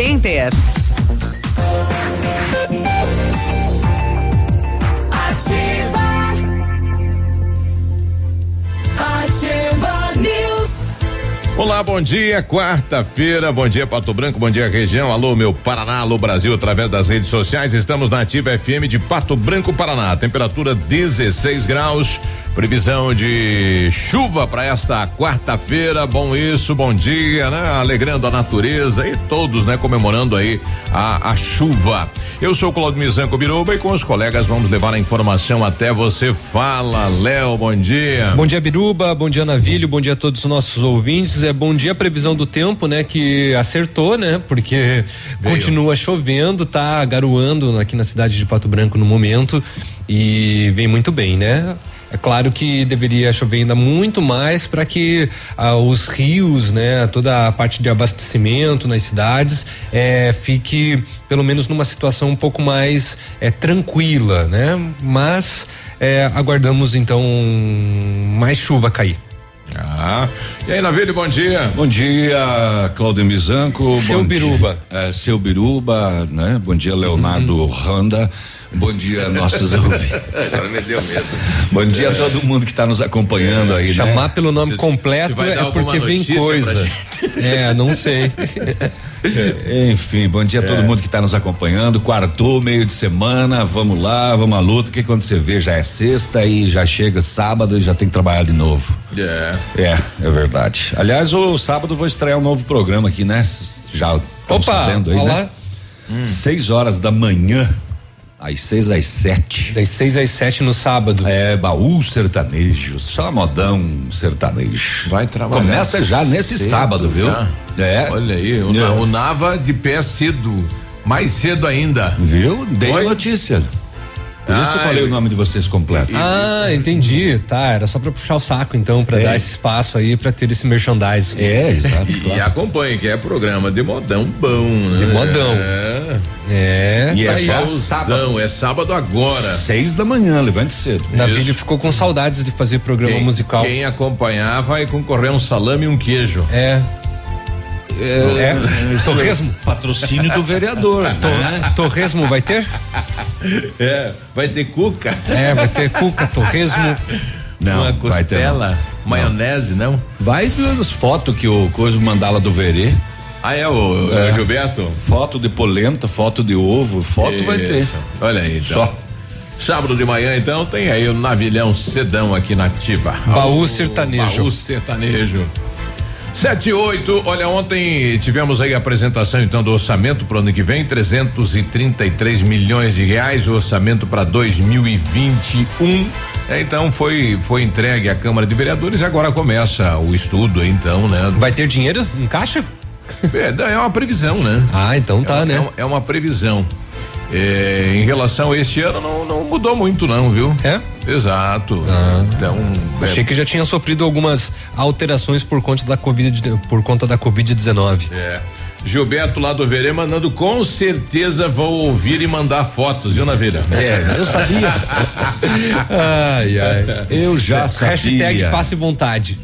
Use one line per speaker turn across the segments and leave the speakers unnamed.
Center.
Olá, bom dia, quarta-feira, bom dia Pato Branco, bom dia região, alô meu Paraná, alô Brasil, através das redes sociais, estamos na Ativa FM de Pato Branco, Paraná, temperatura 16 graus, previsão de chuva para esta quarta-feira, bom isso, bom dia, né? Alegrando a natureza e todos, né? Comemorando aí a, a chuva. Eu sou Claudio Mizanco Biruba e com os colegas vamos levar a informação até você. Fala, Léo, bom dia.
Bom dia, Biruba. Bom dia, Navilho. Bom dia a todos os nossos ouvintes. É bom dia a previsão do tempo, né? Que acertou, né? Porque
Veio.
continua chovendo, tá garoando aqui na cidade de Pato Branco no momento e vem muito bem, né? É claro que deveria chover ainda muito mais para que ah, os rios, né, toda a parte de abastecimento nas cidades, eh, fique pelo menos numa situação um pouco mais eh, tranquila, né? Mas eh, aguardamos então mais chuva cair.
Ah, e aí, Navilho, bom dia.
Bom dia, Claudio Mizanco.
Seu
bom
Biruba.
Dia, é, seu Biruba, né? Bom dia, Leonardo Randa. Bom dia, nossos ouvintes.
Agora me deu medo.
Bom dia a todo mundo que está nos acompanhando aí,
Chamar
né?
pelo nome
Se- se
completo
dar
é porque vem coisa. É, não sei.
Enfim, bom dia a
É.
todo mundo que está nos acompanhando. Quartou, meio de semana, vamos lá, vamos à luta. Que quando você vê já é sexta e já chega sábado e já tem que trabalhar de novo.
É.
É, é verdade. Aliás, o sábado eu vou estrear um novo programa aqui, né? Já estão
Opa,
sabendo aí,
olha
né?
lá.
Seis horas da manhã, às seis às sete.
Das 6 às 7 no sábado.
É, baú sertanejo, só modão sertanejo.
Vai trabalhar
Começa já nesse
cedo
sábado, viu?
já.
É.
Olha aí, o,
É.
O Nava de pé cedo, mais cedo ainda.
Viu? Dei
Oi?
notícia. Por isso eu falei o nome de vocês completo.
Ah, entendi. Tá, era só pra puxar o saco então, pra
É.
dar esse espaço aí pra ter esse merchandising.
É, exato.
E, e acompanhe, que é programa de modão bom, né?
De modão.
É.
É,
E
tá
é já
Pauzão, é sábado agora.
Seis da manhã, levante cedo.
Isso.
ficou com saudades de fazer programa
Quem,
musical.
quem acompanhar vai concorrer a um salame e um queijo.
É. É. Torresmo.
Patrocínio do vereador. né?
Torresmo vai ter?
É, vai ter cuca,
É, vai ter cuca, torresmo.
Não,
uma
vai ter não.
costela, maionese, não?
Vai ver as fotos que o Coisa mandala do Verê.
Ah, é o,
É.
Gilberto?
Foto de polenta, foto de ovo, foto vai ter.
Isso. Olha aí, então.
Só.
Sábado de manhã, então, tem aí o navilhão sedão aqui na ativa.
Baú sertanejo.
Baú sertanejo. Sete e oito, olha, ontem tivemos aí a apresentação então do orçamento para o ano que vem, 333 milhões de reais, o orçamento para 2021. É, então foi foi entregue à Câmara de Vereadores, agora começa o estudo então, né?
Vai ter dinheiro em caixa?
É, é uma previsão, né?
Ah, então tá,
é,
né?
é um- é uma previsão. É, em relação a este ano, não, não mudou muito, não, viu?
É?
Exato. Então, é,
Achei que já tinha sofrido algumas alterações por conta da Covid, por conta da Covid-19.
é. Gilberto lá do Verê mandando com certeza vão ouvir e mandar fotos, viu, Navilha?
É, eu sabia.
Ai, ai.
Eu já sabia.
Hashtag passe vontade.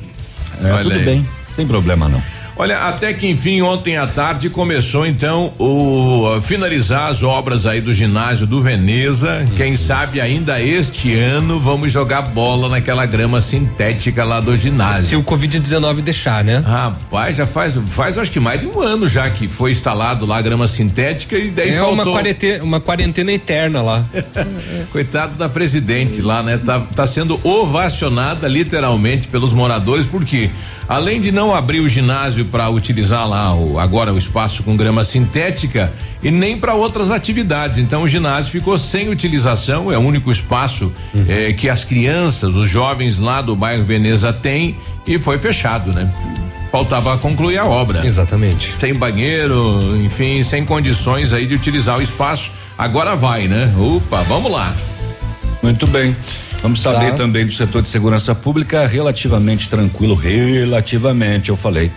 É, tudo
aí.
bem. Tem problema não.
Olha, até que enfim, ontem à tarde começou então o finalizar as obras aí do ginásio do Veneza. Quem sabe ainda este ano vamos jogar bola naquela grama sintética lá do ginásio.
Se o Covid-19 deixar, né?
Rapaz, já faz, faz acho que mais de um ano já que foi instalado lá a grama sintética e daí
é
faltou.
uma quarentena, uma quarentena eterna lá.
Coitado da presidente lá, né? Tá, tá sendo ovacionada literalmente pelos moradores, porque além de não abrir o ginásio para utilizar lá o, agora o espaço com grama sintética e nem para outras atividades. Então o ginásio ficou sem utilização, é o único espaço eh, que as crianças, os jovens lá do bairro Veneza têm e foi fechado, né? Faltava concluir a obra.
Exatamente.
Sem banheiro, enfim, sem condições aí de utilizar o espaço. Agora vai, né? Opa, vamos lá.
Muito bem. Vamos saber
Tá.
também do setor de segurança pública, relativamente tranquilo, relativamente, eu falei.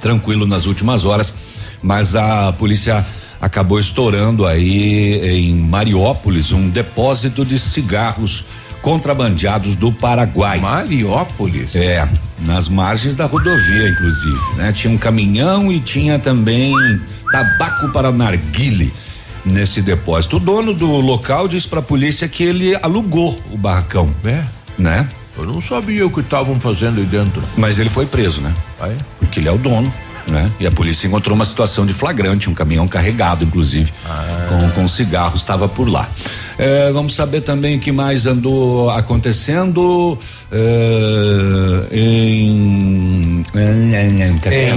Tranquilo nas últimas horas, mas a polícia acabou estourando aí em Mariópolis um depósito de cigarros contrabandeados do Paraguai.
Mariópolis?
É, nas margens da rodovia, inclusive, né? Tinha um caminhão e tinha também tabaco para narguile nesse depósito. O dono do local disse para a polícia que ele alugou o barracão,
É.
né?
Eu não sabia o que estavam fazendo aí dentro.
Mas ele foi preso, né? Porque ele é o dono, né? E a polícia encontrou uma situação de flagrante, um caminhão carregado, inclusive, com, com cigarros, estava por lá. É, vamos saber também o que mais andou acontecendo é, em. Cadê?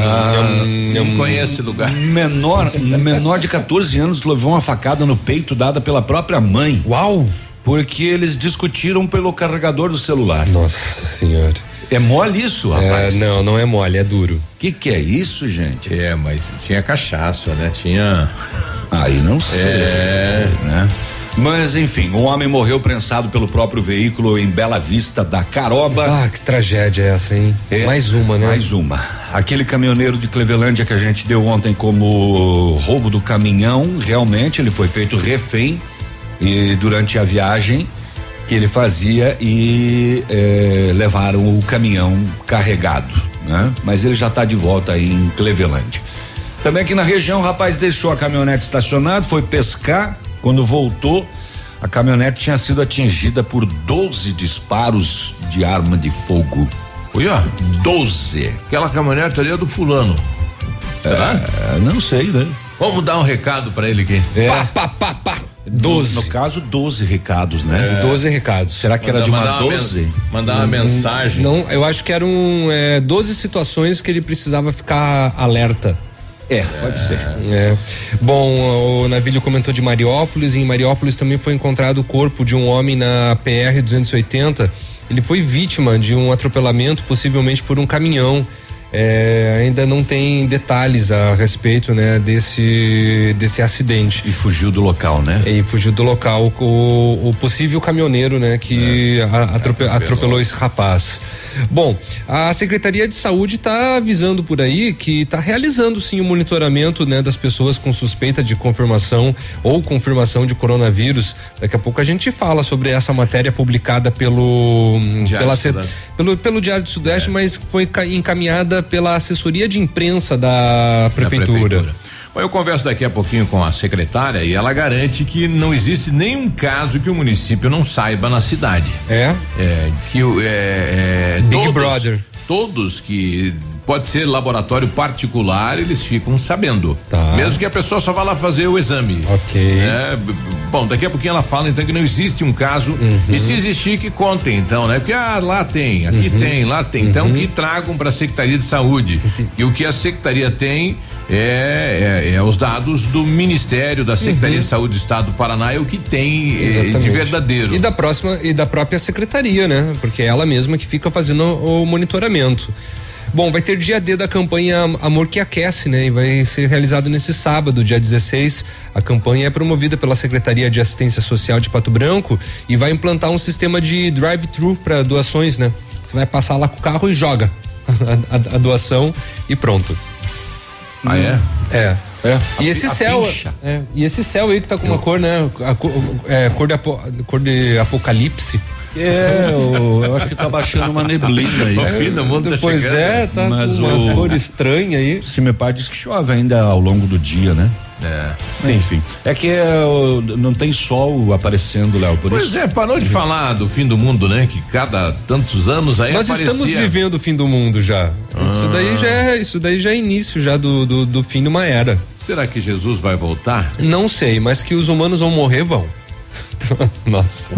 Ah,
Não conhece esse lugar.
menor, menor de 14 anos levou uma facada no peito dada pela própria mãe.
Uau!
Porque eles discutiram pelo carregador do celular.
Nossa senhora.
É mole isso,
É,
rapaz?
não, não é mole, é duro.
Que que é isso, gente?
É, mas tinha cachaça, né? Tinha.
Aí não sei,
É.
né? Mas enfim, um homem morreu prensado pelo próprio veículo em Bela Vista da Caroba.
Ah, que tragédia é essa, hein?
É,
Mais uma, né?
Mais uma. Aquele caminhoneiro de Clevelândia que a gente deu ontem como roubo do caminhão, realmente ele foi feito refém e durante a viagem que ele fazia e eh, levaram o caminhão carregado, né? Mas ele já está de volta aí em Clevelândia. Também aqui na região, o rapaz deixou a caminhonete estacionada, foi pescar, quando voltou, a caminhonete tinha sido atingida por 12 disparos de arma de fogo.
Olha,
12.
aquela caminhonete ali é do fulano.
É, não sei, né?
Vamos dar um recado pra ele aqui.
É.
Pá, pá, pá, pá.
No,
Doze.
no caso, 12 recados, né?
Doze recados.
Será que era de uma
men-
12?
Mandar uma mensagem.
Não, eu acho que eram é, 12 situações que ele precisava ficar alerta.
É, pode ser.
É. Bom, o Navilho comentou de Mariópolis. e Em Mariópolis também foi encontrado o corpo de um homem na PR 280. Ele foi vítima de um atropelamento, possivelmente por um caminhão. É, ainda não tem detalhes a respeito, né, desse desse acidente.
E fugiu do local, né?
E fugiu do local o, o possível caminhoneiro, né, que a- atrope- atropelou esse rapaz. Bom, a Secretaria de Saúde está avisando por aí que está realizando sim o monitoramento, né, das pessoas com suspeita de confirmação ou confirmação de coronavírus. Daqui a pouco a gente fala sobre essa matéria publicada pelo
Diário
pela pelo, pelo Diário do Sudeste, mas foi ca- encaminhada pela assessoria de imprensa da
da
prefeitura.
Bom, eu converso daqui a pouquinho com a secretária e ela garante que não existe nenhum caso que o município não saiba na cidade.
É?
É, que é, é,
Big
todos,
Brother.
Todos que pode ser laboratório particular, eles ficam sabendo.
Tá.
Mesmo que a pessoa só vá lá fazer o exame.
Ok.
É, b- bom, daqui a pouquinho ela fala então que não existe um caso.
Uhum.
E se existir, que contem então, né? Porque ah, lá tem, aqui
Uhum.
tem, lá tem. Então que tragam para a Secretaria de Saúde. E o que a Secretaria tem é, é- é os dados do Ministério, da Secretaria de Saúde do Estado do Paraná, é o que tem eh, de
Uhum.
Verdadeiro.
E da próxima e da própria secretaria, né? Porque é ela mesma que fica fazendo o monitoramento. Bom, vai ter dia D da campanha Amor que Aquece, né? E vai ser realizado nesse sábado, dia 16. A campanha é promovida pela Secretaria de Assistência Social de Pato Branco e vai implantar um sistema de drive-thru para doações, né? Você vai passar lá com o carro e joga a, a- a doação e pronto.
Ah, é?
É.
É.
E esse céu, é, e esse céu aí que tá com uma cor, né? A cor, é, cor de, cor de apocalipse.
É, eu, eu acho que tá baixando uma neblina aí.
O fim do mundo tá
Pois
chegando.
é, tá
Mas
com uma
o-
cor estranha aí.
Se meu pai diz que chove ainda ao longo do dia, né?
É.
Enfim. É que é, não tem sol aparecendo, Léo, por
Pois
isso.
é, parou de falar do fim do mundo, né? Que cada tantos anos aí
Nós
aparecia.
estamos vivendo o fim do mundo já. Isso daí já é, isso daí já é início já do, do, do fim de uma era.
Será que Jesus vai voltar?
Não sei, mas que os humanos vão morrer, vão. Nossa.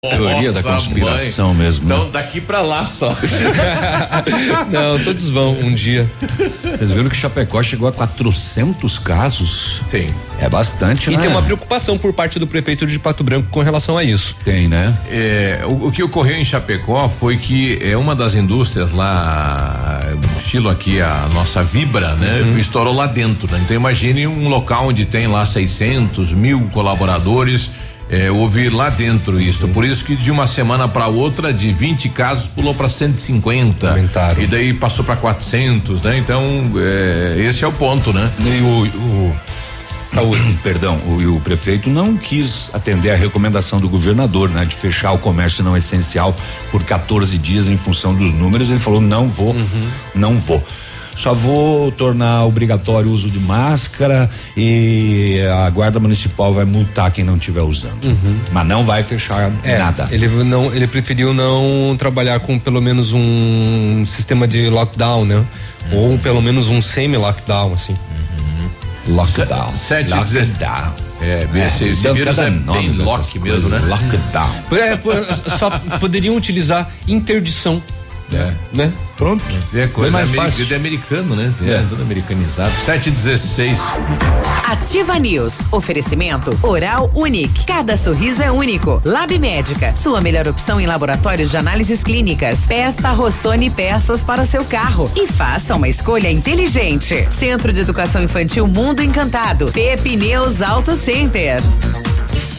Teoria da conspiração
mãe.
mesmo. né?
Então daqui pra lá só.
Não, todos vão um dia.
Vocês viram que Chapecó chegou a 400 casos?
Tem.
É bastante,
E
né?
tem uma preocupação por parte do prefeito de Pato Branco com relação a isso.
Tem, né?
É, o, o que ocorreu em Chapecó foi que é uma das indústrias lá, estilo aqui a nossa Vibra, né?
Uhum.
Estourou lá dentro, né? Então imagine um local onde tem lá 600 mil colaboradores. É, houve lá dentro isso. Por isso que de uma semana para outra, de 20 casos, pulou para 150.
Aumentaram.
E daí passou para 400, né? Então, é, esse é o ponto, né?
E o, o- o- perdão, o, o prefeito não quis atender a recomendação do governador, né, de fechar o comércio não essencial por 14 dias em função dos números. Ele falou: não vou, não vou. Só vou tornar obrigatório o uso de máscara e a guarda municipal vai multar quem não estiver usando. Mas não vai fechar nada.
Ele não, ele preferiu não trabalhar com pelo menos um sistema de lockdown, né? Ou pelo menos um semi-lockdown, assim.
Lockdown.
Sete
Lockdown.
É, esse, esse
deu
vírus
cada
é bem lock mesmo, né?
coisas. Lockdown.
É, só poderiam utilizar interdição,
É.
né?
Pronto.
É coisa
mais
americana,
fácil.
de americano, né? É.
É.
Tudo americanizado. 7 e 16
Ativa News. Oferecimento Oral Unique. Cada sorriso é único. Lab Médica. Sua melhor opção em laboratórios de análises clínicas. Peça Rossoni peças para o seu carro. E faça uma escolha inteligente. Centro de Educação Infantil Mundo Encantado. Pepineus Auto Center.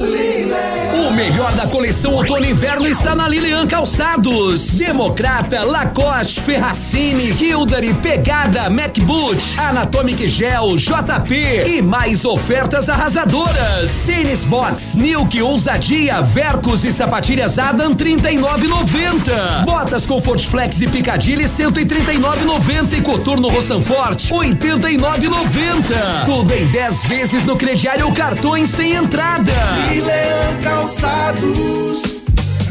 O melhor da coleção outono e inverno está na Lilian Calçados. Democrata, Lacoste, Ferracini, Hildary, Pegada, MacBoot, Anatomic Gel, JP e mais ofertas arrasadoras. Tênis Box, Nilk, Ousadia, Vercos e sapatilhas Adam 39,90. Botas Comfort Flex e Picadilly 139,90 e Coturno Roçanforte 89,90. Tudo em 10 vezes no crediário ou cartões sem entrada.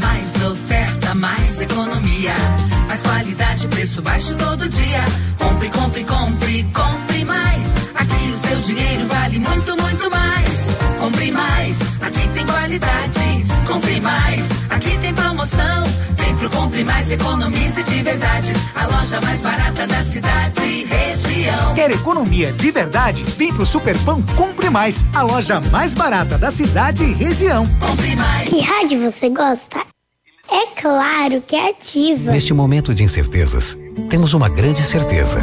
Mais oferta, mais economia. Mais qualidade, preço baixo todo dia. Compre, compre, compre, compre mais. Aqui o seu dinheiro vale muito, muito mais. Compre mais, aqui tem qualidade. Compre mais, aqui tem promoção. Vem pro Compre Mais, economize de verdade. A loja mais barata da cidade região.
Quer economia de verdade? Vem pro Superpão Compre Mais, a loja mais barata da cidade e região.
Compre mais.
Que rádio você gosta? É claro que é ativa.
Neste momento de incertezas, temos uma grande certeza.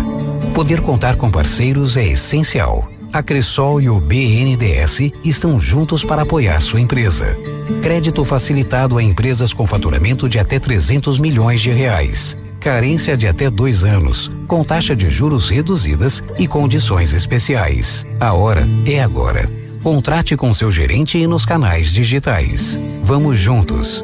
Poder contar com parceiros é essencial. A Cressol e o BNDES estão juntos para apoiar sua empresa. Crédito facilitado a empresas com faturamento de até 300 milhões de reais. Carência de até dois anos, com taxa de juros reduzidas e condições especiais. A hora é agora. Contrate com seu gerente e nos canais digitais. Vamos juntos.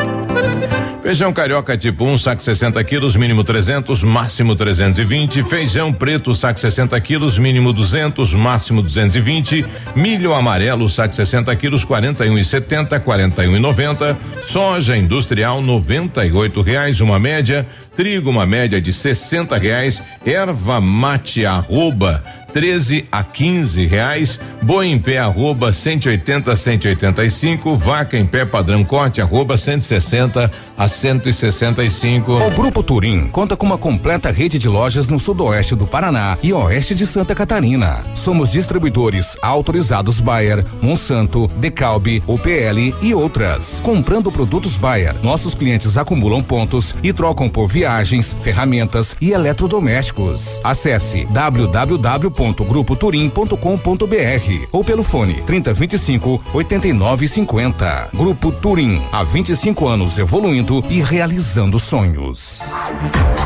Feijão carioca tipo 1, um, saco 60 quilos, mínimo 300, máximo 320. Feijão preto, saco 60 quilos, mínimo 200, máximo 220. Milho amarelo, saco 60 quilos, 41 e 70, 41 e 90. Soja industrial, 98 reais, uma média. Trigo, uma média de 60 reais. Erva mate arroba 13 a 15 reais. Boi em pé arroba 180 185. Vaca em pé padrão corte arroba 160 a 165.
O Grupo Turim conta com uma completa rede de lojas no sudoeste do Paraná e oeste de Santa Catarina. Somos distribuidores autorizados Bayer, Monsanto, Decalbe, UPL e outras. Comprando produtos Bayer, nossos clientes acumulam pontos e trocam por viagens, ferramentas e eletrodomésticos. Acesse www www.grupoturim.com.br ou pelo fone 3025 8950. Grupo Turim, há 25 anos evoluindo e realizando sonhos.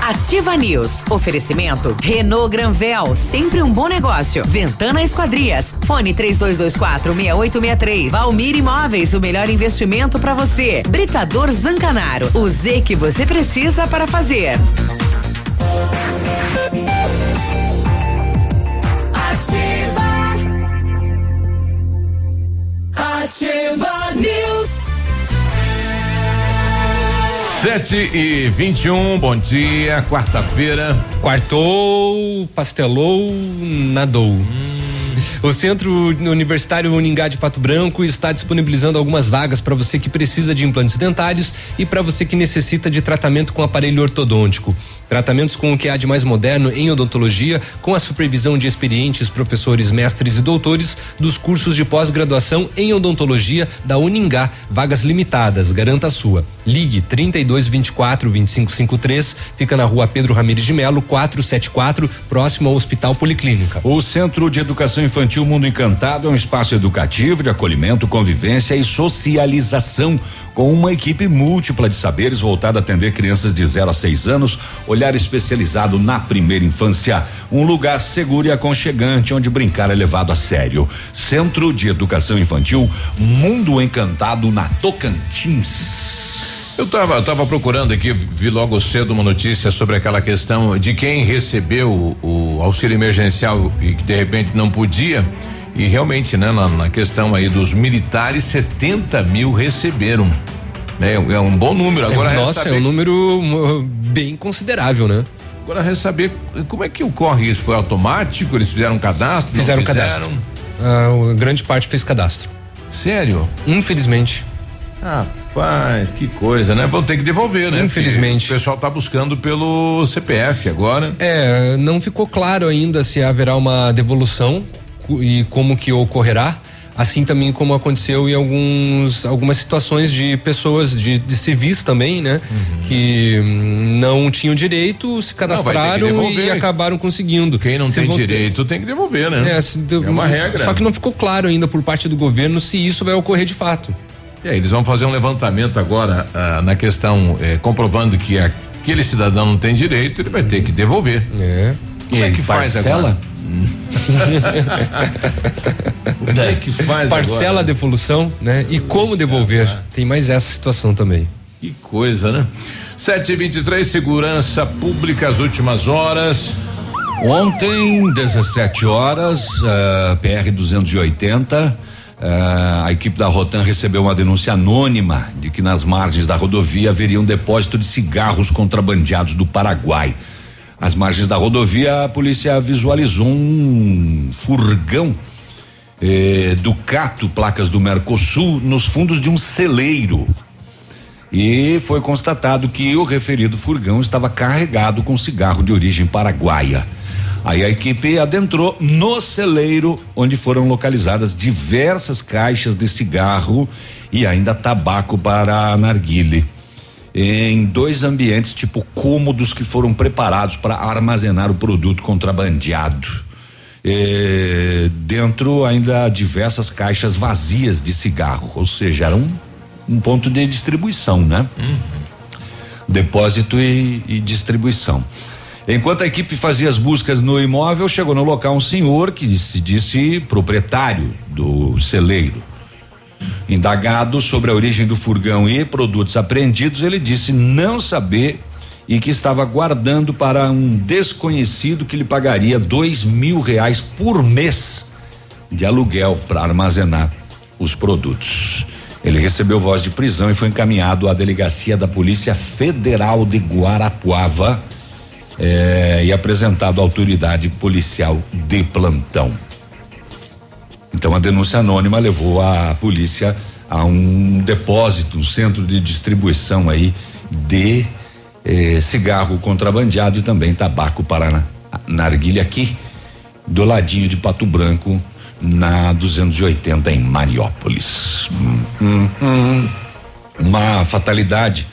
Ativa News. Oferecimento Renault Granvel, sempre um bom negócio. Ventana Esquadrias. Fone 3224 6863. Valmir Imóveis, o melhor investimento para você. Britador Zancanaro. O Z que você precisa para fazer.
Ativa News. Sete e vinte e um, bom dia, quarta-feira.
Quartou, pastelou, nadou. Hum. O Centro Universitário Uningá de Pato Branco está disponibilizando algumas vagas para você que precisa de implantes dentários e para você que necessita de tratamento com aparelho ortodôntico. Tratamentos com o que há de mais moderno em odontologia, com a supervisão de experientes professores, mestres e doutores dos cursos de pós-graduação em odontologia da Uningá. Vagas limitadas, garanta a sua. Ligue 32 24 25 53, fica na rua Pedro Ramires de Melo, 474, próximo ao Hospital Policlínica.
O Centro de Educação Infantil Mundo Encantado é um espaço educativo de acolhimento, convivência e socialização com uma equipe múltipla de saberes voltada a atender crianças de 0 a 6 anos, olhar especializado na primeira infância, um lugar seguro e aconchegante onde brincar é levado a sério. Centro de Educação Infantil Mundo Encantado na Tocantins.
Eu estava tava procurando aqui, vi logo cedo uma notícia sobre aquela questão de quem recebeu o, o auxílio emergencial e que de repente não podia. E realmente, né, na, na questão aí dos militares, 70 mil receberam. Né, é um bom número. Agora
é, Nossa, saber, é um número bem considerável, né?
Agora é saber como é que ocorre isso? Foi automático? Eles fizeram cadastro?
Fizeram, fizeram? cadastro. Ah, grande parte fez cadastro.
Sério?
Infelizmente.
Rapaz, que coisa, né? Vão ter que devolver, né?
Infelizmente.
Porque o pessoal tá buscando pelo CPF agora.
É, não ficou claro ainda se haverá uma devolução e como que ocorrerá. Assim também como aconteceu em alguns, algumas situações de pessoas de, de civis também, né? Uhum. Que não tinham direito, se cadastraram não, e acabaram conseguindo.
Quem não se tem direito ter... tem que devolver, né?
É, é uma regra. Só que não ficou claro ainda por parte do governo se isso vai ocorrer de fato.
É, eles vão fazer um levantamento agora ah, na questão eh, comprovando que aquele cidadão não tem direito, ele vai ter que devolver.
É.
Como é que faz agora?
Como é que faz Parcela agora? a devolução, né? E como devolver? Tem mais essa situação também.
Que coisa, né? 723 Segurança Pública, as últimas horas.
Ontem, 17 horas, uh, PR 280. Uh, a equipe da Rotan recebeu uma denúncia anônima de que nas margens da rodovia haveria um depósito de cigarros contrabandeados do Paraguai. Às margens da rodovia, a polícia visualizou um furgão eh, Ducato, placas do Mercosul, nos fundos de um celeiro. E foi constatado que o referido furgão estava carregado com cigarro de origem paraguaia. Aí a equipe adentrou no celeiro, onde foram localizadas diversas caixas de cigarro e ainda tabaco para narguile. Em dois ambientes tipo cômodos que foram preparados para armazenar o produto contrabandeado. Eh, dentro ainda diversas caixas vazias de cigarro, ou seja, era um, um ponto de distribuição, né? Depósito e, e distribuição. Enquanto a equipe fazia as buscas no imóvel, chegou no local um senhor que se disse proprietário do celeiro. Indagado sobre a origem do furgão e produtos apreendidos, ele disse não saber e que estava guardando para um desconhecido que lhe pagaria dois mil reais por mês de aluguel para armazenar os produtos. Ele recebeu voz de prisão e foi encaminhado à delegacia da Polícia Federal de Guarapuava eh, e apresentado à autoridade policial de plantão. Então a denúncia anônima levou a polícia a um depósito, um centro de distribuição aí de eh, cigarro contrabandeado e também tabaco para na, narguilha aqui do ladinho de Pato Branco na 280 em Mariópolis. Hum, hum, hum. Uma fatalidade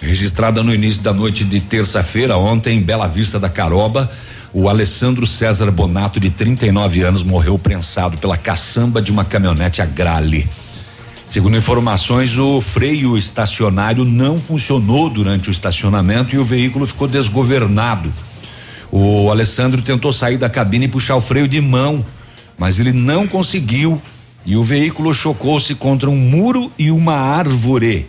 registrada no início da noite de terça-feira, ontem, em Bela Vista da Caroba. O Alessandro César Bonato, de 39 anos, morreu prensado pela caçamba de uma caminhonete Agrale. Segundo informações, o freio estacionário não funcionou durante o estacionamento e o veículo ficou desgovernado. O Alessandro tentou sair da cabine e puxar o freio de mão, mas ele não conseguiu e o veículo chocou-se contra um muro e uma árvore.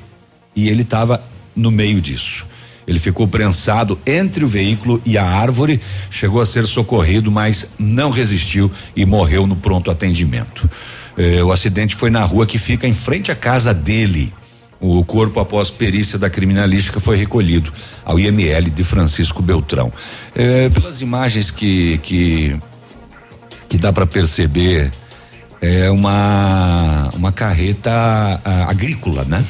E ele estava no meio disso. Ele ficou prensado entre o veículo e a árvore, chegou a ser socorrido, mas não resistiu e morreu no pronto atendimento. Eh, o acidente foi na rua que fica em frente à casa dele. O corpo, após perícia da criminalística, foi recolhido ao IML de Francisco Beltrão. Eh, pelas imagens que que, que dá para perceber, é uma uma carreta ah, agrícola, né?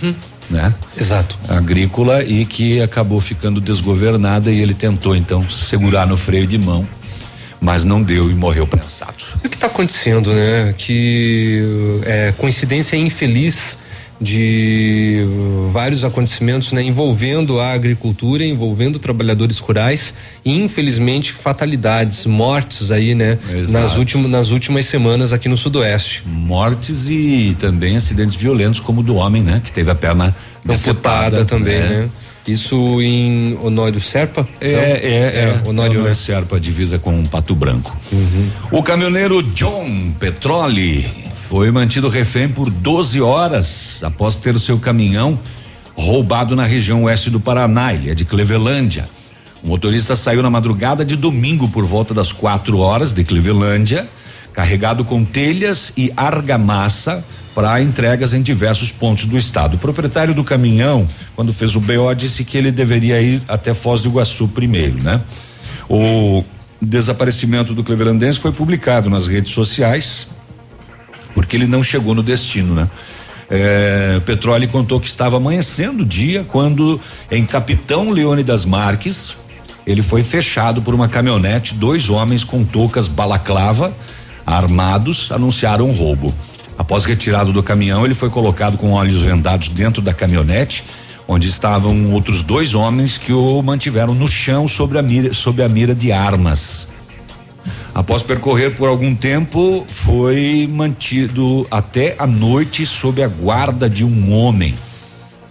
Né?
Exato.
Agrícola e que acabou ficando desgovernada e ele tentou então segurar no freio de mão, mas não deu e morreu prensado.
O que está acontecendo, né? Que é coincidência infeliz de uh, vários acontecimentos, né, envolvendo a agricultura, envolvendo trabalhadores rurais e infelizmente fatalidades, mortes aí, né,
Exato.
nas últimas nas últimas semanas aqui no sudoeste.
Mortes e também acidentes violentos como o do homem, né, que teve a perna
Amputada também, né? Isso em Honório Serpa?
É,
Não?
é, é.
Honório, né?
Serpa, divisa com Pato Branco. O caminhoneiro John Petroli foi mantido refém por 12 horas após ter o seu caminhão roubado na região oeste do Paraná. É de Clevelândia. O motorista saiu na madrugada de domingo por volta das quatro horas de Clevelândia, carregado com telhas e argamassa para entregas em diversos pontos do estado. O proprietário do caminhão, quando fez o BO, disse que ele deveria ir até Foz do Iguaçu primeiro, né? O desaparecimento do clevelandense foi publicado nas redes sociais, porque ele não chegou no destino, né? É, contou que estava amanhecendo o dia quando em Capitão Leônidas Marques ele foi fechado por uma caminhonete, dois homens com toucas balaclava armados anunciaram um roubo. Após retirado do caminhão, ele foi colocado com olhos vendados dentro da caminhonete, onde estavam outros dois homens que o mantiveram no chão sobre a mira, sob a mira de armas. Após percorrer por algum tempo, foi mantido até a noite sob a guarda de um homem.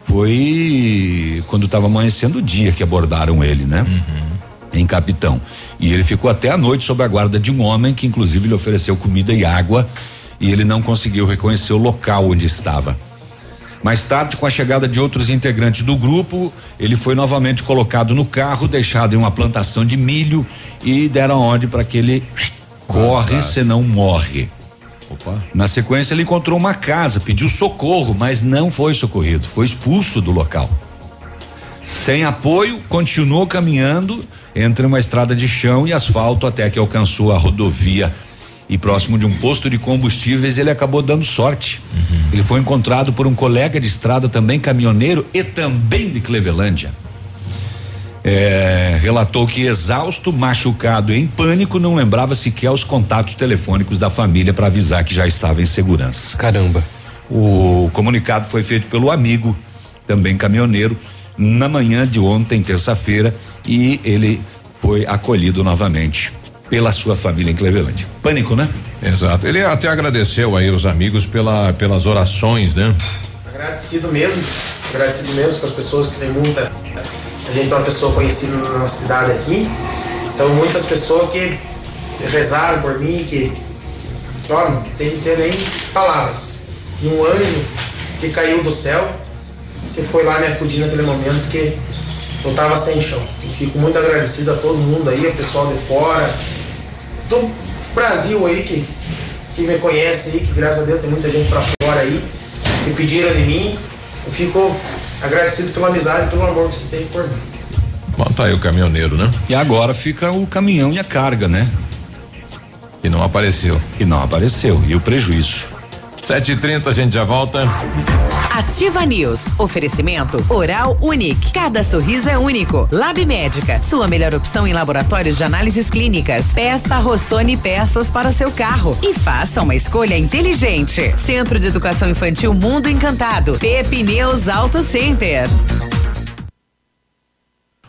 Foi quando estava amanhecendo o dia que abordaram ele, né? Em Capitão. E ele ficou até a noite sob a guarda de um homem que, inclusive, lhe ofereceu comida e água e ele não conseguiu reconhecer o local onde estava. Mais tarde, com a chegada de outros integrantes do grupo, ele foi novamente colocado no carro, deixado em uma plantação de milho e deram ordem para que ele corre, senão morre. Na sequência, ele encontrou uma casa, pediu socorro, mas não foi socorrido, foi expulso do local. Sem apoio, continuou caminhando entre uma estrada de chão e asfalto até que alcançou a rodovia e próximo de um posto de combustíveis, ele acabou dando sorte.
Uhum.
Ele foi encontrado por um colega de estrada, também caminhoneiro e também de Clevelândia. É, relatou que exausto, machucado e em pânico, não lembrava sequer os contatos telefônicos da família para avisar que já estava em segurança.
Caramba.
O comunicado foi feito pelo amigo, também caminhoneiro, na manhã de ontem, terça-feira, e ele foi acolhido novamente pela sua família em Clevelândia. Pânico, né?
Exato. Ele até agradeceu aí os amigos pela, pelas orações, né?
Agradecido mesmo, agradecido mesmo com as pessoas que tem muita. A gente é uma pessoa conhecida na nossa cidade aqui, então muitas pessoas que rezaram por mim, que. Ó, não tem, tem nem palavras. E um anjo que caiu do céu, que foi lá me acudir naquele momento que eu tava sem chão. E fico muito agradecido a todo mundo aí, o pessoal de fora, do Brasil aí que, que me conhece aí, que graças a Deus tem muita gente para fora aí, que pediram de mim. Eu fico agradecido pela amizade e pelo amor que vocês têm por mim.
Bom, tá aí o caminhoneiro, né?
E agora fica o caminhão e a carga, né?
E não apareceu.
E não apareceu. E o prejuízo.
Sete e trinta, a gente já volta.
Ativa News. Oferecimento Oral Unique. Cada sorriso é único. Lab Médica. Sua melhor opção em laboratórios de análises clínicas. Peça Rossoni peças para o seu carro e faça uma escolha inteligente. Centro de Educação Infantil Mundo Encantado. Pepineus Auto Center.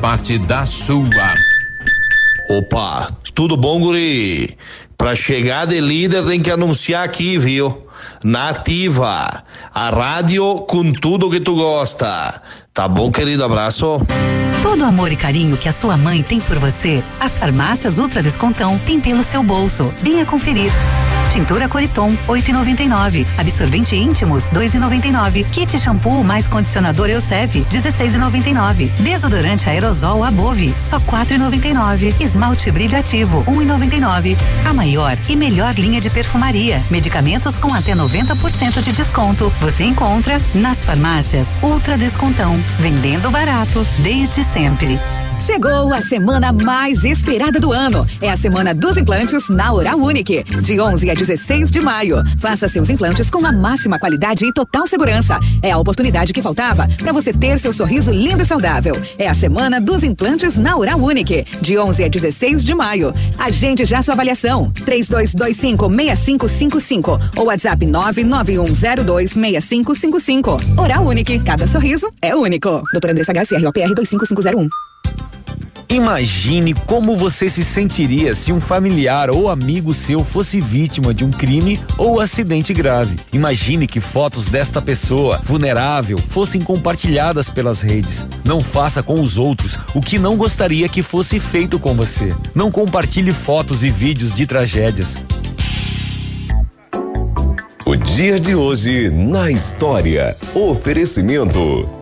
parte da sua.
Opa, tudo bom, guri? Pra chegar de líder tem que anunciar aqui, viu? Nativa, a rádio com tudo que tu gosta. Tá bom, querido? Abraço.
Todo o amor e carinho que a sua mãe tem por você, as farmácias Ultra Descontão têm pelo seu bolso. Venha conferir. Tintura Coriton, 8,99. Absorvente íntimos, 2,99. Kit shampoo mais condicionador Elseve, 16,99. Desodorante aerosol Above, só 4,99. Esmalte brilho ativo, 1,99. A maior e melhor linha de perfumaria. Medicamentos com até 90% de desconto. Você encontra nas farmácias Ultra Descontão. Vendendo barato desde sempre.
Chegou a semana mais esperada do ano. É a semana dos implantes na Oral Unique, de 11 a 16 de maio. Faça seus implantes com a máxima qualidade e total segurança. É a oportunidade que faltava para você ter seu sorriso lindo e saudável. É a semana dos implantes na Oral Unique, de 11 a 16 de maio. Agende já sua avaliação. 3225 6555 ou WhatsApp 99102 6555. Oral Unique, cada sorriso é único. Doutora Andressa HCROPR 25501.
Imagine como você se sentiria se um familiar ou amigo seu fosse vítima de um crime ou acidente grave. Imagine que fotos desta pessoa vulnerável fossem compartilhadas pelas redes. Não faça com os outros o que não gostaria que fosse feito com você. Não compartilhe fotos e vídeos de tragédias.
O dia de hoje na história. Oferecimento.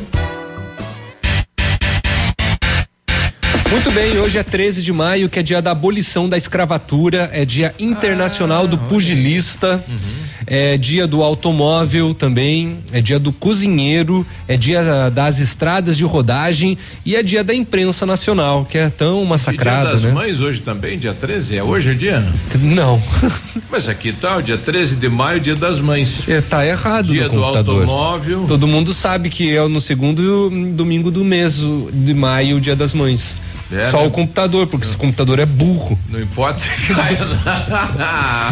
Muito bem, hoje é 13 de maio, que é dia da abolição da escravatura, é dia internacional do pugilista, é dia do automóvel também, é dia do cozinheiro, é dia das estradas de rodagem e é dia da imprensa nacional, que é tão massacrada,
e dia das
né?
mães hoje também, dia 13? É hoje o dia?
Não.
Mas aqui tá, o dia 13 de maio, dia das mães.
É, tá errado
Dia do
computador.
automóvel.
Todo mundo sabe que é no segundo domingo do mês de maio, o dia das mães.
É,
Só
né?
o computador, porque esse computador é burro.
Não importa se cai.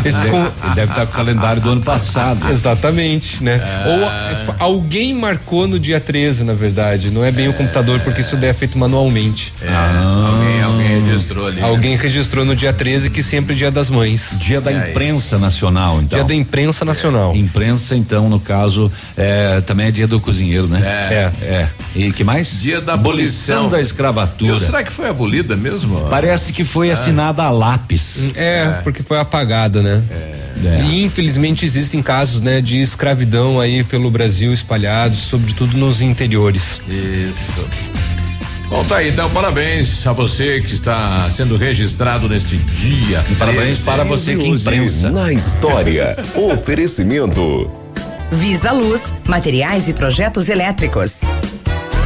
Esse
Ele-
com-
ele deve estar com o calendário do ano passado.
Exatamente, né? Ou a- f- alguém marcou no dia 13, na verdade. Não é bem o computador, porque isso daí é feito manualmente.
É, alguém, alguém registrou ali.
Alguém registrou no dia 13 que sempre é dia das mães.
Dia da
aí?
imprensa nacional, então.
Dia da imprensa nacional.
Imprensa, então, no caso, é, também é dia do cozinheiro, né?
É.
É. E que mais?
Dia da
abolição
abolição
da escravatura.
Viu, será que foi abolida mesmo?
Parece que foi
Ah.
assinada a lápis.
É, porque foi apagada, né?
É.
E infelizmente existem casos, né, de escravidão aí pelo Brasil espalhados, sobretudo nos interiores.
Isso. Bom, tá aí, então parabéns a você que está sendo registrado neste dia.
E parabéns
13.
para você que imprensa.
Na história, oferecimento.
Visa Luz, materiais e projetos elétricos.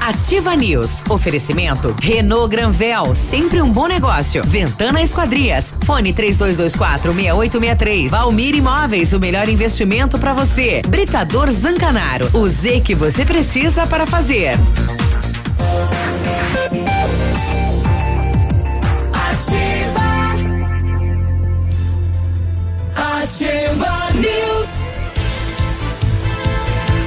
Ativa News. Oferecimento Renault Granvel, sempre um bom negócio. Ventana Esquadrias. Fone 3224 6863. Valmir Imóveis, o melhor investimento para você. Britador Zancanaro. O Z que você precisa para fazer.
Ativa. Ativa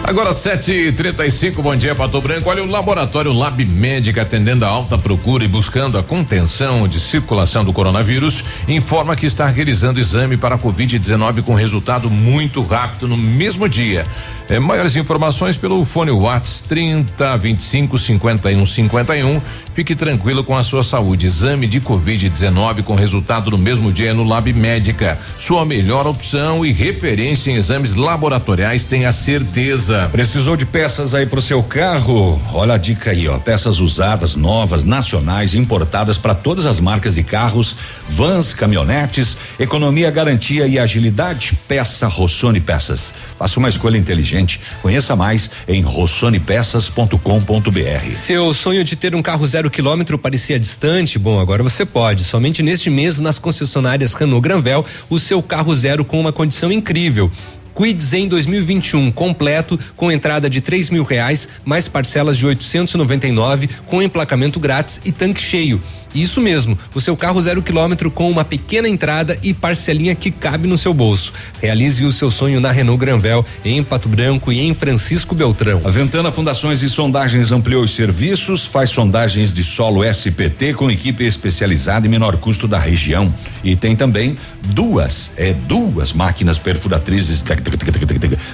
Agora 7h35, bom dia, Pato Branco. Olha, o laboratório Lab Médica, atendendo a alta procura e buscando a contenção de circulação do coronavírus, informa que está realizando exame para a Covid-19 com resultado muito rápido no mesmo dia. É, maiores informações pelo fone Whats 30 25 51 51. Fique tranquilo com a sua saúde. Exame de Covid-19 com resultado no mesmo dia no Lab Médica. Sua melhor opção e referência em exames laboratoriais, tenha certeza.
Precisou de peças aí pro seu carro? Olha a dica aí, ó. Peças usadas, novas, nacionais, importadas para todas as marcas de carros, vans, caminhonetes, economia, garantia e agilidade. Peça Rossoni Peças. Faça uma escolha inteligente. Conheça mais em rossonepeças.com.br.
Seu sonho de ter um carro zero quilômetro parecia distante? Bom, agora você pode. Somente neste mês, nas concessionárias Renault Granvel, o seu carro zero com uma condição incrível. Quids em 2021 completo com entrada de três mil reais mais parcelas de 899 com emplacamento grátis e tanque cheio. Isso mesmo, o seu carro zero quilômetro com uma pequena entrada e parcelinha que cabe no seu bolso. Realize o seu sonho na Renault Granvel em Pato Branco e em Francisco Beltrão.
A Ventana Fundações e Sondagens ampliou os serviços, faz sondagens de solo SPT com equipe especializada e menor custo da região. E tem também duas, é duas máquinas perfuratrizes tec,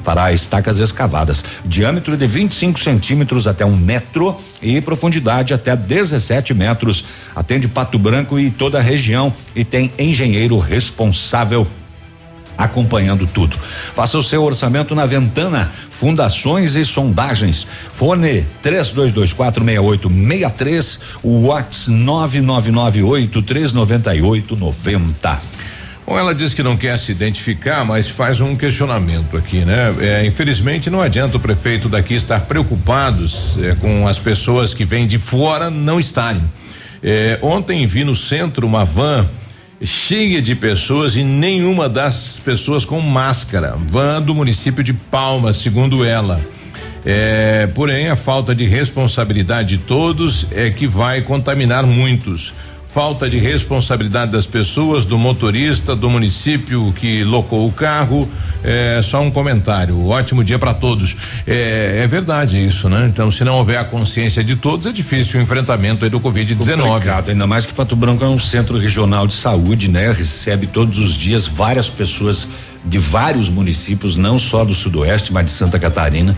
para estacas escavadas. Diâmetro de 25 centímetros até um metro e profundidade até 17 metros. Atende Pato Branco e toda a região e tem engenheiro responsável acompanhando tudo. Faça o seu orçamento na Ventana Fundações e Sondagens. Fone 32246863, o Whats 999839890.
Bom, ela diz que não quer se identificar, mas faz um questionamento aqui, né? É, infelizmente não adianta o prefeito daqui estar preocupados é, com as pessoas que vêm de fora não estarem. É, ontem vi no centro uma van cheia de pessoas e nenhuma das pessoas com máscara. Van do município de Palmas, segundo ela. É, porém, a falta de responsabilidade de todos é que vai contaminar muitos. Falta de responsabilidade das pessoas, do motorista, do município que locou o carro. É só um comentário. Ótimo dia para todos. É, é verdade isso, né? Então, se não houver a consciência de todos, é difícil o enfrentamento do Covid-19.
Complicado, ainda mais que Pato Branco é um centro regional de saúde, né? Recebe todos os dias várias pessoas de vários municípios, não só do Sudoeste, mas de Santa Catarina,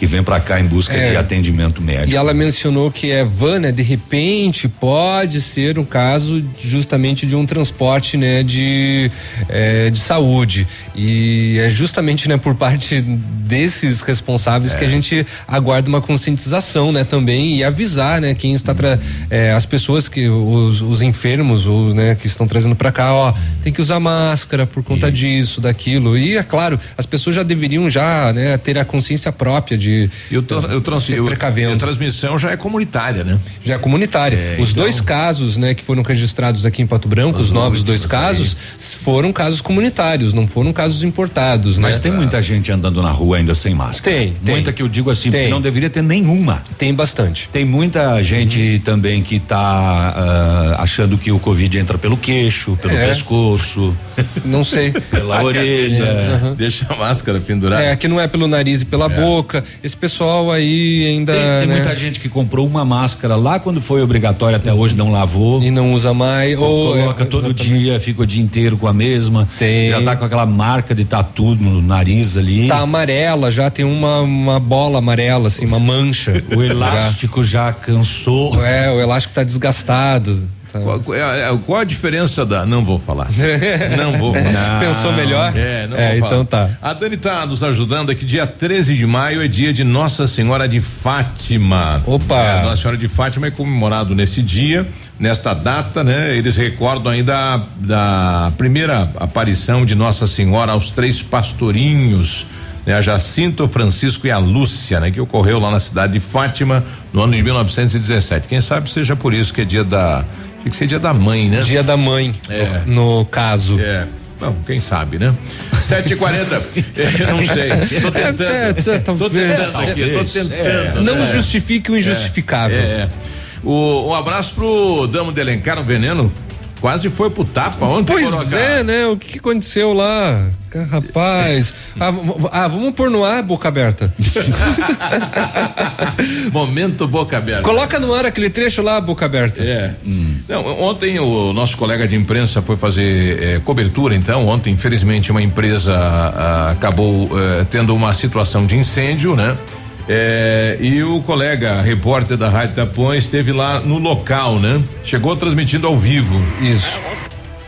que vem para cá em busca
É.
de atendimento médico.
E ela mencionou que é van, né? De repente pode ser um caso justamente de um transporte, né? De, eh, de saúde e é justamente, né? Por parte desses responsáveis que a gente aguarda uma conscientização, né? Também e avisar, né? Quem está tra eh, as pessoas que os, os enfermos, os né? Que estão trazendo para cá, ó, tem que usar máscara por conta disso, daquilo e é claro, as pessoas já deveriam já, né? Ter a consciência própria de de
E o, tra- o, trans-
precavendo.
a transmissão já é comunitária, né?
Já é comunitária.
É,
os
então-
dois casos, né, que foram registrados aqui em Pato Branco, os, novos dois casos, foram casos comunitários, não foram casos importados, né?
Mas tem muita gente andando na rua ainda sem máscara.
Tem, tem.
Muita que eu digo assim,
Tem.
porque não deveria ter nenhuma.
Tem bastante.
Tem muita gente também que tá ah, achando que o Covid entra pelo queixo, pelo
É.
pescoço.
Não sei.
Pela orelha.
Aham.
Deixa a máscara pendurada.
É, que não é pelo nariz e pela boca. Esse pessoal aí ainda.
Tem, tem
né,
muita gente que comprou uma máscara lá quando foi obrigatório até hoje não lavou.
E não usa mais. Ou
coloca
é,
todo
exatamente.
dia, fica o dia inteiro com a mesma.
Tem.
Já tá com aquela marca de tatu no nariz ali.
Tá amarela, já tem uma, uma bola amarela, assim, uma mancha.
O elástico já, cansou.
Já. É, o elástico tá desgastado. Tá.
Qual, qual é a- qual a diferença da. Não vou falar. não vou falar.
Pensou melhor?
É, não
É,
vou falar.
então tá.
A Dani tá nos ajudando aqui. Dia 13 de maio é dia de Nossa Senhora de Fátima.
Opa!
É, Nossa Senhora de Fátima é comemorado nesse dia, nesta data, né? Eles recordam ainda da primeira aparição de Nossa Senhora aos três pastorinhos. Né, a Jacinto, Francisco e a Lúcia, né, que ocorreu lá na cidade de Fátima no ano de 1917. Quem sabe seja por isso que é dia da. Tem que ser dia da mãe, né?
Dia da mãe,
É.
no, caso.
É. Bom, quem sabe, né? 7h40. Eu não sei. Tô tentando.
É, é,
tô tentando aqui, tô tentando.
Não
né?
justifique o injustificável.
É, é. O, um abraço pro Damo de Alencar, um veneno. Quase foi pro tapa ontem.
Pois é, né? O que, que aconteceu lá? Rapaz. ah, ah, vamos pôr no ar, boca aberta.
Momento boca aberta.
Coloca no ar aquele trecho lá, boca aberta.
É. Não, ontem o nosso colega de imprensa foi fazer eh, cobertura, então. Ontem, infelizmente, uma empresa ah, acabou eh, tendo uma situação de incêndio, né? Eh, e o colega repórter da Rádio Tapuã esteve lá no local, né? Chegou transmitindo ao vivo.
Isso.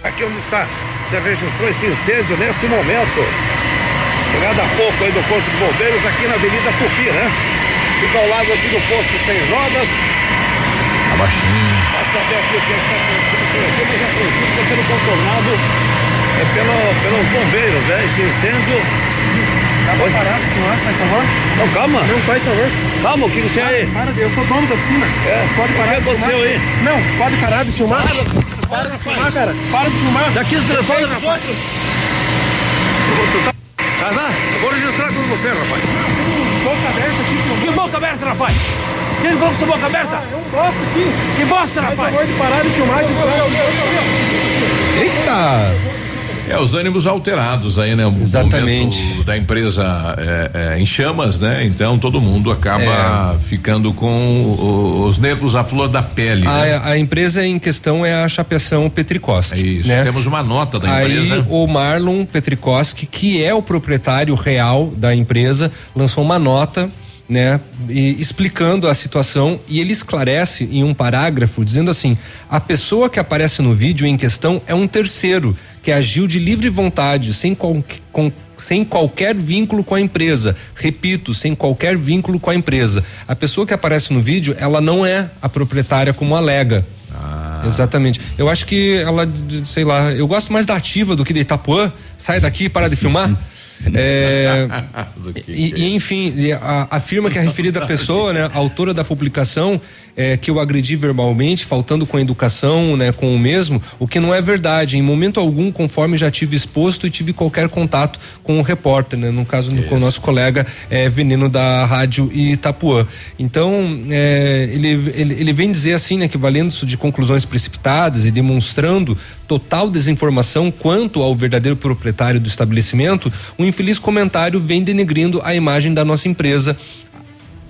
Aqui onde está, você registrou esse incêndio nesse momento. Chegada há pouco aí do Corpo de Bombeiros aqui na Avenida Tupi, né? Fica ao lado aqui do posto sem rodas.
Abaixinho.
Vai saber aqui o que é está acontecendo que está sendo contornado é, pelo, pelos bombeiros, né? Esse incêndio. Acabou parado, senhor, faz favor. Não, calma. Não, faz favor. Calma, o que você aí?
Para, eu sou dono da oficina.
É,
Pode parar
o que
de
aconteceu aí?
Não, pode parar de filmar. Para de filmar, cara. Para de filmar.
Daqui
os
rapaz.
outros.
Tá lá? Eu vou registrar com você, rapaz.
Boca aberta aqui, filmando.
Que boca aberta, rapaz? Quem falou com essa boca aberta?
É um bosta aqui.
Que bosta,
Faz
rapaz?
favor de parar de filmar. De
Eita!
É, os ânimos alterados aí, né? O
Exatamente.
da empresa é, é, em chamas, né? Então todo mundo acaba ficando com os nervos à flor da pele. né?
A, a empresa em questão é a Chapeção Petricoski.
É isso.
né?
Temos uma nota da
Aí
empresa.
o Marlon Petricoski, que é o proprietário real da empresa, lançou uma nota, né, e- explicando a situação e ele esclarece em um parágrafo dizendo assim: a pessoa que aparece no vídeo em questão é um terceiro que agiu de livre vontade, sem qual- com- sem qualquer vínculo com a empresa. Repito, sem qualquer vínculo com a empresa. A pessoa que aparece no vídeo, ela não é a proprietária como alega. Exatamente. Eu acho que ela, sei lá, eu gosto mais da ativa do que da Itapuã. Sai daqui, para de filmar. É, e, e, enfim, e a- afirma que a referida pessoa, né, a autora da publicação, é, que eu agredi verbalmente, faltando com a educação, né, com o mesmo, o que não é verdade. Em momento algum, conforme já tive exposto e tive qualquer contato com o repórter, né, no caso com o nosso colega é, Veneno da Rádio Itapuã. Então, é, ele, ele, ele vem dizer assim, né, que valendo-se de conclusões precipitadas e demonstrando total desinformação quanto ao verdadeiro proprietário do estabelecimento, o infeliz comentário vem denegrindo a imagem da nossa empresa,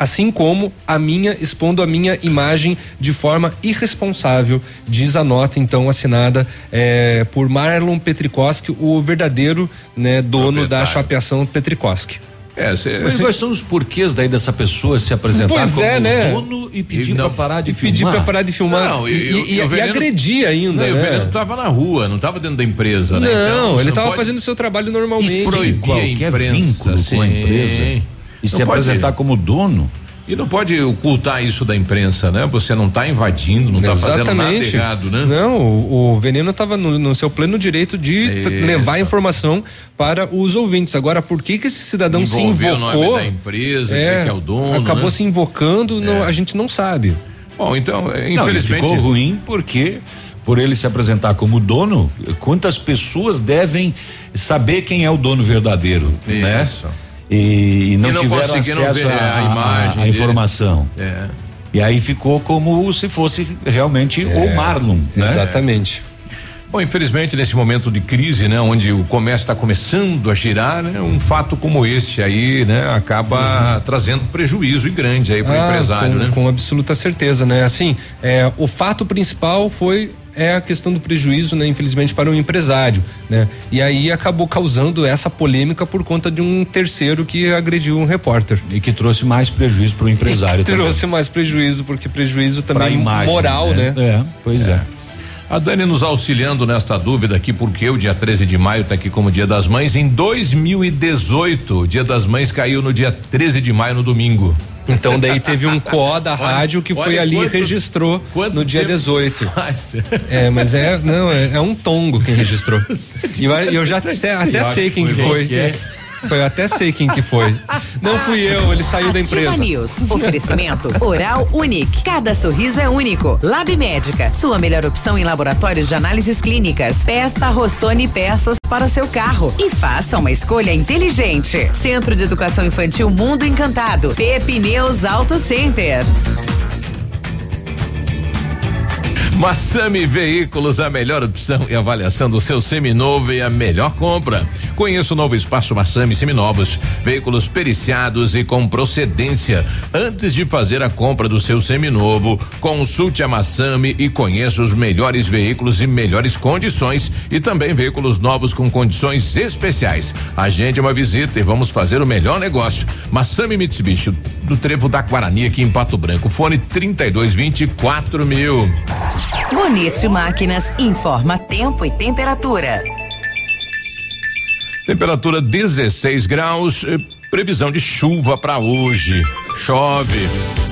assim como a minha, expondo a minha imagem de forma irresponsável, diz a nota então assinada eh, por Marlon Petrikoski, o verdadeiro né, dono da chapeação Petrikoski.
É, cê,
Mas
cê-
quais são os porquês daí dessa pessoa se apresentar
Pois
como
é, né?
dono e pedir
E
pra parar de
E
filmar?
pedir pra parar de filmar
Não,
e,
e-
e-
e o
e
veneno-
agredir ainda,
Não, e o
né?
veneno tava na rua, não tava dentro da empresa, né?
Não,
Então,
ele estava
pode
fazendo seu trabalho normalmente.
proibir a
qualquer
imprensa,
vínculo com a
sim.
empresa e
Não
se apresentar como dono.
E não pode ocultar isso da imprensa, né? Você não está invadindo, não está fazendo nada errado, né?
Não, o, o veneno estava no, no, seu pleno direito de isso. levar informação para os ouvintes. Agora, por que que esse cidadão Envolveu se invocou? O nome
da empresa, é, que é o dono.
Acabou
né?
se invocando, é. não, a gente não sabe.
Bom, então, infelizmente.
Não, ficou ruim porque por ele se apresentar como dono, quantas pessoas devem saber quem é o dono verdadeiro, né? Isso. né? E, e não, e não tiveram acesso à a, imagem, a, a informação. É. E aí ficou como se fosse realmente é, o Marlon, né?
Exatamente.
Bom, infelizmente nesse momento de crise, né, onde o comércio está começando a girar, né, um fato como esse aí, né, acaba uhum. trazendo prejuízo grande aí para o ah, empresário,
com,
né?
Com absoluta certeza, né? Assim, é, o fato principal foi é a questão do prejuízo, né, infelizmente para o empresário, né? E aí acabou causando essa polêmica por conta de um terceiro que agrediu um repórter
e que trouxe mais prejuízo para o empresário.
trouxe mais prejuízo porque prejuízo também imagem, moral, né?
né? É, pois é. é.
A Dani nos auxiliando nesta dúvida aqui, porque o dia 13 de maio está aqui como Dia das Mães. Em 2018, o Dia das Mães caiu no dia 13 de maio, no domingo.
Então daí teve um có da rádio que foi ali e registrou no dia 18. Faz? É, mas é, não, é, é um tongo quem registrou. E eu, eu já até sei quem que foi. Foi, eu até sei quem que foi. Não fui eu, ele saiu Ativa da empresa.
News. Oferecimento Oral Unique. Cada sorriso é único. Lab Médica. Sua melhor opção em laboratórios de análises clínicas. Peça Rossoni peças para o seu carro e faça uma escolha inteligente. Centro de Educação Infantil Mundo Encantado. Pepineus Auto Center.
Massami Veículos, a melhor opção e avaliação do seu seminovo e a melhor compra. Conheça o novo espaço Massami Seminovos, veículos periciados e com procedência. Antes de fazer a compra do seu seminovo, consulte a Massami e conheça os melhores veículos e melhores condições e também veículos novos com condições especiais. Agende uma visita e vamos fazer o melhor negócio. Massami Mitsubishi do Trevo da Guarani aqui em Pato Branco. Fone 3224 mil.
Bonito Máquinas informa tempo e temperatura.
Temperatura 16 graus, eh, previsão de chuva para hoje. Chove.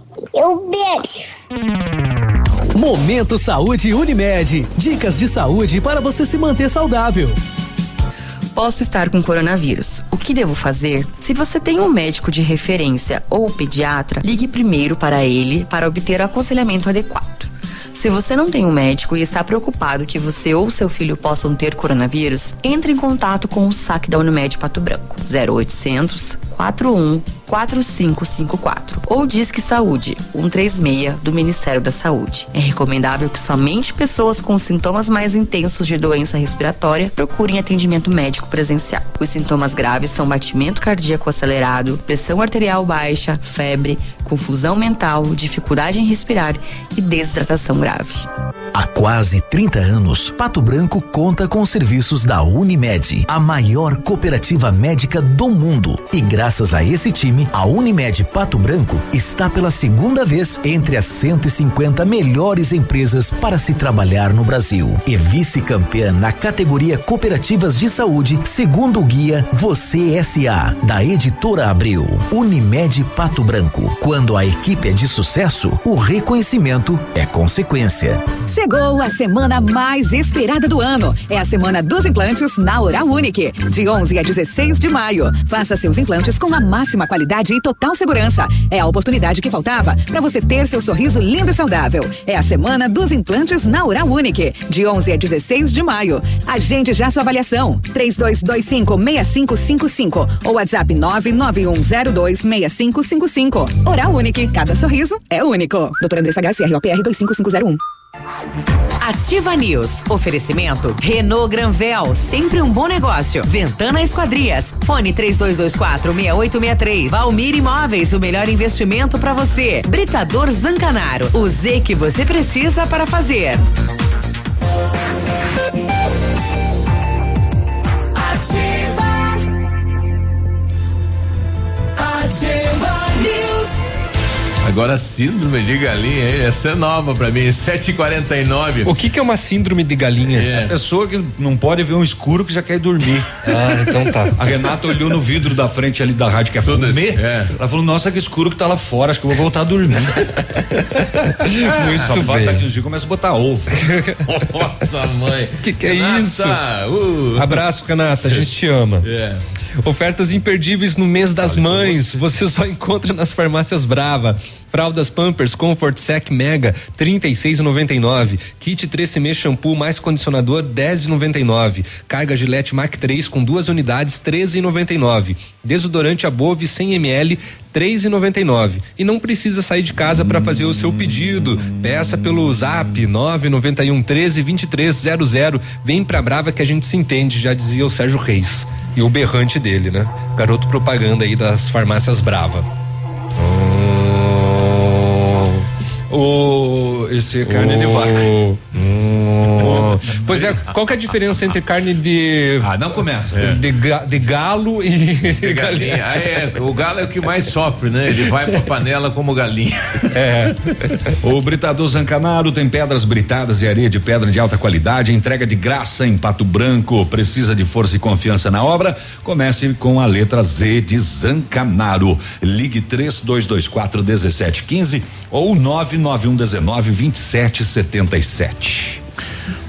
Eu beijo.
Momento Saúde Unimed. Dicas de saúde para você se manter saudável.
Posso estar com coronavírus. O que devo fazer? Se você tem um médico de referência ou pediatra, ligue primeiro para ele para obter o aconselhamento adequado. Se você não tem um médico e está preocupado que você ou seu filho possam ter coronavírus, entre em contato com o SAC da Unimed Pato Branco. 0800 41 4554 ou Disque Saúde 136 do Ministério da Saúde. É recomendável que somente pessoas com sintomas mais intensos de doença respiratória procurem atendimento médico presencial. Os sintomas graves são batimento cardíaco acelerado, pressão arterial baixa, febre, confusão mental, dificuldade em respirar e desidratação grave.
Há quase 30 anos, Pato Branco conta com os serviços da Unimed, a maior cooperativa médica do mundo. E graças a esse time, a Unimed Pato Branco está pela segunda vez entre as 150 melhores empresas para se trabalhar no Brasil. E vice-campeã na categoria Cooperativas de Saúde, segundo o guia Você SA, da editora Abril. Unimed Pato Branco. Quando a equipe é de sucesso, o reconhecimento é consequência.
Chegou a semana mais esperada do ano. É a semana dos implantes na Oral Unique. De 11 a 16 de maio. Faça seus implantes com a máxima qualidade e total segurança. É a oportunidade que faltava para você ter seu sorriso lindo e saudável. É a semana dos implantes na Oral Unique. De 11 a 16 de maio. Agende já sua avaliação. 3225 6555 ou WhatsApp 99102 6555. Oral Unique. Cada sorriso é único. Doutora Andressa HCROPR 25501.
Ativa News. Oferecimento Renault Granvel, sempre um bom negócio. Ventana Esquadrias. Fone 3224 6863. Valmir Imóveis, o melhor investimento para você. Britador Zancanaro. O Z que você precisa para fazer.
Agora, síndrome de galinha, hein? essa é nova pra mim, 7h49.
O que, que é uma síndrome de galinha?
É. A pessoa que não pode ver um escuro que já quer ir dormir.
Ah, então tá.
A Renata olhou no vidro da frente ali da rádio que é fumê.
é.
Ela falou, nossa, que escuro que tá lá fora, acho que eu vou voltar a dormir.
Muito
Só
bem.
daqui uns dias começa a botar ovo.
Nossa, mãe.
Que que é
Renata,
isso?
uh.
Abraço, Renata, a gente te ama.
É.
Ofertas imperdíveis no mês das mães. Você só encontra nas farmácias Brava. Fraldas Pampers Comfort Sec Mega 36,99. Kit 3 shampoo mais condicionador 10,99. Carga Gillette Mac 3 com duas unidades 13,99. Desodorante Above 100 ml 3,99. E não precisa sair de casa para fazer o seu pedido. Peça pelo Zap 991 13 2300. Vem pra Brava que a gente se entende, já dizia o Sérgio Reis. E o berrante dele, né? Garoto propaganda aí das farmácias Brava.
O esse é carne de vaca.
Pois é, qual que é a diferença entre carne de.
Ah, não começa.
De, ga- de galo e.
De galinha. Ah, é, o galo é o que mais sofre, né? Ele vai pra panela como galinha.
É.
O Britador Zancanaro tem pedras britadas e areia de pedra de alta qualidade, entrega de graça em Pato Branco. Precisa de força e confiança na obra? Comece com a letra Z de Zancanaro. Ligue 3224 1715 ou 99119 2777.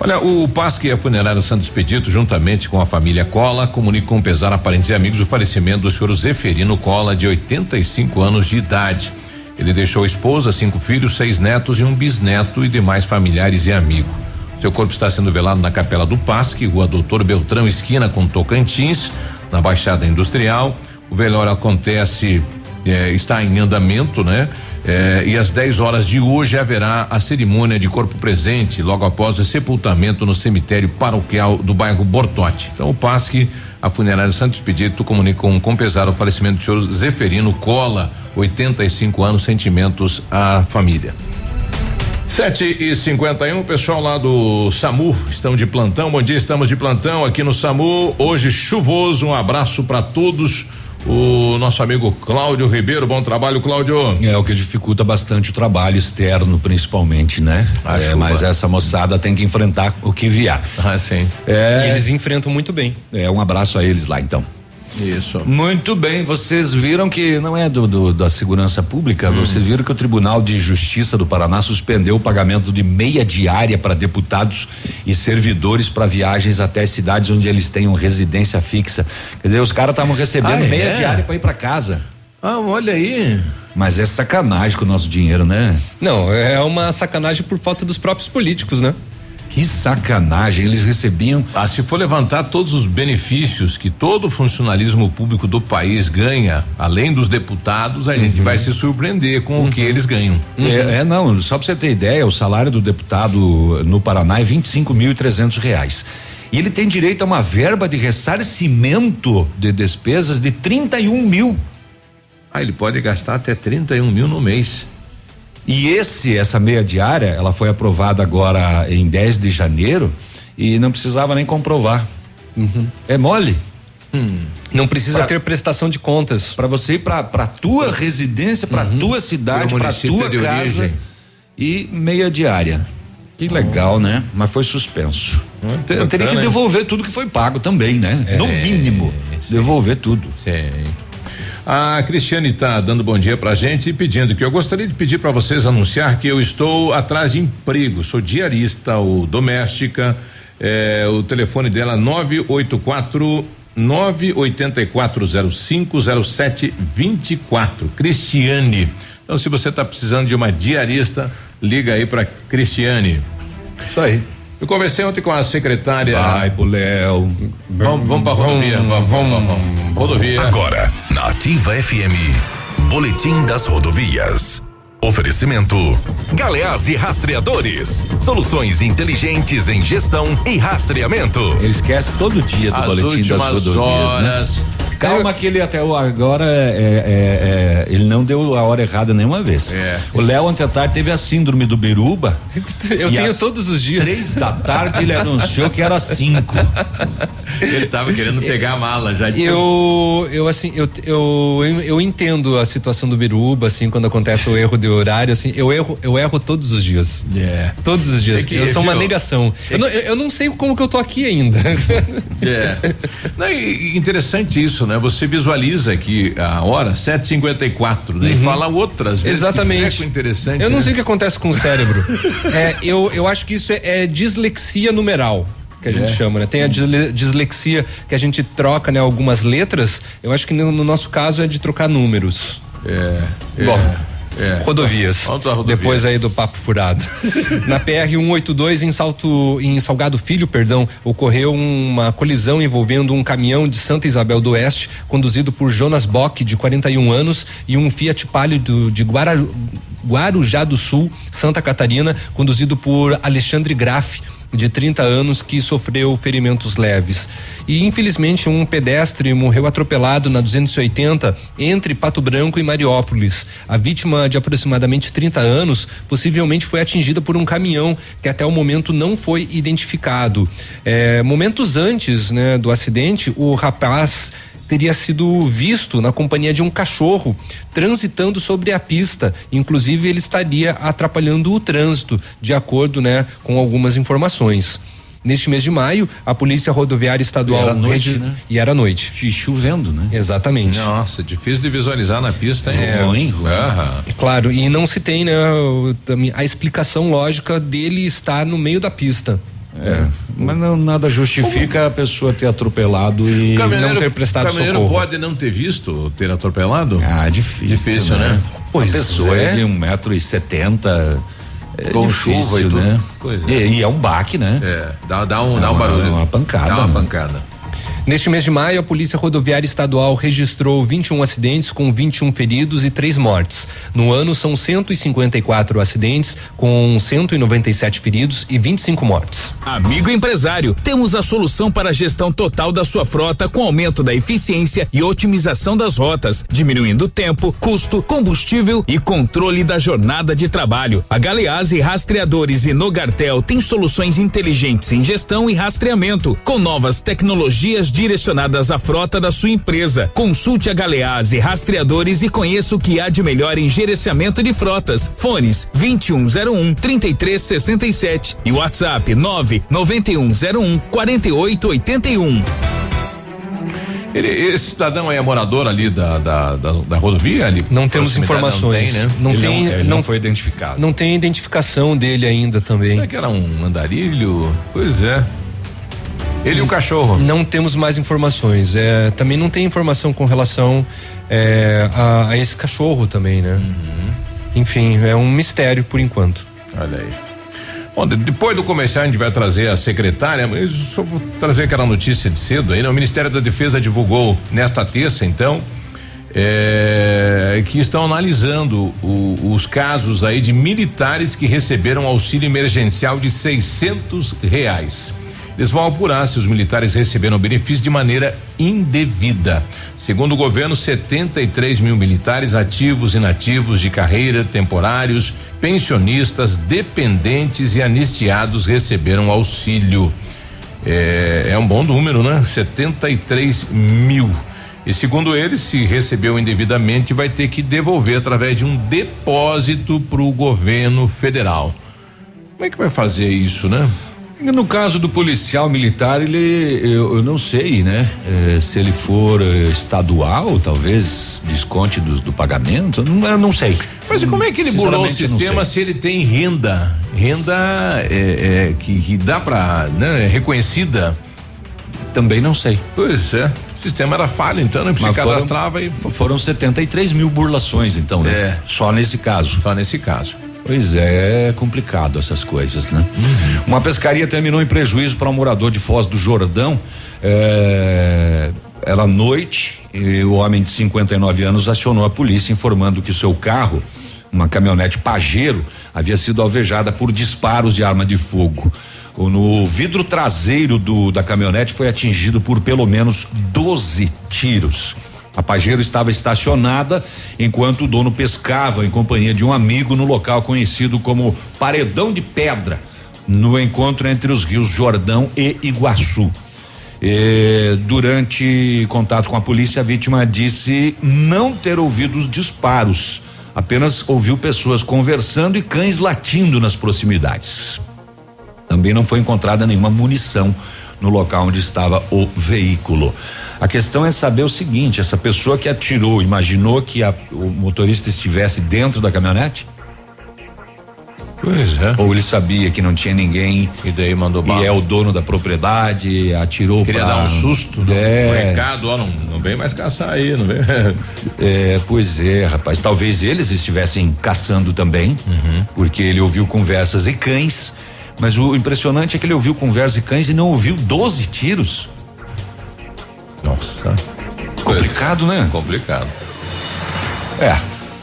Olha, o Pasque e a Funerária Santos Expedito, juntamente com a família Cola, comunicam com pesar a parentes e amigos o falecimento do senhor Zeferino Cola, de 85 anos de idade. Ele deixou esposa, cinco filhos, seis netos e um bisneto e demais familiares e amigos. Seu corpo está sendo velado na Capela do Pasque, Rua Doutor Beltrão, esquina com Tocantins, na Baixada Industrial. O velório acontece, eh, está em andamento, né? Eh, e às 10 horas de hoje haverá a cerimônia de corpo presente, logo após o sepultamento no cemitério paroquial do bairro Bortote. Então, o Pasque, a funerária Santo Expedito, comunicam com pesar o falecimento do senhor Zeferino Cola, 85 anos, sentimentos à família. 7 e 51 o pessoal lá do SAMU estão de plantão. Bom dia, estamos de plantão aqui no SAMU. Hoje chuvoso. Um abraço para todos. O nosso amigo Cláudio Ribeiro, bom trabalho, Cláudio.
É o que dificulta bastante o trabalho externo, principalmente, né? É, mas essa moçada tem que enfrentar o que vier.
Ah, sim.
É,
E eles enfrentam muito bem.
é um abraço a eles lá, então.
Isso.
Muito bem, vocês viram que não é do, do- da segurança pública,
Hum.
vocês viram que o Tribunal de Justiça do Paraná suspendeu o pagamento de meia diária para deputados e servidores para viagens até cidades onde eles tenham residência fixa. Quer dizer, os caras estavam recebendo
Ah,
meia
é?
diária para ir para casa.
Ah, olha aí.
Mas é sacanagem com o nosso dinheiro, né?
Não, é uma sacanagem por falta dos próprios políticos, né?
Que sacanagem, eles recebiam.
Ah, se for levantar todos os benefícios que todo o funcionalismo público do país ganha, além dos deputados, a gente vai se surpreender com o que eles ganham.
É, é, não, só para você ter ideia, o salário do deputado no Paraná é 25 mil e trezentos reais. E ele tem direito a uma verba de ressarcimento de despesas de 31 mil.
Ah, ele pode gastar até 31 mil no mês.
E esse, essa meia diária, ela foi aprovada agora em 10 de janeiro e não precisava nem comprovar. É mole.
Não precisa
Pra-
ter prestação de contas.
Para você ir para tua residência, para tua cidade, para tua
de
casa
origem.
e meia diária. Que legal, né? Mas foi suspenso. Te-
bacana,
Teria que devolver tudo que foi pago também, né?
É.
No mínimo, devolver tudo.
Sim. A Cristiane está dando bom dia pra gente e pedindo que eu gostaria de pedir para vocês anunciar que eu estou atrás de emprego, sou diarista ou doméstica. É, o telefone dela 984 984050724. Cristiane. Então, se você está precisando de uma diarista, liga aí para Cristiane.
Isso aí.
Eu conversei ontem com a secretária.
Vai pro Léo.
Vamos, vamos pra rodovia. Vamos, vamos, vamos. Rodovia.
Agora, na Ativa FM, Boletim das Rodovias. Oferecimento: Galeás e Rastreadores. Soluções inteligentes em gestão e rastreamento.
Ele esquece todo dia do
As
boletim das rodovias.
horas.
Né? Calma que ele até agora é, é- é- ele não deu a hora errada nenhuma vez.
É.
O Léo ontem à tarde teve a síndrome do Biruba.
Eu tenho todos os dias.
Três da tarde ele anunciou que era cinco.
Ele tava querendo pegar a mala já.
Eu, eu assim, eu, eu, eu entendo a situação do Biruba, assim, quando acontece o erro de horário, assim, eu erro, eu erro todos os dias.
É.
Todos os dias.
É que,
eu sou uma
viu?
negação. Eu, não, eu, eu não sei como que eu tô aqui ainda.
É. Não, interessante isso, né? Você visualiza aqui a hora 7h54, né? E
Uhum.
fala outras vezes.
Exatamente.
Que interessante.
Eu não
né?
sei o que acontece com o cérebro. é, eu, eu acho que isso é, é dislexia numeral. Que a gente
É.
chama, né? Tem a disle- dislexia que a gente troca, né? Algumas letras. Eu acho que no, no nosso caso é de trocar números.
É.
Bom.
É.
Rodovias.
Vamos pra rodovia.
Depois aí do papo furado. Na PR 182 em Salto em Salgado Filho, perdão, ocorreu uma colisão envolvendo um caminhão de Santa Isabel do Oeste, conduzido por Jonas Bock, de 41 anos, e um Fiat Palio do- de Guarujá do Sul, Santa Catarina, conduzido por Alexandre Graff, de 30 anos, que sofreu ferimentos leves. E infelizmente um pedestre morreu atropelado na 280 entre Pato Branco e Mariópolis. A vítima de aproximadamente 30 anos possivelmente foi atingida por um caminhão que até o momento não foi identificado. É, momentos antes, né, do acidente, o rapaz teria sido visto na companhia de um cachorro transitando sobre a pista. Inclusive, ele estaria atrapalhando o trânsito, de acordo, né, com algumas informações. Neste mês de maio, a Polícia Rodoviária Estadual
E era noite,
regi-
né?
e era noite.
E chovendo, né?
Exatamente.
Nossa, difícil de visualizar na pista, hein?
É,
ruim, ruim.
Aham.
Claro, e não se tem, né, a explicação lógica dele estar no meio da pista.
É, mas não, nada justifica a pessoa ter atropelado e
não ter prestado
o caminhoneiro
socorro.
pode não ter visto ter atropelado?
Ah, difícil.
Difícil, né?
Pois
a pessoa
é.
é. de um metro e setenta. É
Com
difícil,
chuva e tudo.
né?
Pois é.
E, e é um baque, né?
É, dá, dá um,
É
dá um
uma-
barulho.
uma pancada,
Dá uma
né?
pancada.
Neste mês de maio, a Polícia Rodoviária Estadual registrou 21 acidentes com 21 feridos e três mortes. No ano, são 154 acidentes com 197 feridos e 25 mortes.
Amigo empresário, temos a solução para a gestão total da sua frota com aumento da eficiência e otimização das rotas, diminuindo tempo, custo, combustível e controle da jornada de trabalho. A Galeazzi Rastreadores e Nogartel tem soluções inteligentes em gestão e rastreamento, com novas tecnologias direcionadas à frota da sua empresa. Consulte a Galeazzi Rastreadores e conheça o que há de melhor em gerenciamento de frotas. Fones 2101 3367 e WhatsApp 99101 4881.
Ele, esse cidadão é morador ali da, da, da, da rodovia? Ali,
Não temos informações.
Não tem, né?
Não
Ele
tem,
ele
não,
foi identificado.
não tem identificação dele ainda também.
Será que era um andarilho? Pois é. Ele e o cachorro.
Não temos mais informações. É, também não tem informação com relação é, a, a esse cachorro também, né? Enfim, é um mistério por enquanto.
Olha aí. Bom, de- depois do comercial a gente vai trazer a secretária, mas só vou trazer aquela notícia de cedo aí, né? O Ministério da Defesa divulgou nesta terça, então, é, que estão analisando o- os casos aí de militares que receberam auxílio emergencial de 600 reais. Eles vão apurar se os militares receberam benefício de maneira indevida. Segundo o governo, 73 mil militares ativos, inativos, de carreira, temporários, pensionistas, dependentes e anistiados receberam auxílio. É, é um bom número, né? 73 mil. E segundo ele, se recebeu indevidamente, vai ter que devolver através de um depósito para o governo federal. Como é que vai fazer isso, né?
No caso do policial militar, ele, eu, eu não sei, né? Eh, se ele for eh, estadual, talvez desconte do, do pagamento, não, eu não sei.
Mas e como é que ele burlou o sistema se ele tem renda? Renda é, é, que, que dá pra, né, reconhecida?
Também não sei.
Pois é. O sistema era falho, então, né? Se
Mas foram-
cadastrava e.
Foram 73 mil burlações, então, né?
É.
Só nesse caso.
Só nesse caso.
Pois é, é complicado essas coisas, né? Uma pescaria terminou em prejuízo para um morador de Foz do Jordão. É, era noite e o homem de 59 anos acionou a polícia informando que seu carro, uma caminhonete Pajero, havia sido alvejada por disparos de arma de fogo. O- No vidro traseiro do, da caminhonete foi atingido por pelo menos 12 tiros. A Pajero estava estacionada enquanto o dono pescava em companhia de um amigo no local conhecido como Paredão de Pedra, no encontro entre os rios Jordão e Iguaçu. Eh, durante contato com a polícia, a vítima disse não ter ouvido os disparos, apenas ouviu pessoas conversando e cães latindo nas proximidades. Também não foi encontrada nenhuma munição no local onde estava o veículo. A questão é saber o seguinte: essa pessoa que atirou imaginou que a- o motorista estivesse dentro da caminhonete?
Pois é.
Ou ele sabia que não tinha ninguém
E daí mandou bala.
e é o dono da propriedade, atirou
Queria
pra-
dar um susto,
É.
no recado, ó, não, não vem mais caçar aí, não vem.
É, pois é, rapaz. Talvez eles estivessem caçando também, porque ele ouviu conversas e cães. Mas o impressionante é que ele ouviu conversas e cães e não ouviu 12 tiros.
Nossa.
Complicado, né?
Complicado.
É.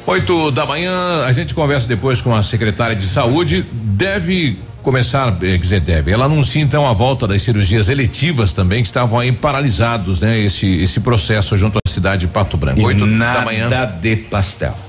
Oito da manhã, a gente conversa depois com a secretária de saúde. Deve começar, eh, quer dizer, deve. Ela anuncia então a volta das cirurgias eletivas também, que estavam aí paralisados, né? Esse, esse processo junto à cidade de Pato Branco.
E
Oito
nada
da manhã.
de pastel.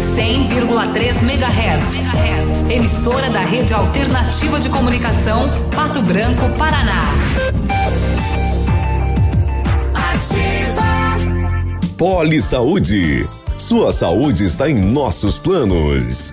100,3 MHz. Emissora da Rede Alternativa de Comunicação, Pato Branco, Paraná.
Poli Saúde. Sua saúde está em nossos planos.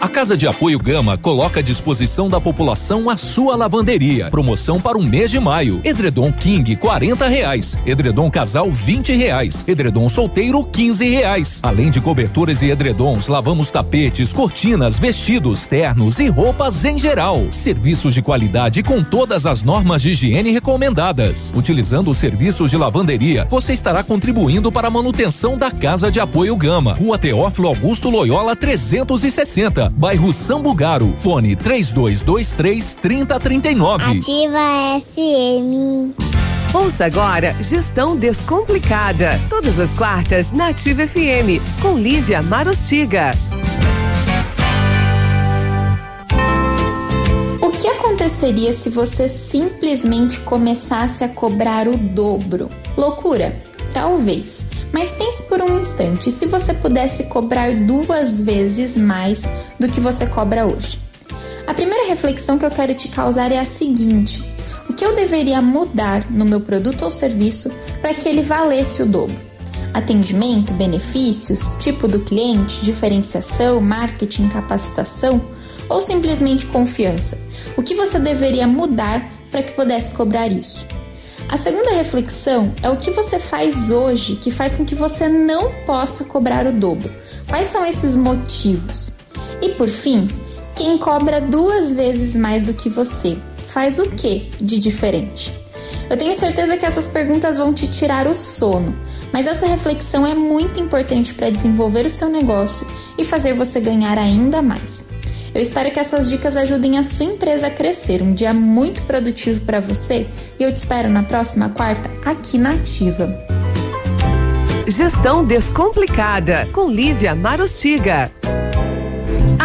A Casa de Apoio Gama coloca à disposição da população a sua lavanderia. Promoção para o mês de maio. Edredom King, 40 reais. Edredom Casal, 20 reais. Edredom Solteiro, 15 reais. Além de coberturas e edredons, lavamos tapetes, cortinas, vestidos, ternos e roupas em geral. Serviços de qualidade com todas as normas de higiene recomendadas. Utilizando os serviços de lavanderia, você estará contribuindo para a manutenção da Casa de Apoio Gama. Rua Teófilo Augusto Loyola 360, bairro Sambugaro. Fone 3223 3039.
Ativa FM.
Ouça agora Gestão Descomplicada. Todas as quartas na Ativa FM, com Lívia Marostiga.
O que aconteceria se você simplesmente começasse a cobrar o dobro? Loucura? Talvez. Mas pense por um instante, se você pudesse cobrar duas vezes mais do que você cobra hoje? A primeira reflexão que eu quero te causar é a seguinte: o que eu deveria mudar no meu produto ou serviço para que ele valesse o dobro? Atendimento, benefícios, tipo do cliente, diferenciação, marketing, capacitação ou simplesmente confiança? O que você deveria mudar para que pudesse cobrar isso? A segunda reflexão é o que você faz hoje que faz com que você não possa cobrar o dobro. Quais são esses motivos? E por fim, quem cobra duas vezes mais do que você faz o que de diferente? Eu tenho certeza que essas perguntas vão te tirar o sono, mas essa reflexão é muito importante para desenvolver o seu negócio e fazer você ganhar ainda mais. Eu espero que essas dicas ajudem a sua empresa a crescer. Um dia muito produtivo para você e eu te espero na próxima quarta aqui na Ativa.
Gestão Descomplicada com Lívia Marostiga.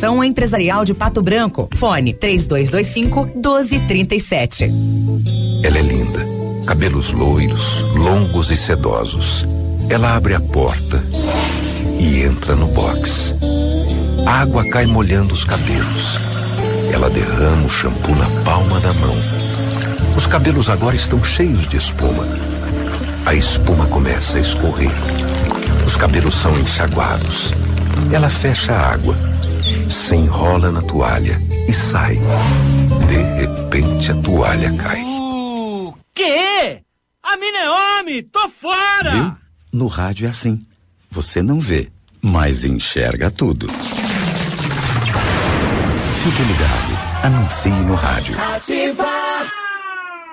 Associação Empresarial de Pato Branco. Fone 3225 1237.
Ela é linda. Cabelos loiros, longos e sedosos. Ela abre a porta e entra no box. Água cai molhando os cabelos. Ela derrama o shampoo na palma da mão. Os cabelos agora estão cheios de espuma. A espuma começa a escorrer. Os cabelos são enxaguados. Ela fecha a água se enrola na toalha e sai. De repente a toalha cai.
O quê? A mina é homem! Tô fora!
Viu? No rádio é assim. Você não vê, mas enxerga tudo. Fique ligado. Anuncie no rádio.
Ativa!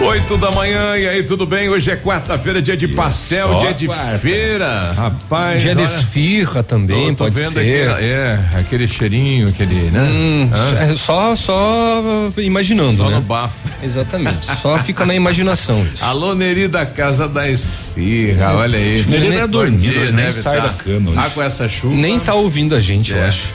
Oito da manhã, e aí, tudo bem? Hoje é quarta-feira, dia de pastel, dia de quarta. feira. Rapaz.
Dia de esfirra também, tô, tô pode vendo
ser. Aqui, é, aquele cheirinho, aquele, né? Hum,
é só, só imaginando,
só
né?
no bafo.
Exatamente, só fica na imaginação. Isso.
Alô, Neri da Casa da Esfirra, olha aí.
Neri é dormido,
nem sai da cama. Ah, com essa chuva.
Nem tá ouvindo a gente, é. eu acho.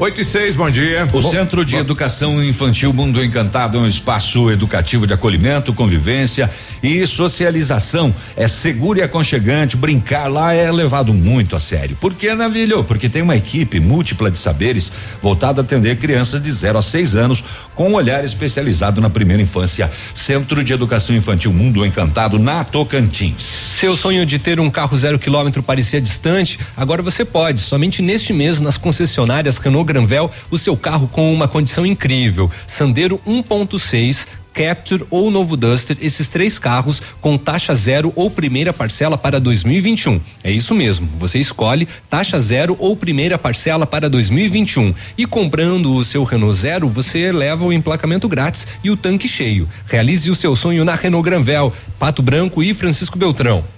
8 e 6, bom dia.
O bom, Centro de bom. Educação Infantil Mundo Encantado é um espaço educativo de acolhimento, convivência e socialização. É seguro e aconchegante. Brincar lá é levado muito a sério. Por que, Navilho? Porque tem uma equipe múltipla de saberes voltada a atender crianças de 0 a 6 anos com um olhar especializado na primeira infância. Centro de Educação Infantil Mundo Encantado na Tocantins.
Seu sonho de ter um carro zero quilômetro parecia distante? Agora você pode. Somente neste mês nas concessionárias Renault Granvel o seu carro com uma condição incrível. Sandero 1.6 Capture ou novo Duster, esses três carros com taxa zero ou primeira parcela para 2021. É isso mesmo, você escolhe taxa zero ou primeira parcela para 2021. E comprando o seu Renault Zero, você leva o emplacamento grátis e o tanque cheio. Realize o seu sonho na Renault Granvel, Pato Branco e Francisco Beltrão.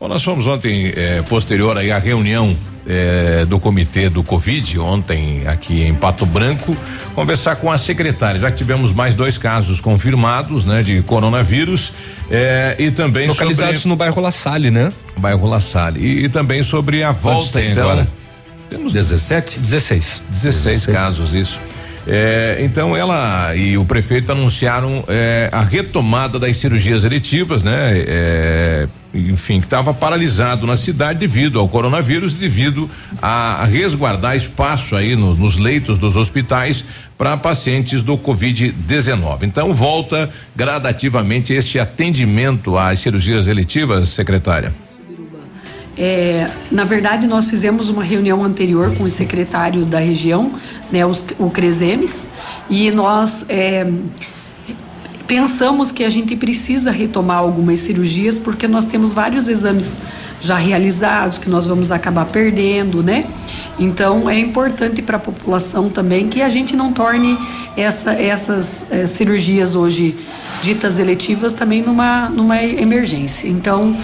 Bom, nós fomos ontem, eh, posterior aí à reunião eh, do comitê do Covid, ontem aqui em Pato Branco, conversar com a secretária, já que tivemos mais dois casos confirmados, né, de coronavírus, eh, e também
localizados
sobre,
no bairro La Salle, né?
Bairro La Salle e, e também sobre a volta então.
Agora?
Temos 17?
16.
16, 16. casos, isso. É, então ela e o prefeito anunciaram é, a retomada das cirurgias eletivas, né? É, enfim, que estava paralisado na cidade devido ao coronavírus, devido a, resguardar espaço aí no, nos leitos dos hospitais para pacientes do Covid-19. Então volta gradativamente este atendimento às cirurgias eletivas, secretária.
É, na verdade, nós fizemos uma reunião anterior com os secretários da região, né, os, o Cresemes, e nós é, pensamos que a gente precisa retomar algumas cirurgias porque nós temos vários exames já realizados que nós vamos acabar perdendo, né? Então é importante para a população também que a gente não torne essa, essas eh, cirurgias hoje ditas eletivas também numa, numa emergência. Então,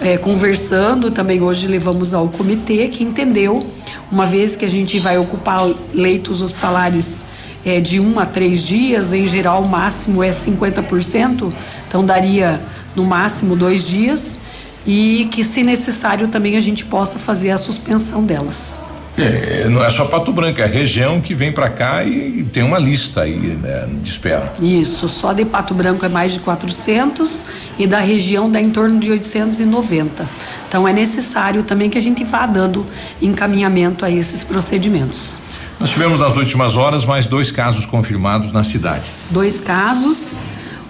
eh, conversando também hoje levamos ao comitê que entendeu, uma vez que a gente vai ocupar leitos hospitalares eh, de um a três dias, em geral o máximo é 50%, então daria no máximo dois dias, e que se necessário também a gente possa fazer a suspensão delas.
É, não é só Pato Branco, é região que vem para cá e tem uma lista aí né, de espera.
Isso, só de Pato Branco é mais de 400 e da região dá em torno de 890. Então é necessário também que a gente vá dando encaminhamento a esses procedimentos.
Nós tivemos nas últimas horas mais dois casos confirmados na cidade.
Dois casos,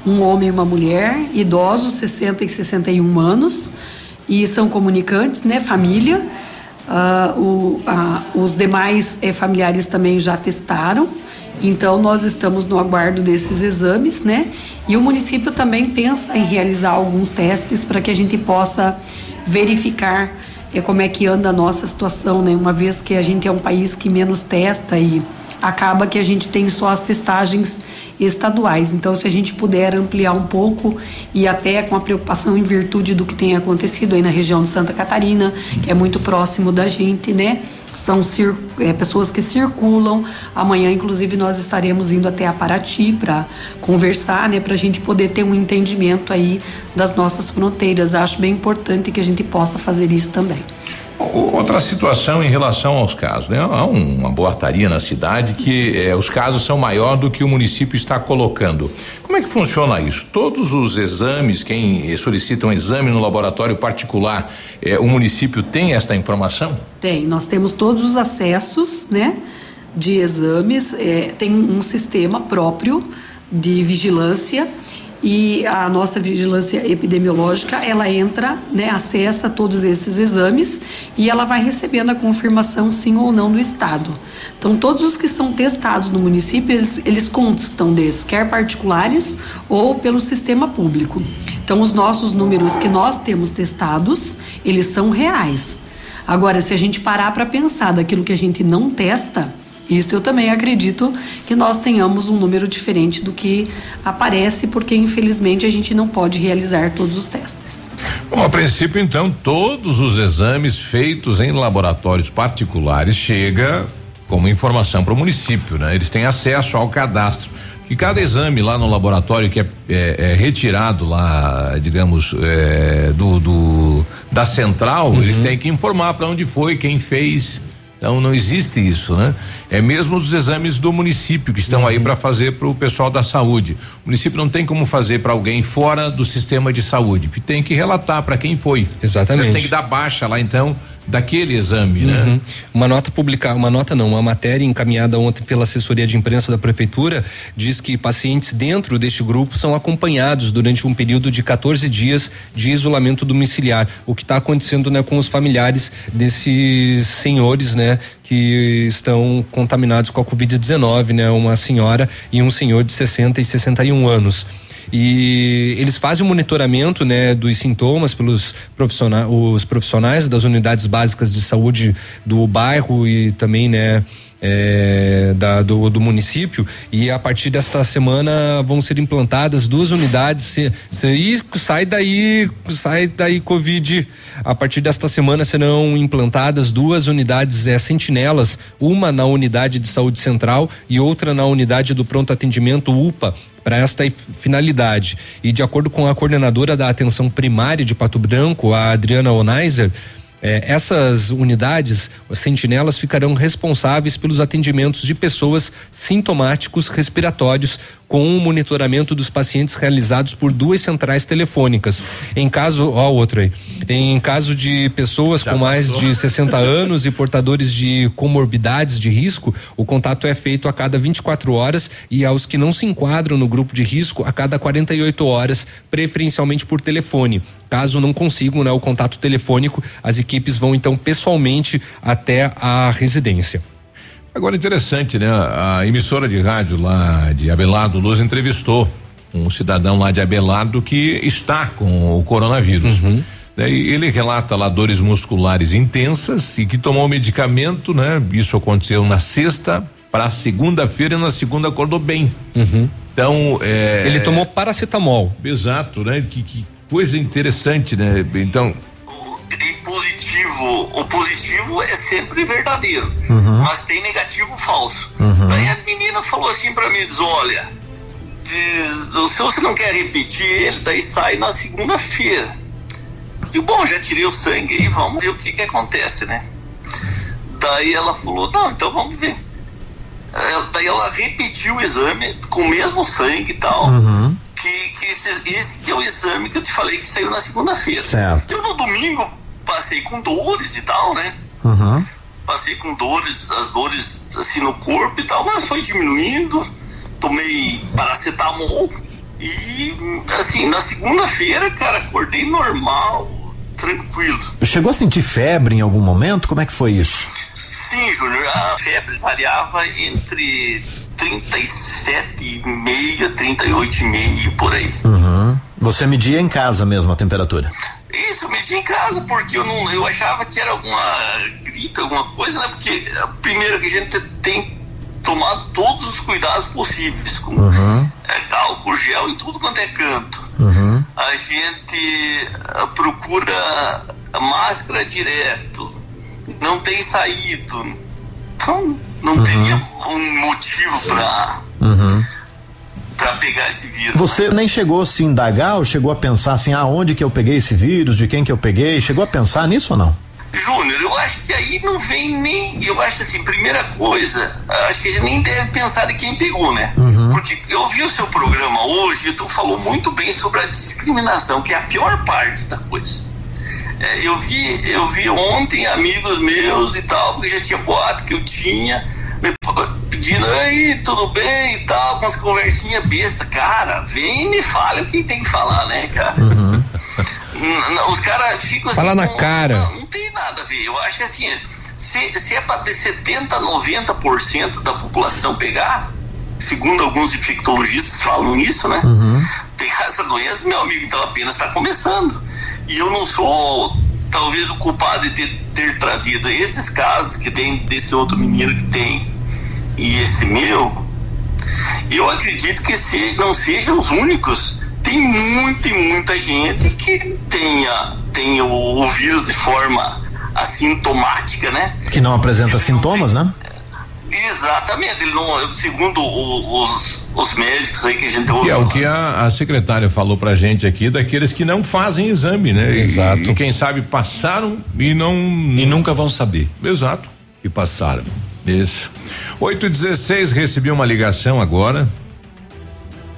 um homem e uma mulher, idosos, 60 e 61 anos, e são comunicantes, né, família Uh, o, uh, os demais eh, familiares também já testaram, então nós estamos no aguardo desses exames, né? E o município também pensa em realizar alguns testes para que a gente possa verificar eh, como é que anda a nossa situação, né? Uma vez que a gente é um país que menos testa e acaba que a gente tem só as testagens estaduais. Então, se a gente puder ampliar um pouco e até com a preocupação em virtude do que tem acontecido aí na região de Santa Catarina, que é muito próximo da gente, né? São é, pessoas que circulam. Amanhã, inclusive, nós estaremos indo até a Paraty para conversar, né? Para a gente poder ter um entendimento aí das nossas fronteiras. Acho bem importante que a gente possa fazer isso também.
Outra situação em relação aos casos, né? Há uma boataria na cidade que eh, os casos são maior do que o município está colocando. Como é que funciona isso? Todos os exames, quem solicita um exame no laboratório particular, eh, o município tem esta informação?
Tem, nós temos todos os acessos, né? De exames, eh, tem um sistema próprio de vigilância e a nossa vigilância epidemiológica ela entra, né, acessa todos esses exames e ela vai recebendo a confirmação sim ou não do estado. Então todos os que são testados no município eles, eles constam desses, quer particulares ou pelo sistema público. Então os nossos números que nós temos testados eles são reais. Agora se a gente parar para pensar daquilo que a gente não testa isso eu também acredito que nós tenhamos um número diferente do que aparece, porque infelizmente a gente não pode realizar todos os testes.
Bom, a princípio, então, todos os exames feitos em laboratórios particulares chega como informação para o município, né? Eles têm acesso ao cadastro. E cada exame lá no laboratório que é, é, é retirado lá, digamos, é, do, do, da central, uhum. eles têm que informar para onde foi, quem fez. Então não existe isso, né? É mesmo os exames do município que estão uhum. aí para fazer para o pessoal da saúde. O município não tem como fazer para alguém fora do sistema de saúde, que tem que relatar para quem foi.
Exatamente.
Eles têm que dar baixa lá então daquele exame, né? uhum. né?
Uma nota publicada, uma nota não, uma matéria encaminhada ontem pela assessoria de imprensa da prefeitura diz que pacientes dentro deste grupo são acompanhados durante um período de 14 dias de isolamento domiciliar. O que está acontecendo, né, com os familiares desses senhores, né, que estão contaminados com a Covid-19, né? Uma senhora e um senhor de 60 e 61 anos e eles fazem o monitoramento né dos sintomas pelos profissionais os profissionais das unidades básicas de saúde do bairro e também né é, da, do, do, município. E a partir desta semana vão ser implantadas duas unidades. Se, se, sai daí sai daí covid. A partir desta semana serão implantadas duas unidades é, sentinelas. Uma na unidade de saúde central e outra na unidade do pronto atendimento UPA para esta finalidade. E de acordo com a coordenadora da atenção primária de Pato Branco, a Adriana Onaiser, é, essas unidades, as sentinelas, ficarão responsáveis pelos atendimentos de pessoas sintomáticos respiratórios com o monitoramento dos pacientes realizados por duas centrais telefônicas. Em caso, ó, outro aí. Em caso de pessoas Já com mais de 60 anos e portadores de comorbidades de risco, o contato é feito a cada 24 horas e aos que não se enquadram no grupo de risco a cada 48 horas, preferencialmente por telefone. Caso não consigam né, o contato telefônico, as equipes vão então pessoalmente até a residência.
Agora interessante, né? A emissora de rádio lá de Abelardo Luz entrevistou um cidadão lá de Abelardo que está com o coronavírus. Né, e ele relata lá dores musculares intensas e que tomou medicamento, né? Isso aconteceu na sexta para segunda-feira e na segunda acordou bem. Então, é,
Ele tomou paracetamol.
Exato, né? Que, que coisa interessante, né? Então,
positivo, o positivo é sempre verdadeiro,
Uhum.
mas tem negativo falso.
Uhum.
Daí a menina falou assim pra mim, diz, olha, diz, se você não quer repetir ele, daí sai na segunda-feira. Digo, bom, já tirei o sangue aí, vamos ver o que que acontece, né? Daí ela falou, não, então vamos ver. Daí ela repetiu o exame com o mesmo sangue e tal. Que, que esse, esse que é o exame que eu te falei que saiu na segunda-feira.
Certo.
Eu no domingo passei com dores e tal, né?
Uhum.
Passei com dores, as dores assim no corpo e tal, mas foi diminuindo. Tomei paracetamol e assim, na segunda-feira, cara, acordei normal, tranquilo.
Chegou a sentir febre em algum momento? Como é que foi isso?
Sim, Júnior, a febre variava entre 37,5, 38,5 por aí.
Uhum. Você media em casa mesmo a temperatura?
Isso, eu medi em casa, porque eu não, eu achava que era alguma gripe, alguma coisa, né? Porque eh, primeiro que a gente tem tomado todos os cuidados possíveis, com
Uhum.
eh, álcool gel em tudo quanto é canto.
Uhum.
A gente eh, procura máscara direto, não tem saído. Então, não teria um motivo para
Uhum.
para pegar esse vírus.
Você nem chegou a se indagar ou chegou a pensar assim, ah, onde que eu peguei esse vírus, de quem que eu peguei? Chegou a pensar nisso ou não?
Júnior, eu acho que aí não vem nem. Eu acho assim, primeira coisa, acho que a gente nem deve pensar em quem pegou, né? Porque eu ouvi o seu programa hoje e tu falou muito bem sobre a discriminação, que é a pior parte da coisa. É, eu vi, eu vi ontem amigos meus e tal, porque já tinha boato que eu tinha, me pedindo, aí, tudo bem e tal, com as conversinhas besta. Cara, vem e me fale o que tem que falar, né, cara? N- Os caras ficam assim.
Fala na
com-
cara.
Não, não tem nada a ver. Eu acho que assim, se, se é para de 70% a 90% da população pegar, segundo alguns infectologistas falam isso, né? Pegar essa doença, meu amigo, então apenas está começando. E eu não sou, talvez, o culpado de ter, ter trazido esses casos que tem desse outro menino que tem e esse meu. Eu acredito que se, não sejam os únicos. Tem muita e muita gente que tenha, tenha o, o vírus de forma assintomática, né?
Que não apresenta sintomas, né?
Exatamente. Ele não, segundo o- os, os médicos aí que a gente ouve
é o que a, a secretária falou pra gente aqui, daqueles que não fazem exame, né? Exato. E, quem sabe passaram e não. E
nunca vão saber.
Exato.
Que passaram.
Isso. 8 e 16 recebi uma ligação agora.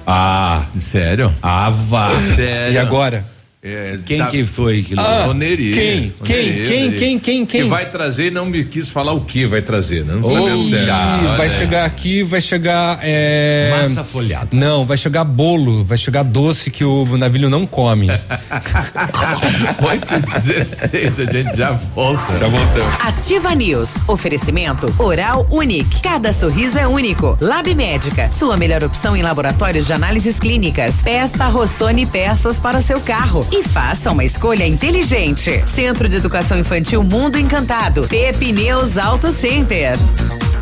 Ah, sério?
Ah, vá.
Sério.
E agora?
É,
Quem que foi que
Ah,
O Neri.
quem?
O
Quem?
Neri,
Quem?
o Neri.
Quem? Quem?
Que
Quem?
vai trazer e não me quis falar o que vai trazer, né? Não
Ih,
sabendo sério.
vai
Olha.
chegar aqui, vai chegar. É...
Massa folhada.
Não, vai chegar bolo, vai chegar doce que o navilho não come.
8 e 16 a gente já volta.
Já voltamos.
Ativa News. Oferecimento Oral Unique. Cada sorriso é único. Lab Médica. Sua melhor opção em laboratórios de análises clínicas. Peça Rossoni peças para o seu carro e faça uma escolha inteligente. Centro de Educação Infantil Mundo Encantado. Pepineus Auto Center.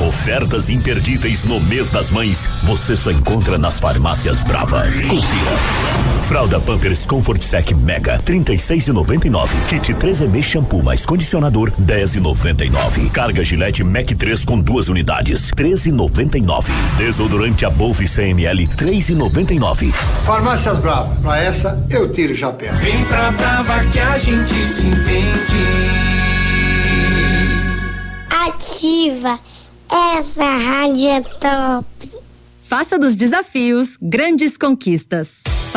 Ofertas imperdíveis no mês das mães você só encontra nas farmácias Brava. Confira. Fralda Pampers Comfort Sec Mega 36,99. Kit 3M shampoo mais condicionador 10,99. Carga Gillette Mac 3 com duas unidades 13,99. Desodorante Above 100 ml 3,99.
Farmácias Brava, pra essa eu tiro o chapéu.
Vem pra Brava que a gente se entende.
Ativa. Essa rádio é top.
Faça dos desafios grandes conquistas.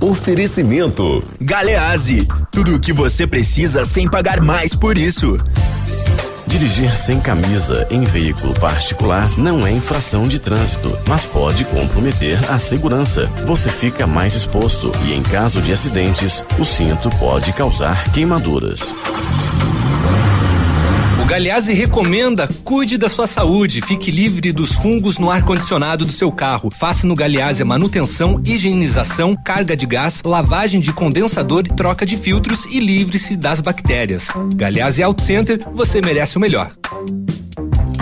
Oferecimento.
Galease, tudo o que você precisa sem pagar mais por isso.
Dirigir sem camisa em veículo particular não é infração de trânsito, mas pode comprometer a segurança. Você fica mais exposto e, em caso de acidentes, o cinto pode causar queimaduras.
Galeazzi recomenda cuide da sua saúde, fique livre dos fungos no ar-condicionado do seu carro. Faça no Galeazzi a manutenção, higienização, carga de gás, lavagem de condensador, troca de filtros e livre-se das bactérias. Galeazzi Auto Center, você merece o melhor.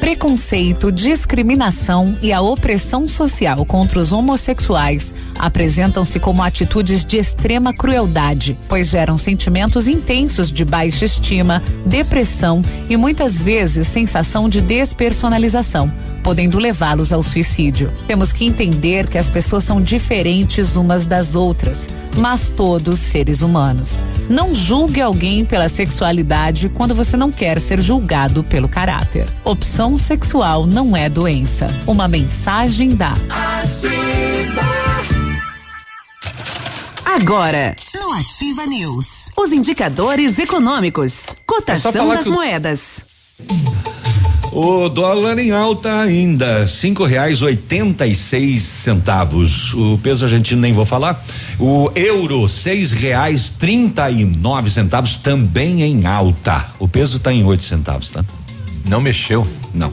Preconceito, discriminação e a opressão social contra os homossexuais apresentam-se como atitudes de extrema crueldade, pois geram sentimentos intensos de baixa estima, depressão e muitas vezes sensação de despersonalização, podendo levá-los ao suicídio. Temos que entender que as pessoas são diferentes umas das outras, mas todos seres humanos. Não julgue alguém pela sexualidade quando você não quer ser julgado pelo caráter. Opção sexual não é doença. Uma mensagem da Agora, no Ativa News, os indicadores econômicos, cotação
falar
das moedas.
O dólar em alta ainda, cinco reais oitenta e seis centavos. O peso argentino nem vou falar. O euro, seis reais trinta e nove centavos, também em alta. O peso está em oito centavos, tá?
Não mexeu?
Não.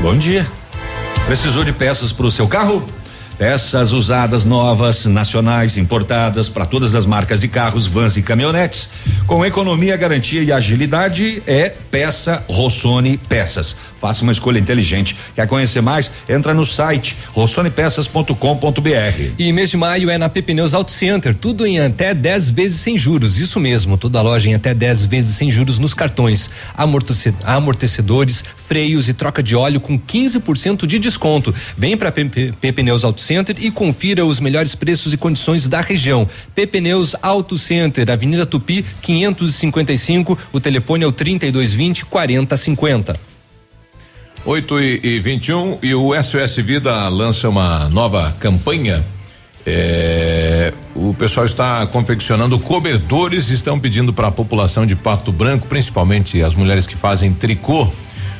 Bom dia. Precisou de peças para o seu carro? Peças usadas, novas, nacionais, importadas para todas as marcas de carros, vans e caminhonetes. Com economia, garantia e agilidade, é Peça Rossoni Peças. Faça uma escolha inteligente. Quer conhecer mais? Entra no site rossonepeças.com.br.
E mês de maio é na Pepineus Auto Center, tudo em até 10 vezes sem juros. Isso mesmo, toda loja em até 10 vezes sem juros nos cartões. Amortece- Amortecedores, freios e troca de óleo com 15% de desconto. Vem para Pepineus Auto Center e confira os melhores preços e condições da região. Pepineus Auto Center, Avenida Tupi, 555. O telefone é o 3220 4050.
8 e, e 21 e o SOS Vida lança uma nova campanha. É, o pessoal está confeccionando cobertores, estão pedindo para a população de Pato Branco, principalmente as mulheres que fazem tricô,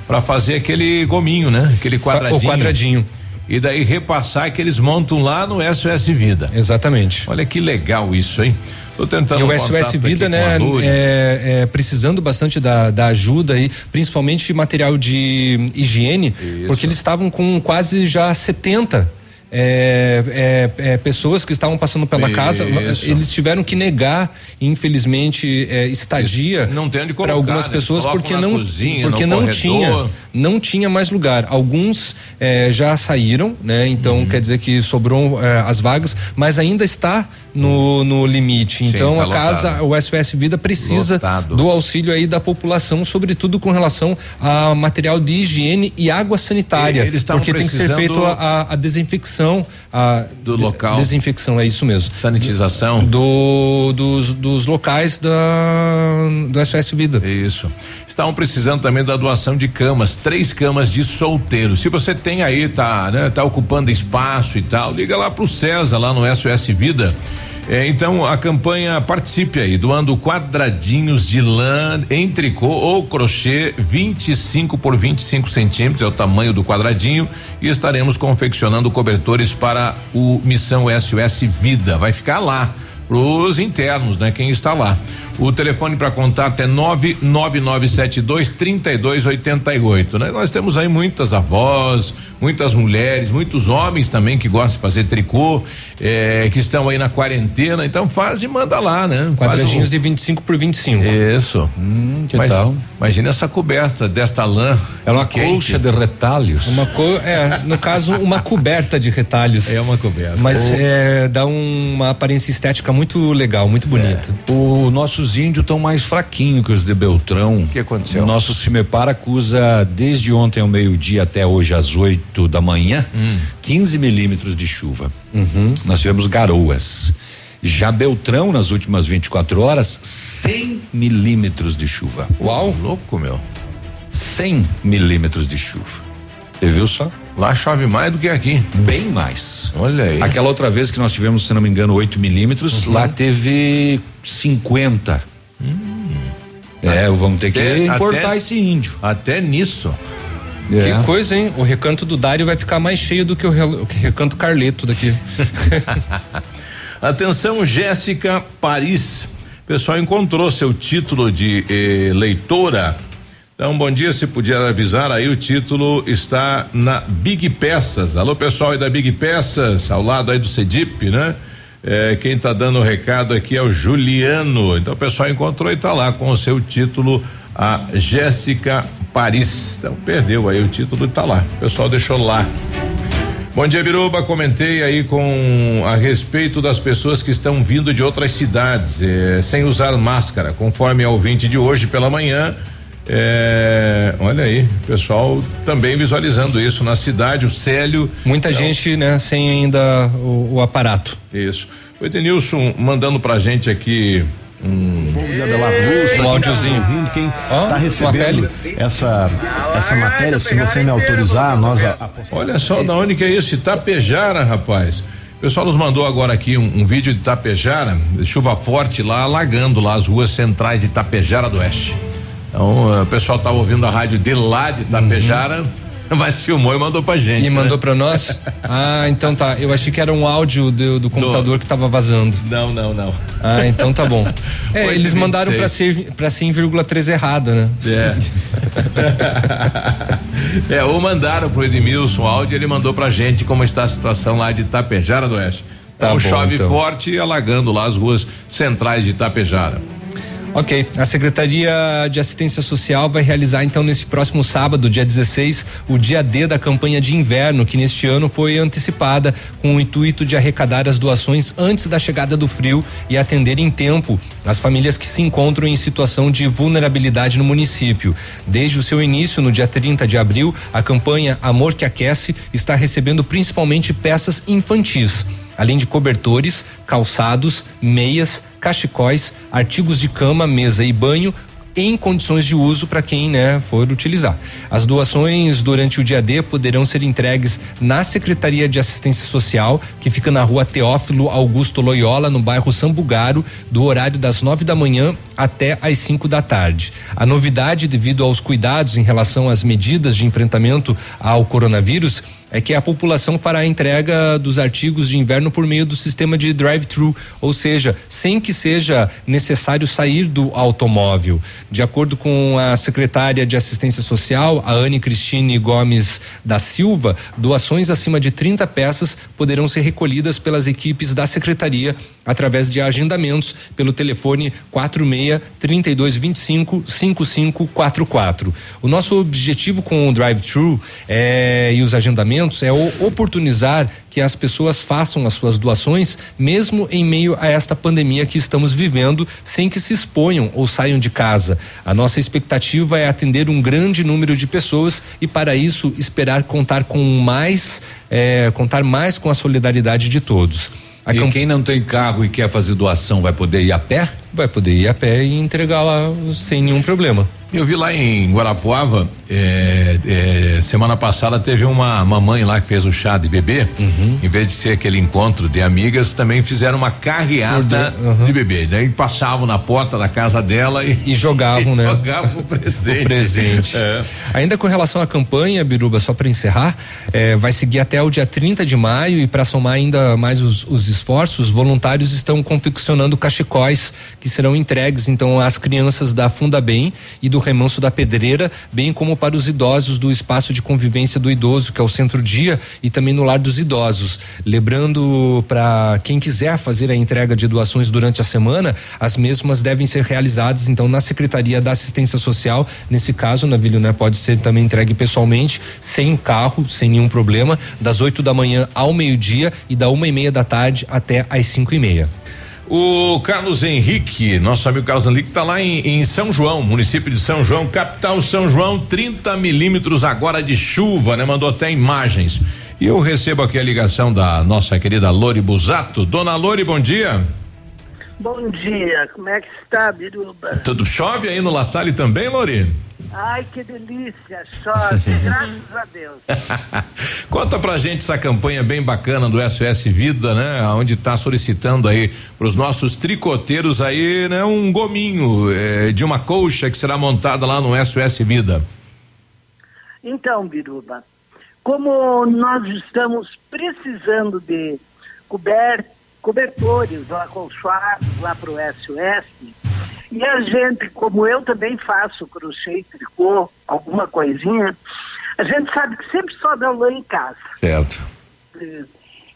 para fazer aquele gominho, né? Aquele quadradinho.
O quadradinho.
E daí repassar que eles montam lá no SOS Vida.
Exatamente.
Olha que legal isso, hein? Tô tentando
E o SOS Vida, né, é, é, precisando bastante da, da ajuda aí, principalmente de material de higiene, porque eles estavam com quase já 70 é, é, é, pessoas que estavam passando pela casa,
Isso.
eles tiveram que negar, infelizmente, é, estadia para algumas
né?
pessoas porque não
cozinha,
porque não
corredor.
tinha não tinha mais lugar. Alguns eh, já saíram, né? Então
Uhum.
quer dizer que sobrou eh, as vagas, mas ainda está no, no limite. Então
tá
a casa,
lotado.
o SOS Vida precisa
Lotado.
do auxílio aí da população, sobretudo com relação a material de higiene e água sanitária.
E-
porque tem que ser feito a, a- a desinfecção. A
Do
de-
local.
Desinfecção, é isso mesmo.
Sanitização.
Do, dos, dos locais da, do SOS Vida.
Isso. Estavam precisando também da doação de camas, três camas de solteiro. Se você tem aí, tá, né, tá ocupando espaço e tal, liga lá pro César, lá no SOS Vida. É, então a campanha participe aí, doando quadradinhos de lã em tricô ou crochê 25 por 25 centímetros, é o tamanho do quadradinho, e estaremos confeccionando cobertores para o Missão SOS Vida. Vai ficar lá pros internos, né? Quem está lá. O telefone para contato é 99972 3288, né? Nós temos aí muitas avós, muitas mulheres, muitos homens também que gostam de fazer tricô, eh, que estão aí na quarentena, então faz e manda lá, né?
Quadradinhos
Faz
de 25 por 25.
Isso.
que
Mas
tal?
Imagina essa coberta desta lã.
É uma
quente.
colcha de retalhos.
Uma co é, no caso, uma coberta de retalhos.
É uma coberta.
Mas
O-
é, dá um- uma aparência estética muito legal, muito bonita.
Os nossos índios estão mais fraquinhos que os de Beltrão. O
que aconteceu?
O nosso Cimepar acusa desde ontem ao meio-dia até hoje às 8 da manhã
Hum.
15 milímetros de chuva.
Uhum.
Nós tivemos garoas. Já Beltrão, nas últimas 24 horas, 100 milímetros de chuva.
Uau!
Louco, meu.
100 milímetros de chuva. Você viu só?
Lá chove mais do que aqui.
Bem mais.
Olha aí.
Aquela outra vez que nós tivemos, se não me engano, 8 milímetros,
Uhum.
lá teve 50. É, vamos ter que importar
até-
esse índio.
Até nisso.
É.
Que coisa, hein? O recanto do Dário vai ficar mais cheio do que o recanto Carleto daqui.
Atenção, Jéssica Paris. O pessoal encontrou seu título de eh, leitora. Então, bom dia, se puder avisar aí, o título está na Big Peças. Alô, pessoal aí da Big Peças, ao lado aí do Cedip, né? Eh, quem está dando o recado aqui é o Juliano. Então, o pessoal encontrou e está lá com o seu título, a Jéssica Paris. Então, perdeu aí o título e está lá. O pessoal deixou lá. Bom dia, Biruba. Comentei aí com a respeito das pessoas que estão vindo de outras cidades eh, sem usar máscara, conforme ao ouvinte de hoje pela manhã. Eh, olha aí, pessoal também visualizando isso na cidade, o Célio.
Muita gente, né, sem ainda o, o aparato.
Isso. O Edenilson mandando pra gente aqui um.
Um áudiozinho.
Quem tá
uma
recebendo essa, essa matéria, se você me autorizar, nós a, a-
Olha só da onde que é isso, Itapejara, rapaz. O pessoal nos mandou agora aqui um, um vídeo de Itapejara, chuva forte lá, alagando lá as ruas centrais de Itapejara do Oeste. Então, eh, o pessoal tava ouvindo a rádio de lá de Itapejara, mas filmou e mandou pra gente.
E
né?
mandou pra nós? Ah, então tá. Eu achei que era um áudio do, do computador que tava vazando.
Não, não, não.
Ah, então tá bom. É, eles
e
mandaram
26.
pra ser para 100,3 errada, né?
É. é, ou mandaram pro Edmilson o áudio, ele mandou pra gente como está a situação lá de Itapejara do Oeste.
Tá
Então
bom,
chove
então.
forte e alagando lá as ruas centrais de Itapejara.
Ok, a Secretaria de Assistência Social vai realizar então nesse próximo sábado, dia 16, o dia D da campanha de inverno, que neste ano foi antecipada com o intuito de arrecadar as doações antes da chegada do frio e atender em tempo as famílias que se encontram em situação de vulnerabilidade no município. Desde o seu início, no dia 30 de abril, a campanha Amor que Aquece está recebendo principalmente peças infantis além de cobertores, calçados, meias, cachecóis, artigos de cama, mesa e banho em condições de uso para quem né, for utilizar. As doações durante o dia D poderão ser entregues na Secretaria de Assistência Social, que fica na rua Teófilo Augusto Loyola, no bairro Sambugaro, do horário das nove da manhã até às 5 da tarde. A novidade, devido aos cuidados em relação às medidas de enfrentamento ao coronavírus, é que a população fará a entrega dos artigos de inverno por meio do sistema de drive-thru, ou seja, sem que seja necessário sair do automóvel. De acordo com a secretária de Assistência Social, a Anne Cristine Gomes da Silva, doações acima de 30 peças poderão ser recolhidas pelas equipes da secretaria através de agendamentos pelo telefone 46 3225 5544. O nosso objetivo com o drive-thru é, e os agendamentos é oportunizar que as pessoas façam as suas doações, mesmo em meio a esta pandemia que estamos vivendo, sem que se exponham ou saiam de casa. A nossa expectativa é atender um grande número de pessoas e, para isso, esperar contar com mais, eh, contar mais com a solidariedade de todos. A
e
camp-
quem não tem carro e quer fazer doação vai poder ir a pé?
Vai poder ir a pé e entregar lá sem nenhum problema.
Eu vi lá em Guarapuava, é, é, semana passada teve uma mamãe lá que fez o chá de bebê.
Uhum.
Em vez de ser aquele encontro de amigas, também fizeram uma carreata de bebê. Daí passavam na porta da casa dela e,
E jogavam, né?
jogavam o presente.
O presente.
É.
Ainda com relação à campanha, Biruba, só para encerrar, eh, vai seguir até o dia 30 de maio e para somar ainda mais os, os esforços, voluntários estão confeccionando cachecóis que serão entregues então às crianças da Funda Bem e do Remanso da Pedreira, bem como para os idosos do espaço de convivência do idoso, que é o Centro Dia, e também no Lar dos Idosos. Lembrando para quem quiser fazer a entrega de doações durante a semana, as mesmas devem ser realizadas então na Secretaria da Assistência Social. Nesse caso, Navilho, né, pode ser também entregue pessoalmente, sem carro, sem nenhum problema, das 8 da manhã ao meio-dia e da uma e meia da tarde até às cinco e meia.
O Carlos Henrique, nosso amigo Carlos Henrique, está lá em, em São João, município de São João, capital São João, 30 milímetros agora de chuva, né? Mandou até imagens. E eu recebo aqui a ligação da nossa querida Lori Busato. Dona Lori, bom dia.
Bom dia, como é que está, Biruba?
Tudo chove aí no La Salle também, Lori?
Ai, que delícia, chove, graças a Deus.
Conta pra gente essa campanha bem bacana do SOS Vida, né? Onde está solicitando aí para os nossos tricoteiros aí, né? Um gominho eh, de uma colcha que será montada lá no SOS Vida.
Então, Biruba, como nós estamos precisando de cober, cobertores acolchoados lá para o SOS, e a gente, como eu também faço crochê tricô, alguma coisinha, a gente sabe que sempre sobra lã em casa.
Certo.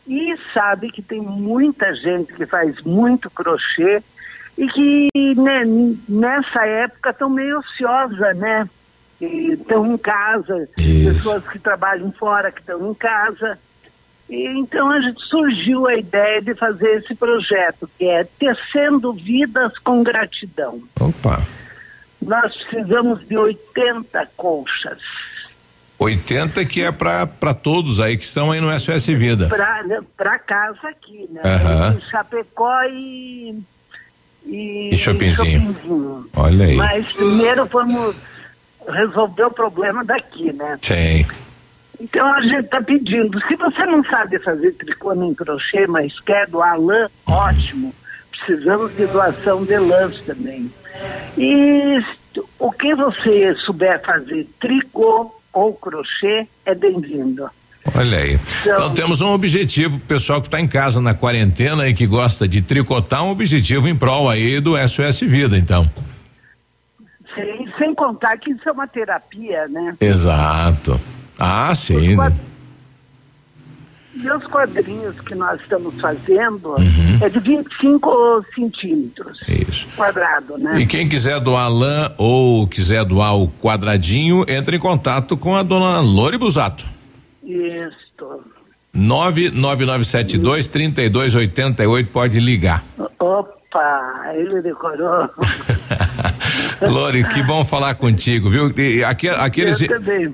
E sabe que tem muita gente que faz muito crochê e que né, nessa época estão meio ociosa, né? Estão em casa, pessoas que trabalham fora que estão em casa. E, então a gente surgiu a ideia de fazer esse projeto, que é Tecendo Vidas com Gratidão.
Opa.
Nós precisamos de 80 colchas
80 que é para todos aí que estão aí no SOS Vida.
para casa aqui, né? Em Chapecó e e,
E Chopinzinho.
Chopinzinho.
Olha aí.
Mas primeiro vamos resolver o problema daqui, né?
Tem.
Então a gente está pedindo, se você não sabe fazer tricô nem crochê, mas quer doar lã, ótimo. Precisamos de doação de lãs também. E o que você souber fazer, tricô ou crochê, é bem-vindo.
Olha aí. Então, temos um objetivo, pessoal que está em casa na quarentena e que gosta de tricotar, um objetivo em prol aí do SOS Vida, então.
Sem, sem contar que isso é uma terapia, né?
Exato. Ah, sim.
E os quadrinhos que nós estamos fazendo
Uhum.
é de 25 centímetros
Isso.
quadrado, né?
E quem quiser doar lã ou quiser doar o quadradinho, entre em contato com a dona Lori Busato.
Isso.
99972 3288 pode ligar.
Opa, ele decorou.
Lori, que bom falar contigo, viu? E aque- aqueles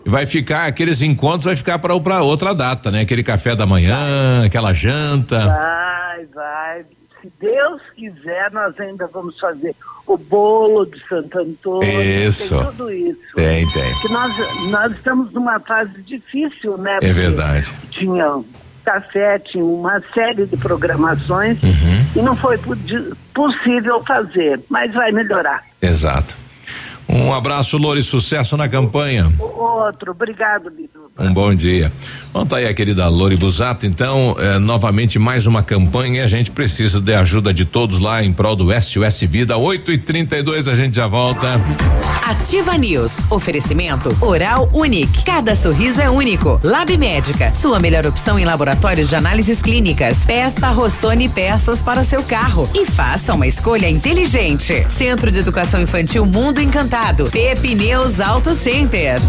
vai ficar aqueles encontros vai ficar para para outra data, né? Aquele café da manhã, aquela janta.
Vai, vai. Se Deus quiser, nós ainda vamos fazer o bolo de Santo Antônio.
Isso.
Tem tudo isso.
Tem, tem.
Que nós, nós estamos numa fase difícil, né?
É verdade.
Tinha tinha uma série de programações
Uhum.
e não foi possível fazer, mas vai melhorar.
Exato. Um abraço, Lori, sucesso na campanha.
Outro, obrigado, Bidu.
Um bom dia. Bom, tá aí a querida Lori Busato, então, eh, novamente mais uma campanha e a gente precisa de ajuda de todos lá em prol do SOS Vida, 8 e 32 a gente já volta.
Ativa News. Oferecimento Oral Unique. Cada sorriso é único. Lab Médica. Sua melhor opção em laboratórios de análises clínicas. Peça Rossoni peças para o seu carro. E faça uma escolha inteligente. Centro de Educação Infantil Mundo Encantado. Pepineus Auto Center.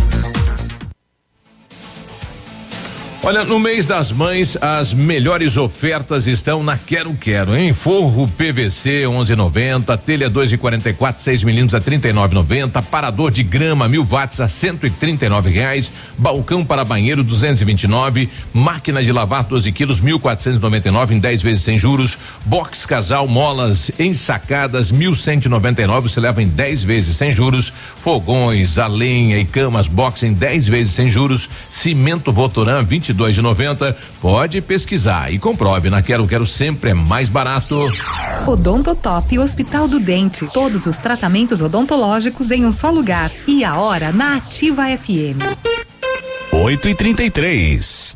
Olha, no mês das mães, as melhores ofertas estão na Quero Quero, hein? Forro PVC 11,90, telha 2,44, 6 milímetros a 39,90, parador de grama mil watts a 139 reais, balcão para banheiro 229, máquina de lavar 12 quilos 1.499 em 10 vezes sem juros, box casal molas ensacadas 1.199 você leva em 10 vezes sem juros, fogões, a lenha e camas box em 10 vezes sem juros, cimento Votoran 20 22 de 90. Pode pesquisar e comprove na Quero Quero sempre é mais barato.
Odontotop Hospital do Dente. Todos os tratamentos odontológicos em um só lugar. E a hora na Ativa FM.
8 e 33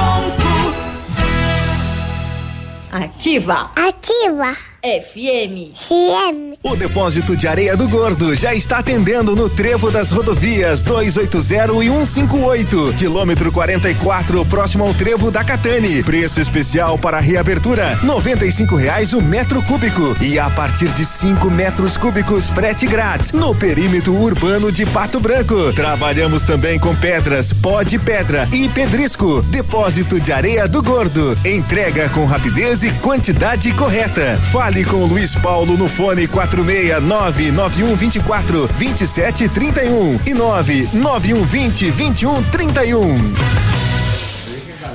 Ativa. Ativa. FM. CM.
O depósito de areia do Gordo já está atendendo no trevo das rodovias 280 e 158, quilômetro 44, próximo ao trevo da Catane. Preço especial para reabertura: R$ reais o metro cúbico e a partir de 5 metros cúbicos frete grátis no perímetro urbano de Pato Branco. Trabalhamos também com pedras, pó de pedra e pedrisco. Depósito de areia do Gordo. Entrega com rapidez e quantidade correta. Fale Fale com Luiz Paulo no fone 469 9124 2731 e 99120 2131.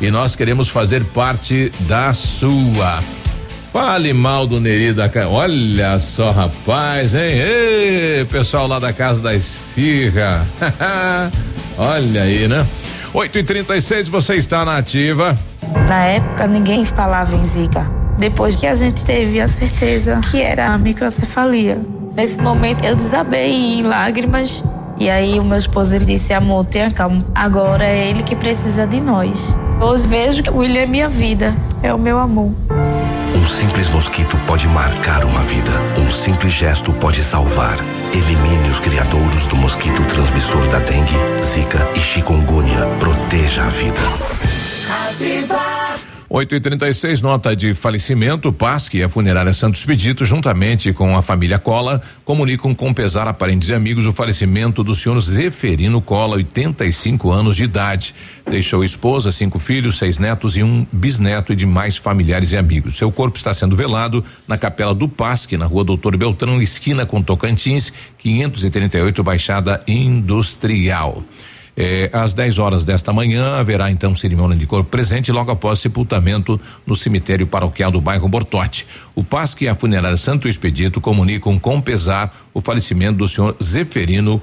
e nós queremos fazer parte da sua. Fale mal do Neri da Olha só, rapaz, hein? Ei, pessoal lá da Casa da Esfirra. Olha aí, né? 8 e 36 você está na ativa.
Na época ninguém falava em Zika. Depois que a gente teve a certeza que era a microcefalia. Nesse momento eu desabei em lágrimas e aí o meu esposo ele disse: Amor, tenha calma. Agora é ele que precisa de nós. Hoje vejo que o William é minha vida, é o meu amor.
Um simples mosquito pode marcar uma vida. Um simples gesto pode salvar. Elimine os criadouros do mosquito transmissor da dengue, zika e chikungunya. Proteja a vida.
Ativa. 8 e 36 nota de falecimento. PASC e a funerária Santos Pedito, juntamente com a família Cola, comunicam com pesar a parentes e amigos o falecimento do senhor Zeferino Cola, 85 anos de idade. Deixou esposa, cinco filhos, seis netos e um bisneto e demais familiares e amigos. Seu corpo está sendo velado na capela do PASC, na rua Doutor Beltrão, esquina com Tocantins, 538, Baixada Industrial. Eh, às 10 horas desta manhã haverá então cerimônia de corpo presente logo após sepultamento no cemitério paroquial do bairro Bortote. O PASC e a funerária Santo Expedito comunicam com pesar o falecimento do senhor Zeferino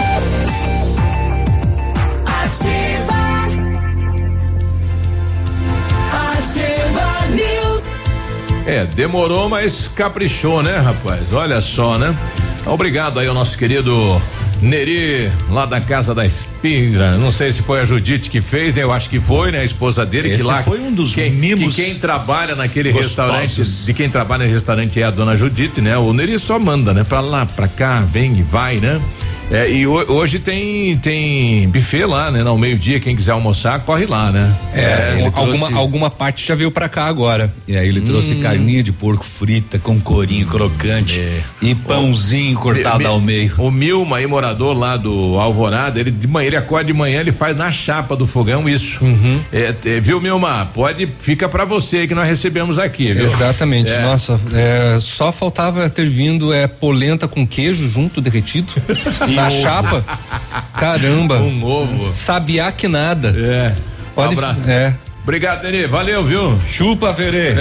É, demorou, mas caprichou, né, rapaz? Olha só, né? Obrigado aí ao nosso querido Neri, lá da Casa da Espira. Não sei se foi a Judite que fez, né? Eu acho que foi, né? A esposa dele,
Esse
que lá.
foi um dos
quem,
mimos
que quem trabalha naquele
gostosos.
restaurante, de quem trabalha no restaurante é a dona Judite, né? O Neri só manda, né? Pra lá, pra cá, vem e vai, né? É, e ho- hoje tem tem buffet lá, né? Ao meio-dia, quem quiser almoçar, corre lá, né?
É,
ele
alguma,
trouxe-
alguma parte já veio pra cá agora.
E aí ele trouxe
Hum.
carninha de porco frita com corinho crocante e pãozinho cortado
Mi- mi-
ao meio.
O Milma, aí, morador lá do Alvorada, ele de manhã, ele acorda de manhã, ele faz na chapa do fogão isso.
Uhum.
É, é, viu, Milma? Pode, fica pra você que nós recebemos aqui, viu?
Exatamente.
É.
Nossa, é, só faltava ter vindo é polenta com queijo junto derretido na
ovo.
chapa. Caramba.
Um ovo.
Sabiá que nada.
É.
Pode.
Abra-
É.
Obrigado, Nenê. Valeu, viu?
Chupa, Verê.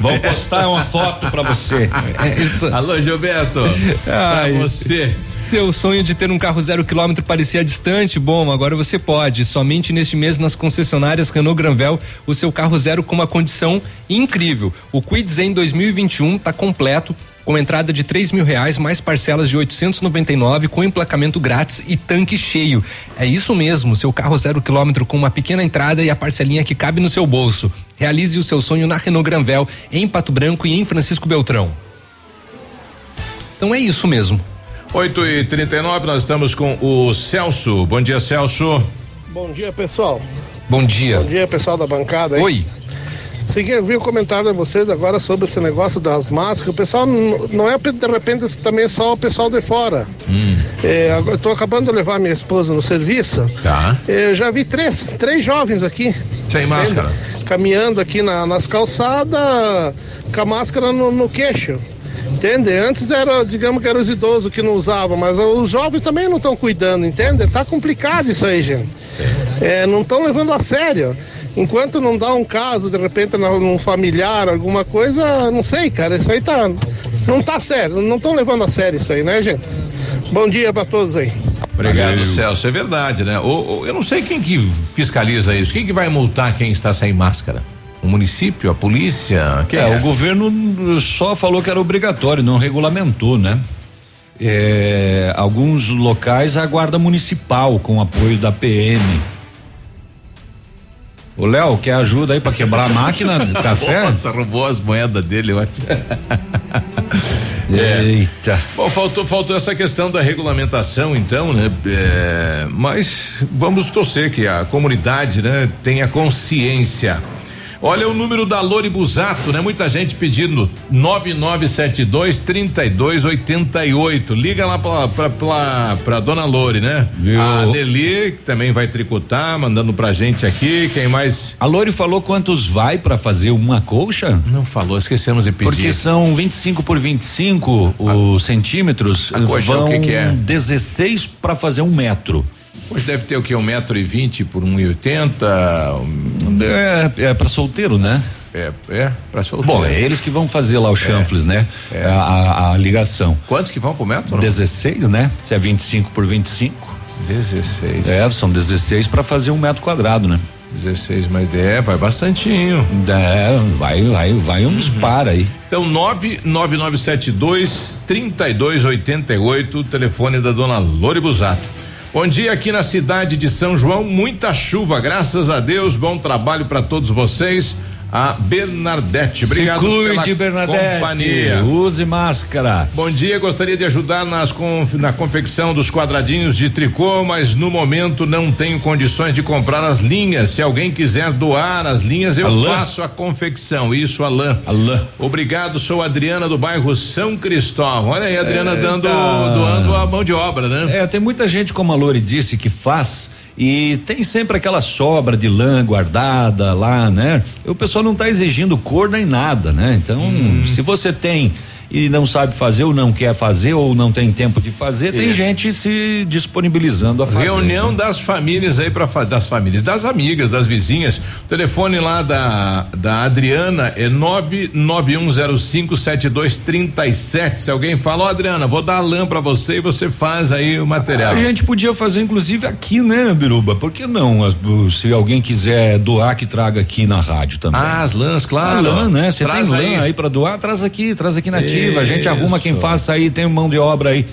Vamos postar uma foto pra você.
É isso.
Alô, Gilberto.
Ai.
pra você.
Seu sonho de ter um carro zero quilômetro parecia distante? Bom, agora você pode. Somente neste mês nas concessionárias Renault Granvel, o seu carro zero com uma condição incrível. O Quid Zen 2021 está completo. Com entrada de três mil reais, mais parcelas de 899, com emplacamento grátis e tanque cheio. É isso mesmo, seu carro zero quilômetro com uma pequena entrada e a parcelinha que cabe no seu bolso. Realize o seu sonho na Renault Granvel, em Pato Branco e em Francisco Beltrão. Então é isso mesmo.
8 e 39 nós estamos com o Celso. Bom dia, Celso.
Bom dia, pessoal.
Bom dia.
Bom dia, pessoal da bancada. Aí.
Oi.
Seguinte, eu vi o comentário de vocês agora sobre esse negócio das máscaras. O pessoal não é de repente também só o pessoal de fora. É, agora eu tô acabando de levar minha esposa no serviço.
Tá.
Eu já vi três, três jovens aqui.
Sem máscara.
Caminhando aqui na- nas calçadas com a máscara no, no queixo. Entende? Antes era, digamos que eram os idosos que não usavam, mas os jovens também não estão cuidando, entende? Tá complicado isso aí, gente. É, não estão levando a sério. Enquanto não dá um caso, de repente, num familiar, alguma coisa, não sei, cara, isso aí tá. Não tá sério, não estão levando a sério isso aí, né, gente? Bom dia pra todos aí.
Obrigado, Celso. É verdade, né? Ou- ou eu não sei quem que fiscaliza isso. Quem que vai multar quem está sem máscara? O município, a polícia? Quem
é,
é?
o governo só falou que era obrigatório, não regulamentou, né? É, alguns locais a guarda municipal com apoio da PM. Ô Léo, quer ajuda aí pra quebrar a máquina do café?
Nossa, roubou as moedas dele, ótimo.
Eita.
Bom, faltou, faltou essa questão da regulamentação, então, né? É, mas vamos torcer que a comunidade, né, tenha consciência. Olha o número da Lori Busato, né? Muita gente pedindo 9972 3288. Liga lá pra, pra, pra, pra dona Lori, né?
Viu?
A Nelly, que também vai tricotar, mandando pra gente aqui. Quem mais?
A Lori falou quantos vai pra fazer uma colcha?
Não falou, esquecemos de pedir.
Porque são 25 por 25 os centímetros.
a coxa,
vão
o que que é?
16 pra fazer um metro.
Hoje deve ter o que? Um metro e vinte por um e oitenta?
É, é para solteiro, né?
É, é, pra solteiro.
Bom, é eles que vão fazer lá o chanfles, né?
é.
A, a- a ligação.
Quantos que vão pro metro?
16, né? Se é 25 por 25.
16.
É, são 16 para fazer um metro quadrado, né?
16, mas é, vai bastantinho.
É, vai, vai, vai uns par aí.
Então, 99972 3288, telefone da dona Lori Busato. Bom dia aqui na cidade de São João, muita chuva, graças a Deus, bom trabalho para todos vocês. A Bernadette, obrigado
Se cuide, Bernadette.
companhia.
Use máscara.
Bom dia, gostaria de ajudar nas conf- na confecção dos quadradinhos de tricô, mas no momento não tenho condições de comprar as linhas. Se alguém quiser doar as linhas, eu
A lã?
faço a confecção. Isso, a lã.
A lã.
Obrigado, sou a Adriana do bairro São Cristóvão. Olha aí, a Adriana
É,
dando,
tá.
doando a mão de obra, né?
É, tem muita gente, como a Lori disse, que faz E tem sempre aquela sobra de lã guardada lá, né? O pessoal não está exigindo cor nem nada, né? Então,
Hum.
se você tem e não sabe fazer ou não quer fazer ou não tem tempo de fazer, tem
Isso.
gente se disponibilizando a fazer.
Reunião das famílias aí para das famílias, das amigas, das vizinhas. O telefone lá da da Adriana é 991057237. Se alguém fala, ó Adriana, vou dar a lã para você e você faz aí o material.
A gente podia fazer inclusive aqui, né, Biruba? Por que não? Se alguém quiser doar, que traga aqui na rádio também.
Ah, as lãs, claro.
A lã, né? Você tem lã
aí.
aí, pra doar, traz aqui, traz aqui na A gente arruma quem faça aí, tem mão de obra aí.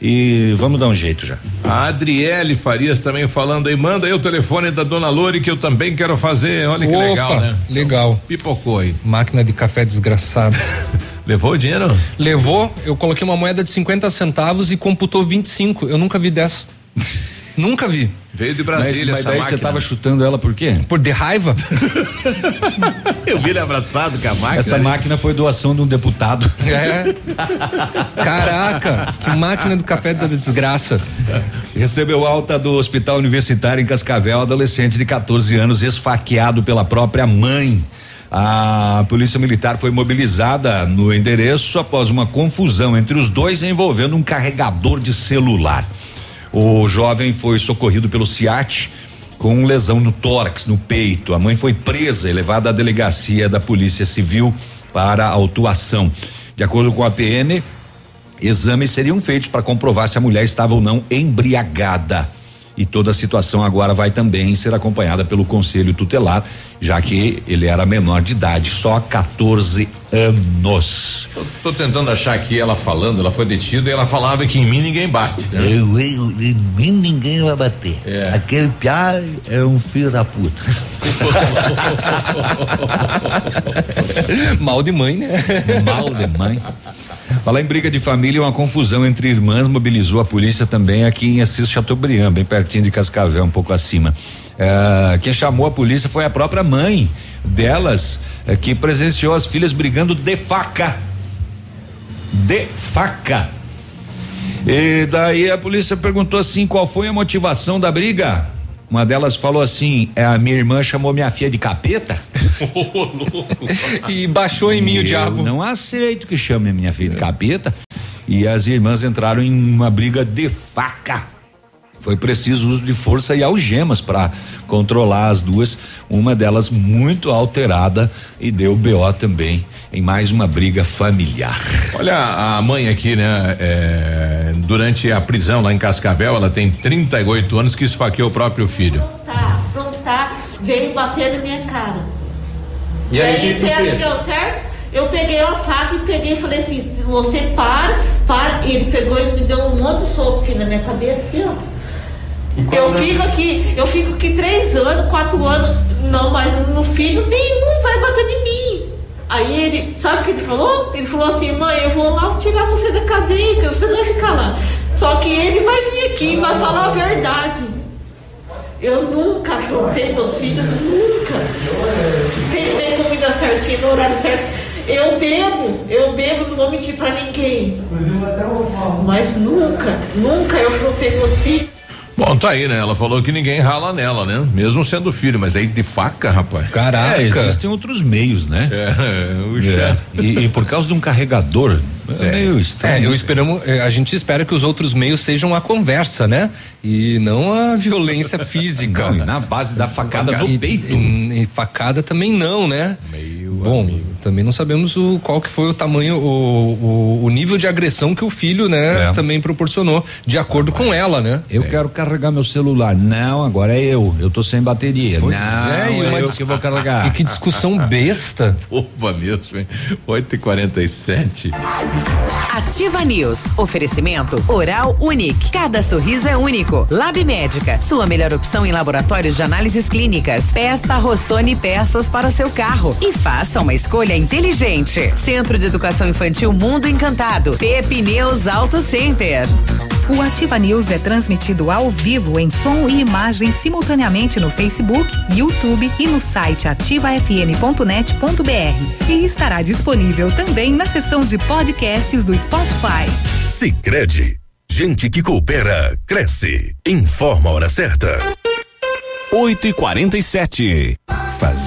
E vamos dar um jeito já.
A Adriele Farias também falando aí, manda aí o telefone da dona Lore que eu também quero fazer. Olha que
Opa,
legal, né?
Legal.
Pipocou aí.
Máquina de café desgraçada.
Levou o dinheiro?
Levou, eu coloquei uma moeda de 50 centavos e computou 25. Eu nunca vi dessa. nunca vi.
Veio de Brasília
mas, mas
essa
daí
máquina.
você tava chutando ela por quê?
Por de raiva?
Eu vi ele abraçado com a máquina.
Essa máquina foi doação de um deputado.
É. Caraca, que máquina do café da desgraça.
Recebeu alta do hospital universitário em Cascavel, adolescente de 14 anos esfaqueado pela própria mãe. A polícia militar foi mobilizada no endereço após uma confusão entre os dois envolvendo um carregador de celular. O jovem foi socorrido pelo CIAT com lesão no tórax, no peito. A mãe foi presa e levada à delegacia da Polícia Civil para autuação. De acordo com a PM, exames seriam feitos para comprovar se a mulher estava ou não embriagada. E toda a situação agora vai também ser acompanhada pelo conselho tutelar, já que ele era menor de idade, só 14 anos.
Tô, tô tentando achar aqui ela falando, ela foi detida e ela falava que em mim ninguém bate. né?
Eu, eu, em mim ninguém vai bater. Aquele piá é um filho da puta.
Mal de mãe, né?
Mal de mãe. Falar em briga de família, uma confusão entre irmãs mobilizou a polícia também aqui em Assis Chateaubriand, bem pertinho de Cascavel, um pouco acima. Eh, quem chamou a polícia foi a própria mãe delas, eh, que presenciou as filhas brigando de faca. De faca. E daí a polícia perguntou assim: qual foi a motivação da briga? Uma delas falou assim: é, a minha irmã chamou minha filha de capeta.
e baixou em mim o diabo.
Não aceito que chame a minha filha de capeta. E as irmãs entraram em uma briga de faca. Foi preciso uso de força e algemas para controlar as duas. Uma delas muito alterada e deu BO também em mais uma briga familiar.
Olha a mãe aqui, né? é, durante a prisão lá em Cascavel, ela tem 38 anos que esfaqueou o próprio filho.
Tá, afrontar, veio bater na minha cara.
E
E
aí, que
você acha que deu certo? Eu peguei uma faca e peguei e falei assim, se você para, para. E ele pegou e me deu um monte de soco aqui na minha cabeça, aqui, ó. Eu fico aqui, eu fico aqui três anos, quatro anos, não, mas no filho nenhum vai bater em mim. Aí ele, sabe o que ele falou? Ele falou assim, mãe, eu vou lá tirar você da cadeia, que você não vai ficar lá. Só que ele vai vir aqui e vai falar a verdade. Eu nunca afrontei meus filhos, nunca. Sempre dei comida certinha no horário certo. Eu bebo, eu bebo, não vou mentir pra ninguém. Mas nunca, nunca eu afrontei meus filhos.
Bom, tá aí, né? Ela falou que ninguém rala nela, né? Mesmo sendo filho, mas aí de faca, rapaz.
É, existem outros meios, né?
É, o
É. E, e por causa de um carregador, é, meio estranho.
É, eu esperamos, eh, a gente espera que os outros meios sejam a conversa, né? E não a violência física.
Não, e na base da facada no peito.
E, e facada também não, né? Bom, também não sabemos o qual que foi o tamanho, o, o, o nível de agressão que o filho, né, também proporcionou, de acordo com ela, né?
Eu quero carregar meu celular. Não, agora é eu. Eu tô sem bateria.
Pois
não,
é, e uma
eu que vou carregar.
E que discussão besta.
Opa mesmo, hein? 8 e 47
Ativa News. Oferecimento Oral Unique. Cada sorriso é único. Lab Médica. Sua melhor opção em laboratórios de análises clínicas. Peça Rossoni peças para o seu carro. E faça uma escolha inteligente. Centro de Educação Infantil Mundo Encantado. Pepineus Auto Center.
O Ativa News é transmitido ao vivo em som e imagem simultaneamente no Facebook, YouTube e no site ativafm.net.br. E estará disponível também na seção de podcasts do Spotify.
Sicredi, gente que coopera cresce. Informa a hora certa. 8 e 47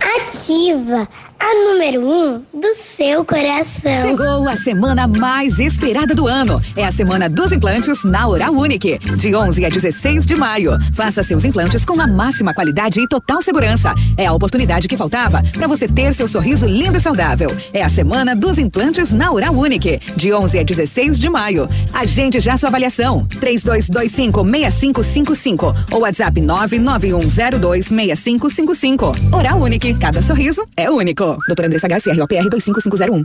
Ativa a número 1 um do seu coração.
Chegou a semana mais esperada do ano. É a semana dos implantes na Oral Unique, de 11 a 16 de maio. Faça seus implantes com a máxima qualidade e total segurança. É a oportunidade que faltava para você ter seu sorriso lindo e saudável. É a semana dos implantes na Oral Unique, de 11 a 16 de maio. Agende já sua avaliação. 3225 6555 ou WhatsApp 99102 6555. Oral Unique, cada sorriso é único. Doutora Andressa Garcia, ROPR 25501.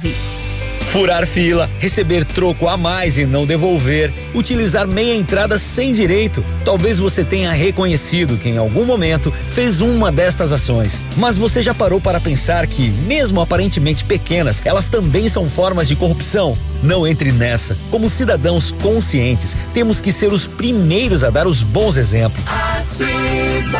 Furar fila, receber troco a mais e não devolver, utilizar meia entrada sem direito. Talvez você tenha reconhecido que em algum momento fez uma destas ações. Mas você já parou para pensar que, mesmo aparentemente pequenas, elas também são formas de corrupção? Não entre nessa. Como cidadãos conscientes, temos que ser os primeiros a dar os bons exemplos.
Ativa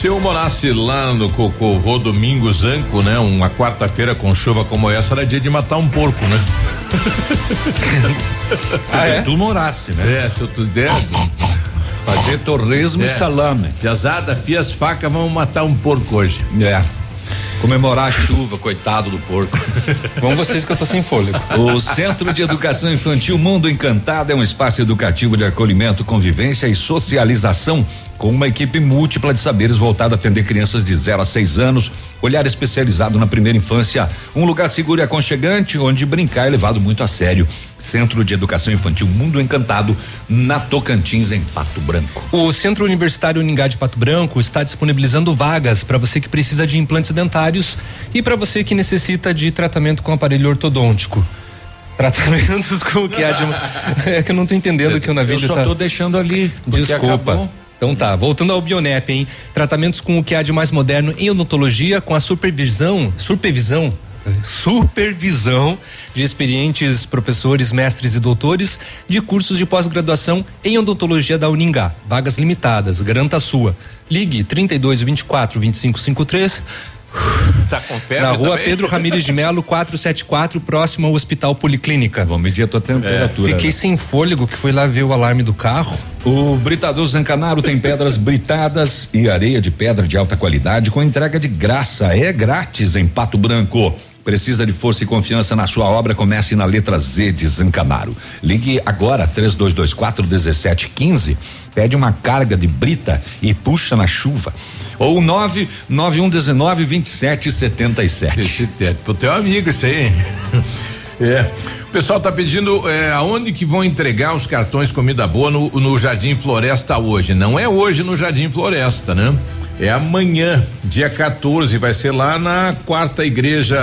Se eu morasse lá no Cocovô Domingo Zanco, né? Uma quarta-feira com chuva como essa, era dia de matar um porco, né?
Ah, é? Tu morasse, né?
É, se eu tu der.
Fazer torresmo e salame.
Piazada, fia as facas, vamos matar um porco hoje.
É. Comemorar a chuva, coitado do porco.
Vão vocês que eu tô sem fôlego.
O Centro de Educação Infantil Mundo Encantado é um espaço educativo de acolhimento, convivência e socialização com uma equipe múltipla de saberes voltada a atender crianças de 0 a 6 anos, olhar especializado na primeira infância, um lugar seguro e aconchegante onde brincar é levado muito a sério. Centro de Educação Infantil Mundo Encantado, na Tocantins, em Pato Branco.
O Centro Universitário Uningá de Pato Branco está disponibilizando vagas para você que precisa de implantes dentários e para você que necessita de tratamento com aparelho ortodôntico. Tratamentos com o que há de. É que eu não tô entendendo que o navio
Eu só
tá.
tô deixando ali.
Desculpa.
acabou.
Então tá, voltando ao Bionep, hein? Tratamentos com o que há de mais moderno em odontologia com a supervisão, supervisão, supervisão de experientes professores, mestres e doutores de cursos de pós-graduação em odontologia da Uningá. Vagas limitadas, garanta a sua. Ligue 32 24 25 53
Tá com febre
na rua
também?
Pedro Ramires de Melo, 474, próximo ao Hospital Policlínica.
Vamos medir a tua temperatura.
Fiquei sem fôlego, que fui lá ver o alarme do carro.
O Britador Zancanaro tem pedras britadas e areia de pedra de alta qualidade com entrega de graça. É grátis em Pato Branco. Precisa de força e confiança na sua obra? Comece na letra Z de Zancanaro. Ligue agora 3224 1715. Pede uma carga de brita e puxa na chuva. Ou 99119 2777.
Esse teto. Pro teu amigo, isso aí. É. O pessoal tá pedindo é, aonde que vão entregar os cartões comida boa no, no Jardim Floresta hoje. Não é hoje no Jardim Floresta, né? É amanhã, dia 14, vai ser lá na quarta igreja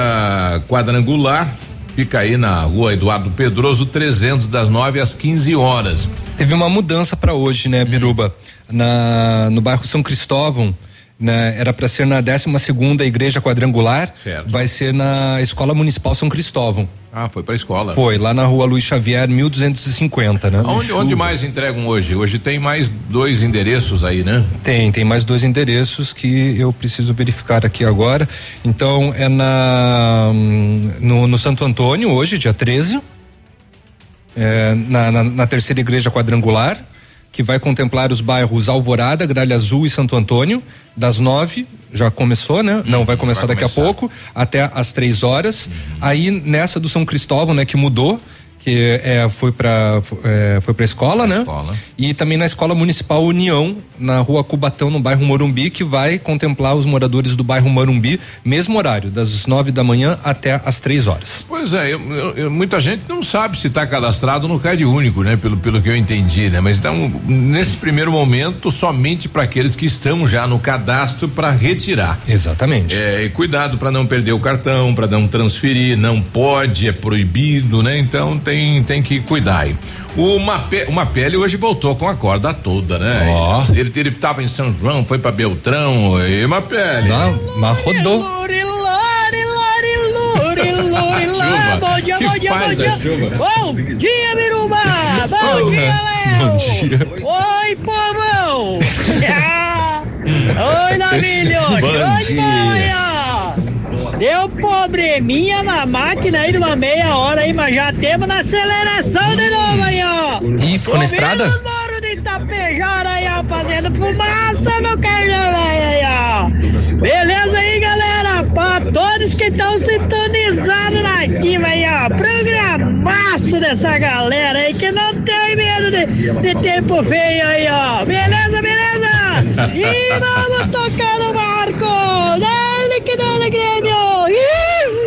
quadrangular. Fica aí na rua Eduardo Pedroso, 300, das 9 às 15 horas.
Teve uma mudança para hoje, né, Biruba? Na, no bairro São Cristóvão, né, era para ser na 12 segunda igreja quadrangular,
Certo.
vai ser na Escola Municipal São Cristóvão.
Ah, foi pra escola.
Foi, lá na rua Luiz Xavier, 1250, né?
Onde, onde mais entregam hoje? Hoje tem mais dois endereços aí, né?
Tem, tem mais dois endereços que eu preciso verificar aqui agora. Então é na hum, no, no Santo Antônio hoje, dia 13. É, na, na, na terceira igreja quadrangular, que vai contemplar os bairros Alvorada, Gralha Azul e Santo Antônio, das nove, já começou, né? Não, vai começar
Uhum, vai
daqui
começar. Uhum.
a pouco, até às três horas. Aí nessa do São Cristóvão, né, que mudou, que é, foi para é, foi para escola, né? E também na Escola Municipal União, na Rua Cubatão, no bairro Morumbi, que vai contemplar os moradores do bairro Morumbi, mesmo horário, das nove da manhã até às três horas.
Pois é, eu- eu- muita gente não sabe se está cadastrado no CAD único, né? Pelo, pelo que eu entendi, né? Mas então, nesse primeiro momento, somente para aqueles que estão já no cadastro para retirar.
Exatamente.
É, e cuidado para não perder o cartão, para não transferir, não pode, é proibido, né? Então tem, tem que cuidar aí. O Mape, o Mapele hoje voltou com a corda toda, né? Ele, ele tava em São João, foi para Beltrão, e Mapele.
Não, mas rodou.
Bom dia,
Que
bom dia,
faz
bom dia. Bom dia, Biruba. Bom dia, Léo.
Bom dia.
Oi, povão. Oi, Navilho.
Bom
Oi,
dia.
Deu probleminha na máquina aí de uma meia hora aí, mas já temos na aceleração de novo aí, ó.
Ih, ficou na estrada?
Os morros de Itapejara aí, ó, fazendo fumaça no carnaval aí, ó. Beleza aí, galera? Pra todos que estão sintonizados na ativa aí, ó. Programaço dessa galera aí que não tem medo de, de tempo feio aí, ó. Beleza, beleza? E vamos tocar no barco! Dale, Grêmio!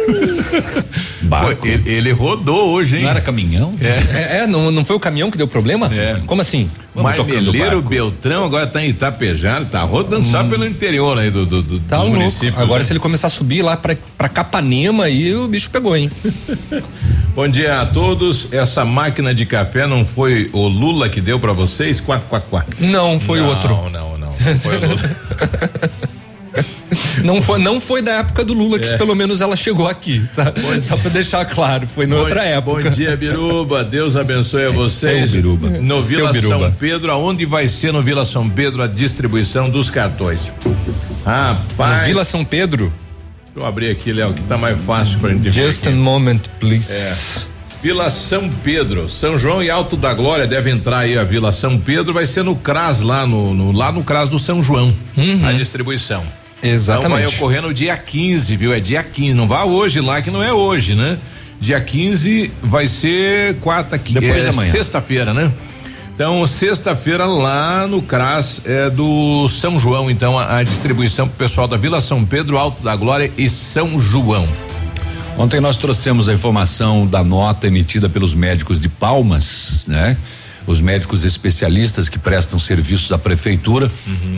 Pô, ele, ele rodou hoje, hein?
Não era caminhão?
É.
É, não, não foi o caminhão que deu problema?
É.
Como assim?
Marmeleiro. Beltrão agora tá em Itapejara, tá rodando só pelo interior aí do, do, do
Tá
dos
louco.
municípios.
Agora
né?
se ele começar a subir lá pra, pra Capanema aí o bicho pegou, hein?
Bom dia a todos. Essa máquina de café não foi o Lula que deu pra vocês? Quá, quá, quá.
Não, foi
Não,
outro.
Não, não, não. Foi o Lula.
Não foi, não foi da época do Lula que
É.
pelo menos ela chegou aqui, tá? Só pra deixar claro, foi na outra época.
Bom dia, Biruba. Deus abençoe a vocês.
Seu Biruba.
No Vila
Biruba.
São Pedro, aonde vai ser no Vila São Pedro a distribuição dos cartões? Rapaz.
Na Vila São Pedro.
Deixa eu abrir aqui, Léo, que tá mais fácil pra gente ver
Just a moment, please.
É. Vila São Pedro, São João e Alto da Glória deve entrar aí a Vila São Pedro, vai ser no CRAS lá no, no- lá no CRAS do São João, a distribuição.
Exatamente.
Então vai ocorrer no dia 15, viu? É dia 15, não vá hoje lá que não é hoje, né? Dia 15 vai ser quarta, qui-
Depois
é,
da manhã.
Sexta-feira, né? Então, sexta-feira lá no CRAS é do São João, então a, a distribuição pro pessoal da Vila São Pedro, Alto da Glória e São João.
Ontem nós trouxemos a informação da nota emitida pelos médicos de Palmas, né? Os médicos especialistas que prestam serviços à prefeitura,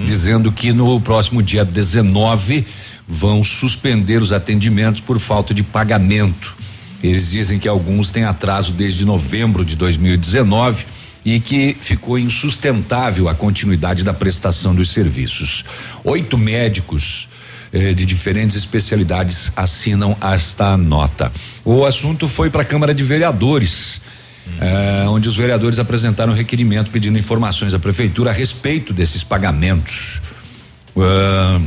dizendo que no próximo dia 19 vão suspender os atendimentos por falta de pagamento. Eles dizem que alguns têm atraso desde novembro de 2019 e que ficou insustentável a continuidade da prestação dos serviços. Oito médicos eh, de diferentes especialidades assinam esta nota. O assunto foi para a Câmara de Vereadores. Eh, onde os vereadores apresentaram requerimento pedindo informações à prefeitura a respeito desses pagamentos. Ah,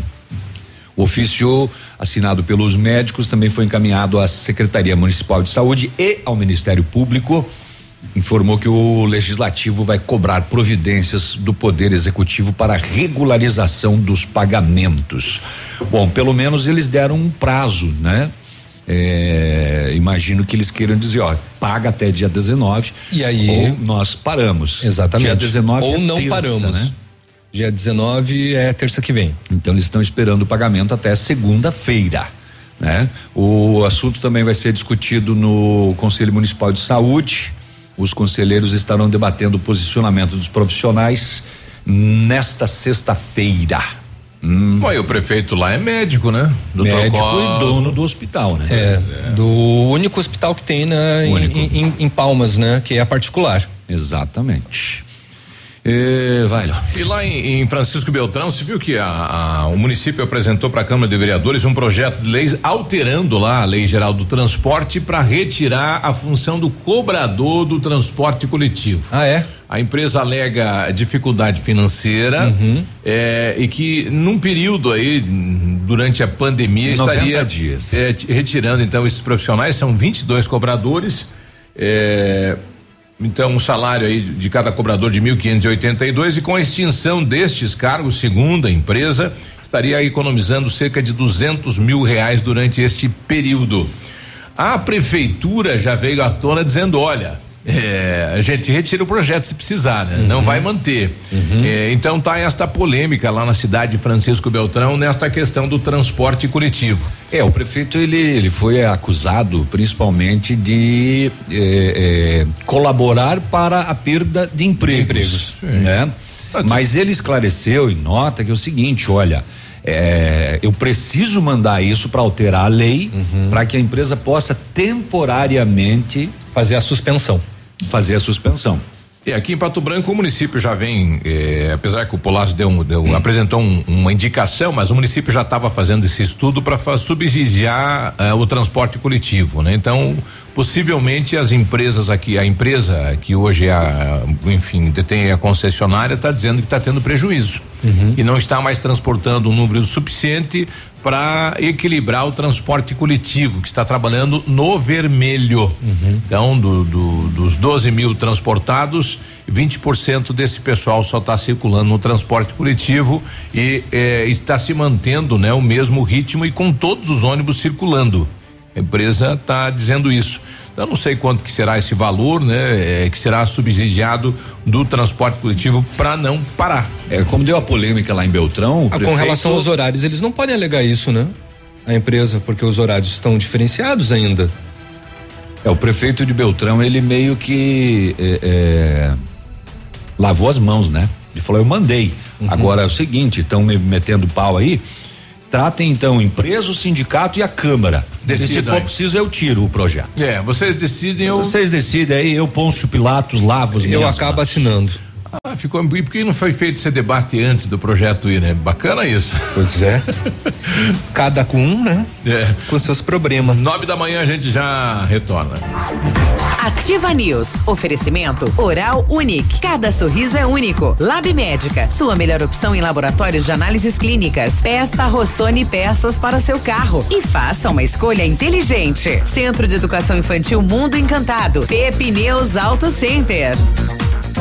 o ofício assinado pelos médicos também foi encaminhado à Secretaria Municipal de Saúde e ao Ministério Público. Informou que o legislativo vai cobrar providências do Poder Executivo para regularização dos pagamentos. Bom, pelo menos eles deram um prazo, né? É, imagino que eles queiram dizer, ó, paga até dia 19.
E aí-
Ou nós paramos.
Exatamente.
Dia 19
Ou
é
não
terça,
paramos.
né?
Dia 19 é terça que vem.
Então eles estão esperando o pagamento até segunda-feira. Né? O assunto também vai ser discutido no Conselho Municipal de Saúde. Os conselheiros estarão debatendo o posicionamento dos profissionais nesta sexta-feira.
Bom, e o prefeito lá é médico, né? Doutor
Médico
Cosmo.
e dono do hospital, né?
É, do único hospital que tem na, em, em- em- em Palmas, né? Que é a particular.
Exatamente. E, vai lá.
E lá em, em Francisco Beltrão, se viu que a- a- o município apresentou para a Câmara de Vereadores um projeto de lei alterando lá a Lei Geral do Transporte para retirar a função do cobrador do transporte coletivo.
Ah, é?
A empresa alega dificuldade financeira
Uhum.
é, e que num período aí, durante a pandemia,
90
estaria
dias.
é, retirando então esses profissionais, são 22 cobradores. é, então, um salário aí de cada cobrador de 1.582 e com a extinção destes cargos, segundo a empresa, estaria economizando cerca de 200 mil reais durante este período. A prefeitura já veio à tona dizendo: olha, é, a gente retira o projeto se precisar, né? Não vai manter. É, então tá esta polêmica lá na cidade de Francisco Beltrão nesta questão do transporte coletivo.
É, o prefeito ele, ele foi acusado principalmente de eh, eh, colaborar para a perda de empregos, né? Mas ele esclareceu e nota que é o seguinte, olha, eh, eu preciso mandar isso para alterar a lei para que a empresa possa temporariamente
fazer a suspensão.
Fazer a suspensão.
E aqui em Pato Branco o município já vem, eh, apesar que o Polácio deu, um- deu- apresentou um- uma indicação, mas o município já estava fazendo esse estudo para subsidiar eh, o transporte coletivo, né? Então, possivelmente as empresas aqui, a empresa que hoje é a, enfim, detém a concessionária está dizendo que está tendo prejuízo e não está mais transportando um número suficiente para equilibrar o transporte coletivo que está trabalhando no vermelho. Então, do- do- dos 12 mil transportados, 20% desse pessoal só está circulando no transporte coletivo e eh, está se mantendo, né, o mesmo ritmo e com todos os ônibus circulando. A empresa está dizendo isso. Eu não sei quanto que será esse valor, né, eh, que será subsidiado do transporte coletivo para não parar.
É, como deu a polêmica lá em Beltrão, o
Ah, com
prefeito-
relação aos horários, eles não podem alegar isso, né? A empresa, porque os horários estão diferenciados ainda.
É, o prefeito de Beltrão, ele meio que é, é, lavou as mãos, né? Ele falou, eu mandei. Agora é o seguinte, estão me metendo pau aí. Tratem então empresa, o sindicato e a Câmara. E se
Decidam
for preciso, eu tiro o projeto.
É, vocês decidem, eu.
Vocês decidem aí, eu Pôncio Pilatos lavo as
Eu acabo assinando.
Ah, ficou. E por que não foi feito esse debate antes do projeto ir, né? Bacana isso.
Pois é. Cada com um, né?
É.
Com seus problemas.
Nove da manhã a gente já retorna.
Ativa News. Oferecimento Oral Unique. Cada sorriso é único. Lab Médica. Sua melhor opção em laboratórios de análises clínicas. Peça Rossoni peças para o seu carro. E faça uma escolha inteligente. Centro de Educação Infantil Mundo Encantado. Pepineus Auto Center.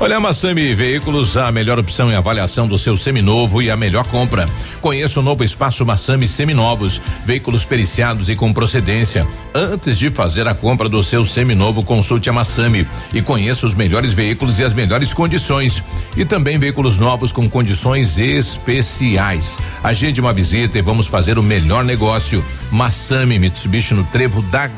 Olha, a Massami Veículos, a melhor opção em avaliação do seu seminovo e a melhor compra. Conheça o novo espaço Massami Seminovos, veículos periciados e com procedência. Antes de fazer a compra do seu seminovo, consulte a Massami e conheça os melhores veículos e as melhores condições. E também veículos novos com condições especiais. Agende uma visita e vamos fazer o melhor negócio. Massami Mitsubishi no Trevo da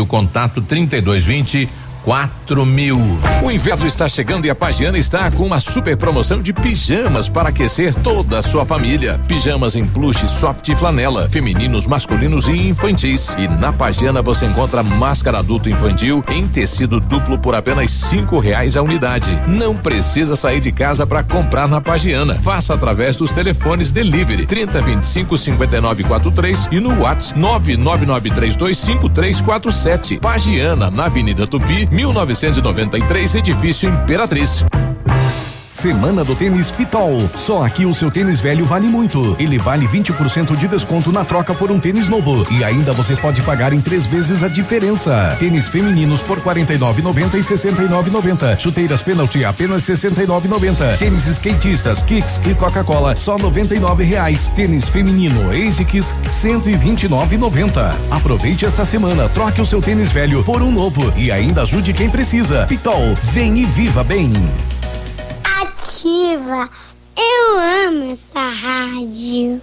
o contato 3220 quatro mil. O inverno está chegando e a Pagiana está com uma super promoção de pijamas para aquecer toda a sua família. Pijamas em plush, soft e flanela, femininos, masculinos e infantis. E na Pagiana você encontra máscara adulto infantil em tecido duplo por apenas cinco reais a unidade. Não precisa sair de casa para comprar na Pagiana. Faça através dos telefones delivery 30 25 59 43 e no WhatsApp 999325347. Pagiana na Avenida Tupi 1993, edifício Imperatriz.
Semana do Tênis Pitol. Só aqui o seu tênis velho vale muito. Ele vale 20% de desconto na troca por um tênis novo. E ainda você pode pagar em três vezes a diferença. Tênis femininos por 49,90 e 69,90. Chuteiras penalty apenas 69,90. Tênis skatistas, kicks e Coca-Cola só 99 reais. Tênis feminino ASICS 129,90. Aproveite esta semana, troque o seu tênis velho por um novo e ainda ajude quem precisa. Pitol, vem e viva bem.
Ativa. Eu amo essa rádio.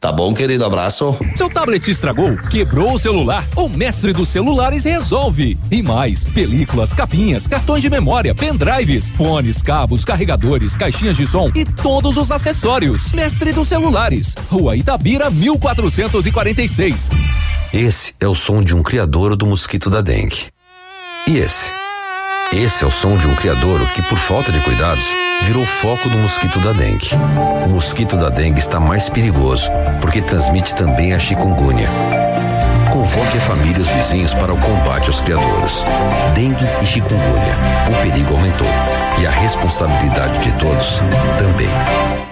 Tá bom, querido? Abraço.
Seu tablet estragou? Quebrou o celular? O mestre dos celulares resolve. E mais, películas, capinhas, cartões de memória, pendrives, fones, cabos, carregadores, caixinhas de som e todos os acessórios. Mestre dos celulares. Rua Itabira, 1446.
Esse é o som de um criadouro do mosquito da dengue. E esse? Esse é o som de um criadouro que, por falta de cuidados, virou foco do mosquito da dengue. O mosquito da dengue está mais perigoso porque transmite também a chikungunya. Convoque a família e os vizinhos para o combate aos criadouros. Dengue e chikungunya. O perigo aumentou. E a responsabilidade de todos também.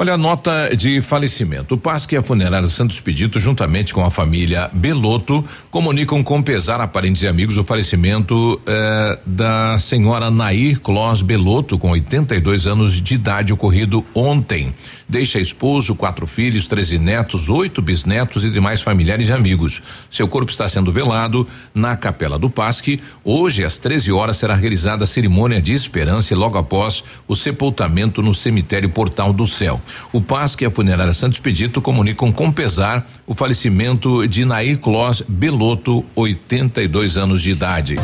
Olha a nota de falecimento. O PASC e a Funerária Santos Expedito, juntamente com a família Beloto, comunicam com pesar a parentes e amigos o falecimento eh, da senhora Nair Clós Beloto, com 82 anos de idade, ocorrido ontem. Deixa esposo, quatro filhos, 13 netos, oito bisnetos e demais familiares e amigos. Seu corpo está sendo velado na Capela do Pasque. Hoje, às 13 horas, será realizada a cerimônia de esperança e logo após o sepultamento no cemitério Portal do Céu. O Pasque e a Funerária Santos Pedito comunicam com pesar o falecimento de Nair Clós Beloto, 82 anos de idade.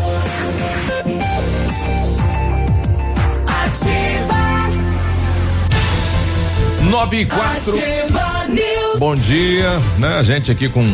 Nove e quatro. Bom dia, né? A gente aqui com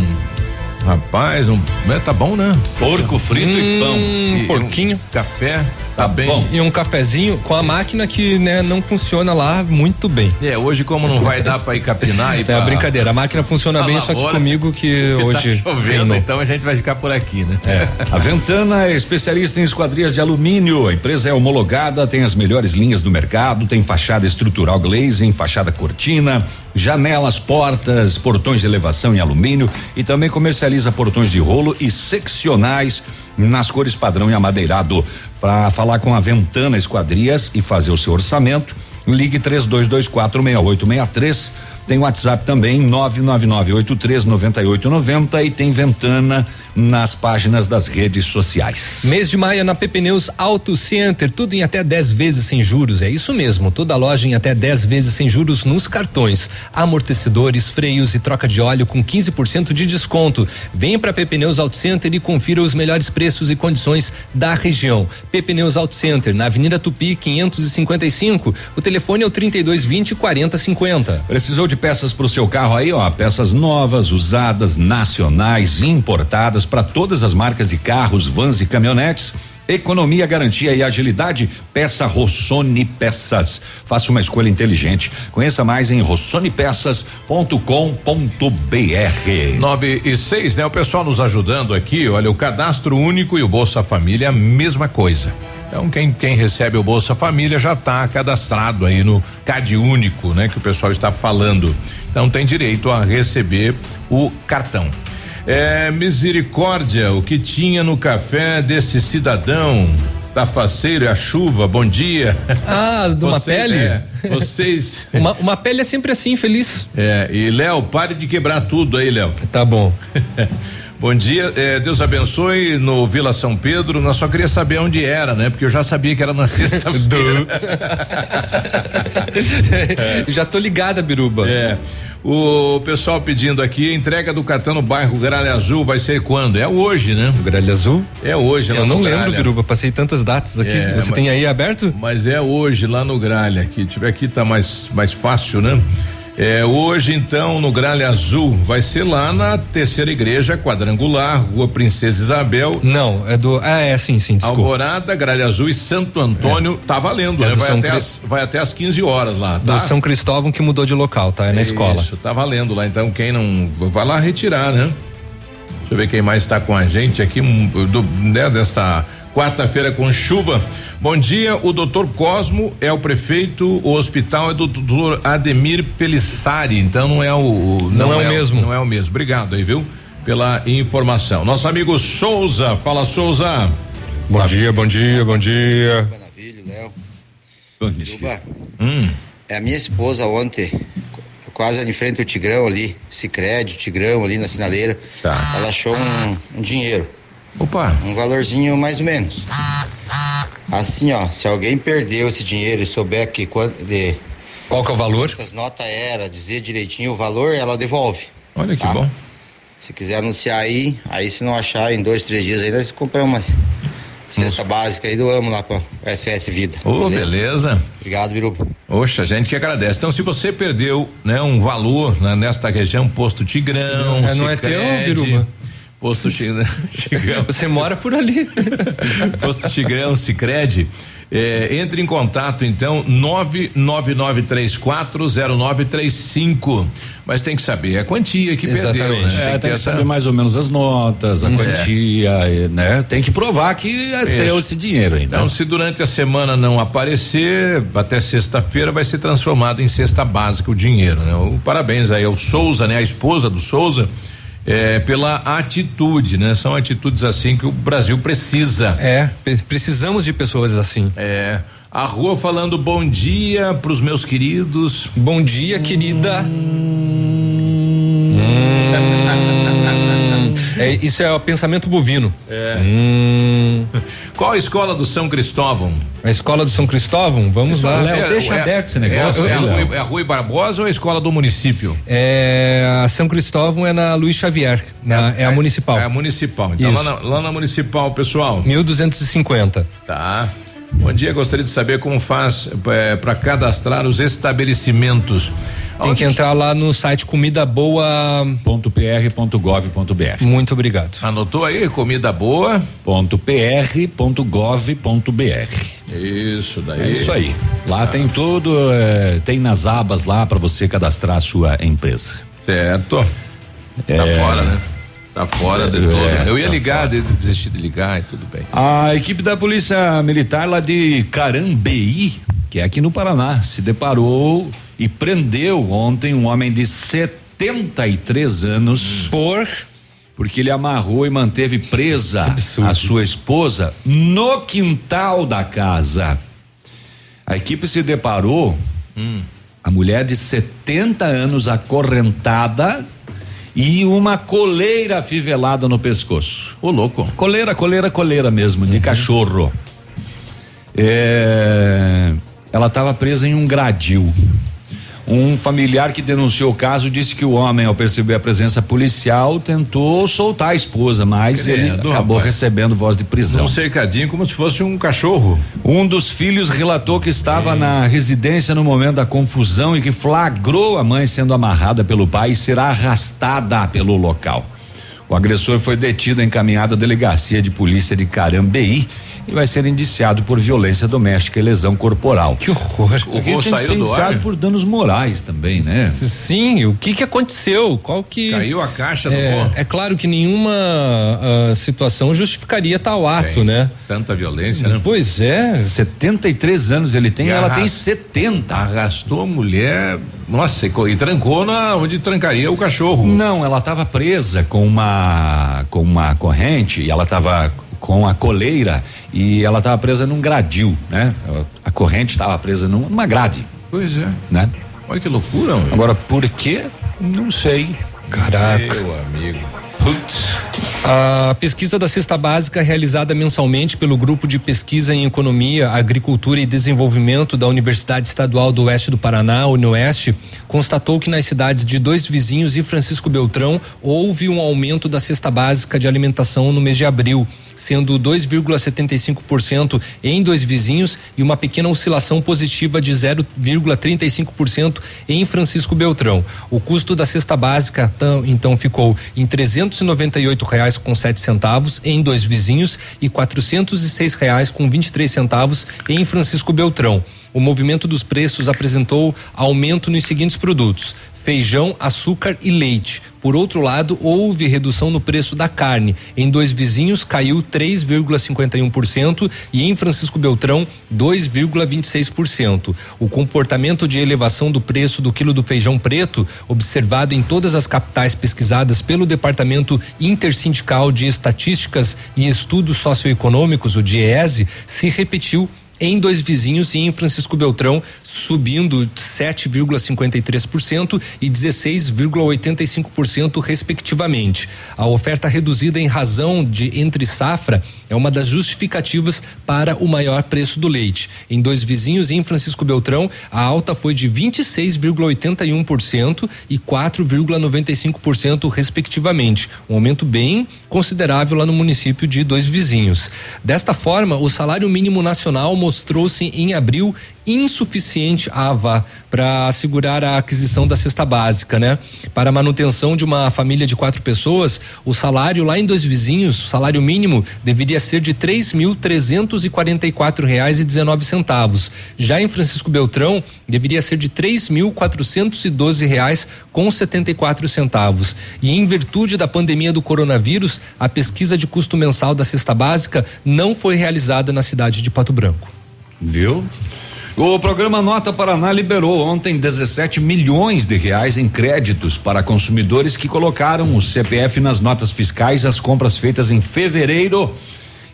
rapaz, um, né, tá bom, né?
Porco frito e pão.
E,
porquinho.
um café, tá bem.
Bom, e um cafezinho com a máquina que né, não funciona lá muito bem.
É, hoje como não vai dar pra ir capinar e
É
pra-
brincadeira, a máquina funciona
a
bem, só que comigo que
que
hoje.
tá chovendo, então a gente vai ficar por aqui, né?
É. A Ventana é especialista em esquadrias de alumínio. A empresa é homologada, tem as melhores linhas do mercado, tem fachada estrutural glazing, fachada cortina, janelas, portas, portões de elevação em alumínio e também comercializa portões de rolo e seccionais nas cores padrão e amadeirado. Para falar com a Ventana Esquadrias e fazer o seu orçamento, ligue 32246863. Tem WhatsApp também 999839890 e tem Ventana nas páginas das redes sociais.
Mês de maio na PP Neus Auto Center, tudo em até 10 vezes sem juros. É isso mesmo, toda loja em até 10 vezes sem juros nos cartões. Amortecedores, freios e troca de óleo com 15% de desconto. Venha para PP Neus Auto Center e confira os melhores preços e condições da região. PP Neus Auto Center, na Avenida Tupi 555. O telefone é o 3220 4050.
Precisou de peças para o seu carro aí, ó, peças novas, usadas, nacionais, importadas para todas as marcas de carros, vans e caminhonetes. Economia, garantia e agilidade. Peça Rossoni Peças. Faça uma escolha inteligente. Conheça mais em rossonepeças.com.br.
9 e 6, né? O pessoal nos ajudando aqui, olha, o cadastro único e o Bolsa Família, a mesma coisa. Então, quem, quem recebe o Bolsa Família já está cadastrado aí no CAD único, né? Que o pessoal está falando. Então, tem direito a receber o cartão. É, misericórdia, o que tinha no café desse cidadão da faceiro é a chuva, bom dia.
Ah, de uma
Vocês,
pele?
é, vocês.
uma, uma pele é sempre assim, feliz.
É, e Léo, pare de quebrar tudo aí, Léo.
Tá bom.
Bom dia, eh, Deus abençoe no Vila São Pedro. Nós só queria saber onde era, né? Porque eu já sabia que era na sexta-feira.
Já tô ligada, Biruba.
É. O pessoal pedindo aqui, entrega do cartão no bairro Gralha Azul vai ser quando? É hoje, né?
Gralha Azul?
É hoje, lá
Eu não lembro. Biruba, passei tantas datas aqui.
É,
Você
mas-
tem aí aberto?
Mas é hoje lá no Gralha, que tiver aqui tá mais mais fácil, né? É hoje então no Gralha Azul, vai ser lá na terceira igreja quadrangular, Rua Princesa Isabel.
Não, é do. Ah, é sim, sim, desculpa.
Alvorada, Gralha Azul e Santo Antônio, tá valendo,
É
né? Vai
São
até,
Cri-
as, vai até as 15 horas lá, tá?
Do São Cristóvão que mudou de local, tá? É na escola.
Isso, tá valendo lá. Então, quem não. Vai lá retirar, né? Deixa eu ver quem mais está com a gente aqui, do, né, desta quarta-feira com chuva. Bom dia, o doutor Cosmo é o prefeito, o hospital é do doutor Ademir Pelissari, então não é o. o-
Não é o mesmo.
Não é o mesmo. Obrigado aí, viu? Pela informação. Nosso amigo Souza, fala Souza.
Bom dia, bom dia, bom dia.
Maravilha, Léo.
Bom
Juba,
Hum.
é a minha esposa ontem, quase ali em frente ao Tigrão ali, Cicred, Tigrão ali na sinaleira. Ela achou um, um dinheiro.
Opa.
Um valorzinho mais ou menos. Assim, ó, se alguém perdeu esse dinheiro e souber que quanto de
Qual que é o valor?
quantas notas era, dizer direitinho o valor, ela devolve.
Olha que
tá?
bom.
Se quiser anunciar aí, aí se não achar em dois, três dias aí, nós compramos uma cesta básica aí do Amo lá pra SOS Vida.
Ô, beleza.
Obrigado, Biruba.
Oxa, a gente que agradece. Então, se você perdeu, né, um valor né, nesta região, posto Tigrão,
É, não é teu, Biruba?
Posto Tigrão. Tigrão.
Você mora por ali.
posto Tigrão, Sicredi. É, entre em contato então 999340935. Mas tem que saber a quantia que perdeu, né?
É, tem que
ter
saber mais ou menos as notas, a
Hum.
quantia, e, né? Tem que provar que é seu esse dinheiro ainda.
Então, se durante a semana não aparecer, até sexta-feira vai ser transformado em cesta básica o dinheiro, né? O parabéns aí ao Souza, né? A esposa do Souza, é, pela atitude, né? São atitudes assim que o Brasil precisa.
É, precisamos de pessoas assim.
É. A rua falando bom dia pros meus queridos.
Bom dia, querida. É, isso é o pensamento bovino.
É.
Hum.
Qual a escola do São Cristóvão?
A escola do São Cristóvão? Vamos
Isso,
lá.
Léo, deixa aberto esse negócio,
É,
É,
é,
a Rui, é a Rui Barbosa ou a escola do município?
É, a São Cristóvão é na Luiz Xavier, na- é, a municipal.
É a municipal. Então, lá na, lá na municipal, pessoal.
1250.
Tá. Bom dia, gostaria de saber como faz para cadastrar os estabelecimentos.
Tem que entrar lá no site comidaboa.pr.gov.br. Muito obrigado.
Anotou aí, comida boa.
.pr.gov.br.
Isso daí.
É isso aí. Lá tem tudo, é, tem nas abas lá para você cadastrar a sua empresa.
Certo. Tá
É.
fora, né? Tá fora de
É,
todo. Eu ia
tá
ligar, de- desisti de ligar e tudo bem.
A equipe da Polícia Militar lá de Carambeí, que é aqui no Paraná, se deparou e prendeu ontem um homem de 73 anos.
Por?
Porque ele amarrou e manteve presa a sua esposa no quintal da casa. A equipe se deparou, a mulher de 70 anos acorrentada e uma coleira afivelada no pescoço.
Ô, louco.
Coleira, coleira, coleira mesmo, de cachorro. É, ela estava presa em um gradil. Um familiar que denunciou o caso disse que o homem, ao perceber a presença policial, tentou soltar a esposa, mas ele acabou
rapaz.
recebendo voz de prisão.
Um cercadinho como se fosse um cachorro.
Um dos filhos relatou que estava na residência no momento da confusão e que flagrou a mãe sendo amarrada pelo pai e será arrastada pelo local. O agressor foi detido e encaminhado à delegacia de polícia de Carambeí e vai ser indiciado por violência doméstica e lesão corporal.
Que horror.
O
que
saiu
ser
do
indiciado
ar?
por danos morais também, né?
Sim, o que que aconteceu? Qual que
Caiu a caixa do
é,
voo.
é claro que nenhuma ah, situação justificaria tal ato,
Tem.
né?
Tanta violência, né?
Pois é.
73 anos ele tem,
E
ela
arras-
tem 70.
Arrastou a mulher, nossa, e e trancou na onde trancaria o cachorro.
Não, ela estava presa com uma com uma corrente e ela estava com a coleira e ela estava presa num gradil, né? A corrente estava presa num- numa grade,
Pois é.
né?
Olha que loucura.
Agora por quê? Não sei.
Caraca.
Meu amigo.
Putz.
A pesquisa da cesta básica realizada mensalmente pelo Grupo de Pesquisa em Economia, Agricultura e Desenvolvimento da Universidade Estadual do Oeste do Paraná, Unioeste, constatou que nas cidades de Dois Vizinhos e Francisco Beltrão houve um aumento da cesta básica de alimentação no mês de abril sendo 2,75% em dois vizinhos e uma pequena oscilação positiva de 0,35% em Francisco Beltrão. O custo da cesta básica então ficou em R$ reais com sete centavos em dois vizinhos e R$ reais com 23 centavos em Francisco Beltrão. O movimento dos preços apresentou aumento nos seguintes produtos: feijão, açúcar e leite. Por outro lado, houve redução no preço da carne. Em dois vizinhos caiu 3,51% e em Francisco Beltrão 2,26%. O comportamento de elevação do preço do quilo do feijão preto, observado em todas as capitais pesquisadas pelo Departamento Intersindical de Estatísticas e Estudos Socioeconômicos, o DIESE, se repetiu em dois vizinhos e em Francisco Beltrão, subindo 7,53% e 16,85% respectivamente. A oferta reduzida em razão de entre safra é uma das justificativas para o maior preço do leite. Em dois vizinhos em Francisco Beltrão, a alta foi de 26,81% e 4,95% respectivamente, um aumento bem considerável lá no município de dois vizinhos. Desta forma, o salário mínimo nacional mostrou-se em abril insuficiente AVA para assegurar a aquisição da cesta básica, né? Para a manutenção de uma família de quatro pessoas, o salário lá em dois vizinhos, o salário mínimo deveria ser de três mil trezentos e quarenta e quatro reais e dezenove centavos. Já em Francisco Beltrão deveria ser de três mil quatrocentos e doze reais com setenta e quatro centavos. E em virtude da pandemia do coronavírus, a pesquisa de custo mensal da cesta básica não foi realizada na cidade de Pato Branco.
Viu? O programa Nota Paraná liberou ontem 17 milhões de reais em créditos para consumidores que colocaram o CPF nas notas fiscais as compras feitas em fevereiro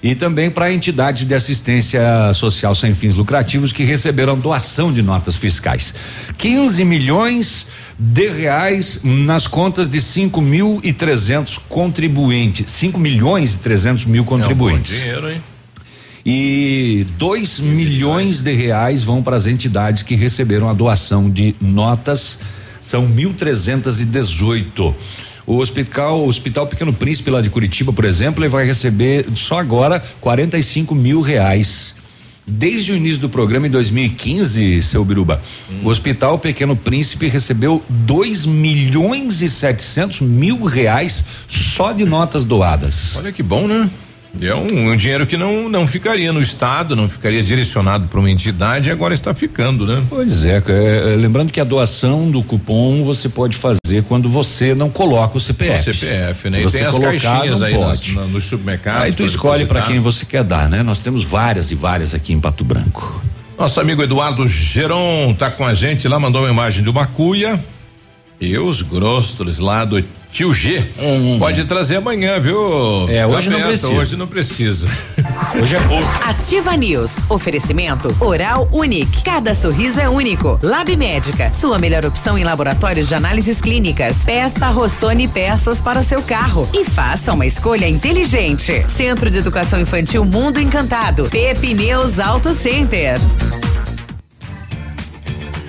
e também para entidades de assistência social sem fins lucrativos que receberam doação de notas fiscais. 15 milhões de reais nas contas de 5 mil e 300 contribuintes. 5 milhões e 300 mil contribuintes.
É um dinheiro, hein?
E 2 milhões de reais vão para as entidades que receberam a doação de notas. São 1.318. O hospital, o Hospital Pequeno Príncipe lá de Curitiba, por exemplo, ele vai receber só agora 45 mil reais. Desde o início do programa em 2015, seu Biruba, hum. o Hospital Pequeno Príncipe recebeu 2 milhões e 700 mil reais só de notas doadas.
Olha que bom, né? É um, um, dinheiro que não, não ficaria no Estado, não ficaria direcionado para uma entidade e agora está ficando, né?
Pois é, é, lembrando que a doação do cupom você pode fazer quando você não coloca o CPF.
O CPF, né?
Se
e
você
tem
colocar,
as caixinhas aí nas, nos supermercados.
Aí tu escolhe para quem você quer dar, né? Nós temos várias e várias aqui em Pato Branco.
Nosso amigo Eduardo Geron tá com a gente lá, mandou uma imagem de uma cuia e os grostos lá do Tio G. Hum. Pode trazer amanhã, viu?
É, hoje não precisa.
Hoje não precisa.
hoje é pouco.
Ativa News. Oferecimento Oral Unique. Cada sorriso é único. Lab Médica. Sua melhor opção em laboratórios de análises clínicas. Peça Rossoni peças para o seu carro. E faça uma escolha inteligente. Centro de Educação Infantil Mundo Encantado. Pepineus Auto Center.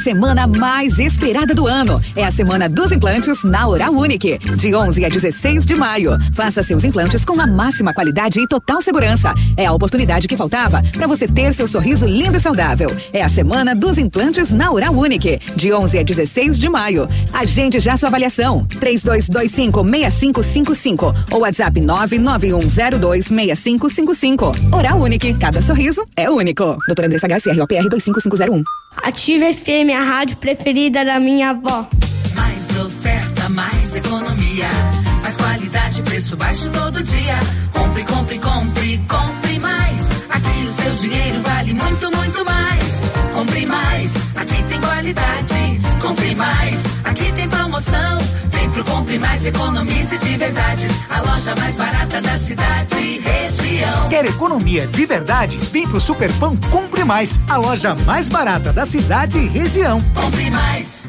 semana mais esperada do ano. É a semana dos implantes na Oral Unique, de 11 a 16 de maio. Faça seus implantes com a máxima qualidade e total segurança. É a oportunidade que faltava para você ter seu sorriso lindo e saudável. É a semana dos implantes na Oral Unique, de 11 a 16 de maio. Agende já sua avaliação. 3225 6555 ou WhatsApp 99102 6555. Oral Unique, cada sorriso é único. Doutora Andressa HCROPR 25501.
Ative FM, a rádio preferida da minha avó.
Mais oferta, mais economia, mais qualidade preço baixo todo dia. Compre, compre, compre, compre mais. Aqui o seu dinheiro vale muito, muito mais. Compre mais, aqui tem qualidade. Compre mais, aqui Compre Mais, economize de verdade. A loja mais barata da cidade e região.
Quer economia de verdade? Vem pro Superpão Compre Mais, a loja mais barata da cidade e região.
Compre mais.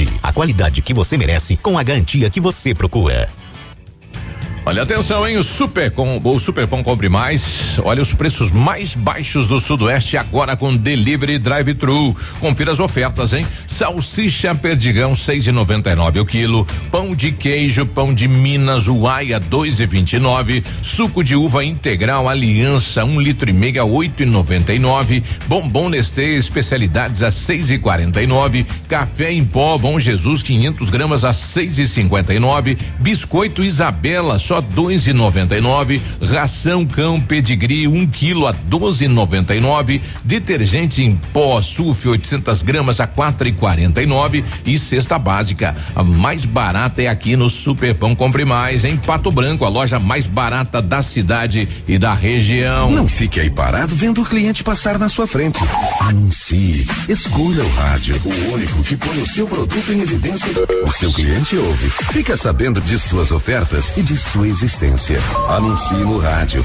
A qualidade que você merece com a garantia que você procura.
Olha, atenção, hein? O Super com o Super Pão Compre Mais. Olha os preços mais baixos do Sudoeste agora com delivery drive-thru. Confira as ofertas, hein? Salsicha perdigão 6,99 o quilo. Pão de queijo, pão de Minas, uaia 2,29. Suco de uva integral Aliança um litro e meio a 8,99. Bombom Nestlé especialidades a 6,49. Café em pó Bom Jesus 500 gramas a 6,59. Biscoito Isabela só 2,99. Ração cão pedigree 1 um quilo a 12,99. Detergente em pó sulf 800 gramas a 4,49 e cesta básica. A mais barata é aqui no Superpão Compre Mais em Pato Branco, a loja mais barata da cidade e da região.
Não fique aí parado vendo o cliente passar na sua frente. Anuncie. Escolha o rádio, o único que põe o seu produto em evidência. O seu cliente ouve. Fica sabendo de suas ofertas e de sua existência. Anuncie no rádio.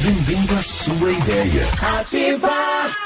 Vendendo a sua ideia.
Ativar.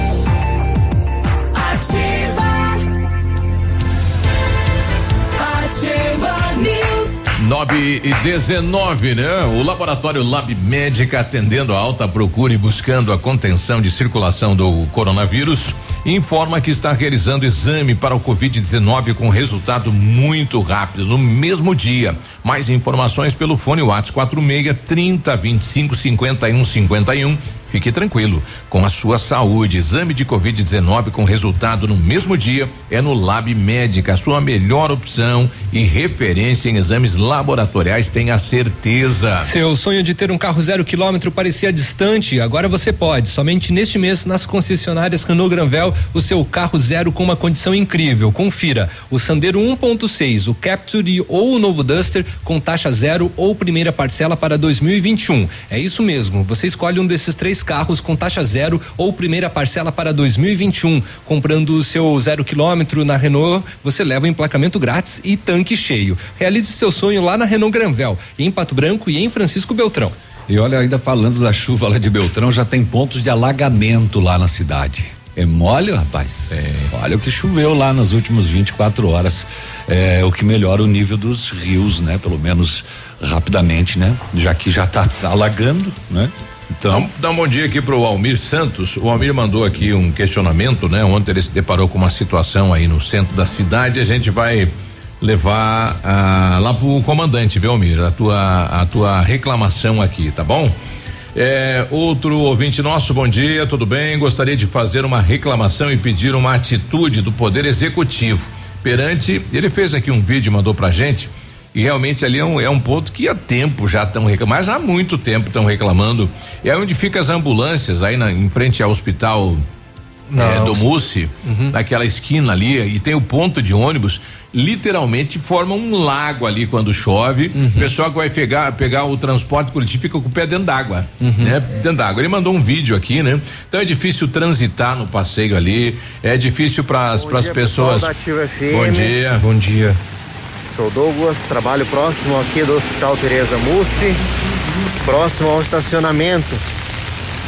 9 e 19, né? O laboratório Lab Médica atendendo a alta procura e buscando a contenção de circulação do coronavírus, informa que está realizando exame para o Covid-19 com resultado muito rápido, no mesmo dia. Mais informações pelo fone WhatsApp 46 30 25 51 51. Fique tranquilo, com a sua saúde. Exame de Covid-19 com resultado no mesmo dia é no Lab Médica, a sua melhor opção e referência em exames laboratoriais, tenha certeza.
Seu sonho de ter um carro zero quilômetro parecia distante, agora você pode. Somente neste mês, nas concessionárias Renault Granvel, o seu carro zero com uma condição incrível. Confira o Sandero 1.6, o Capture ou o novo Duster com taxa zero ou primeira parcela para 2021. É isso mesmo, você escolhe um desses três carros com taxa zero ou primeira parcela para 2021. Comprando o seu zero quilômetro na Renault, você leva o emplacamento grátis e tanque cheio. Realize seu sonho lá na Renault Granvel, em Pato Branco e em Francisco Beltrão.
E olha, ainda falando da chuva lá de Beltrão, já tem pontos de alagamento lá na cidade. É mole, rapaz? É. Olha o que choveu lá nas últimas 24 horas. É o que melhora o nível dos rios, né? Pelo menos rapidamente, né? Já que já tá alagando, né? Então.
Dá um bom dia aqui pro Almir Santos. O Almir mandou aqui um questionamento, né? Ontem ele se deparou com uma situação aí no centro da cidade. A gente vai levar ah, lá pro comandante, viu, Almir? A tua, a tua reclamação aqui, tá bom? É, outro ouvinte nosso, bom dia, tudo bem? Gostaria de fazer uma reclamação e pedir uma atitude do Poder Executivo perante. Ele fez aqui um vídeo, mandou pra gente. E realmente ali é um, é um ponto que há tempo já estão reclamando, mas há muito tempo estão reclamando. É onde ficam as ambulâncias, aí na, em frente ao hospital
Não,
é, do Mussi, naquela esquina ali, e tem o ponto de ônibus, literalmente forma um lago ali quando chove. O pessoal que vai pegar, pegar o transporte coletivo fica com o pé dentro d'água, né? Dentro d'água. Ele mandou um vídeo aqui, né? Então é difícil transitar no passeio ali, é difícil para as pessoas.
pessoal da Ativa FM.
Bom dia.
Bom dia.
Sou Douglas, trabalho próximo aqui do Hospital Tereza Mussi, próximo ao estacionamento,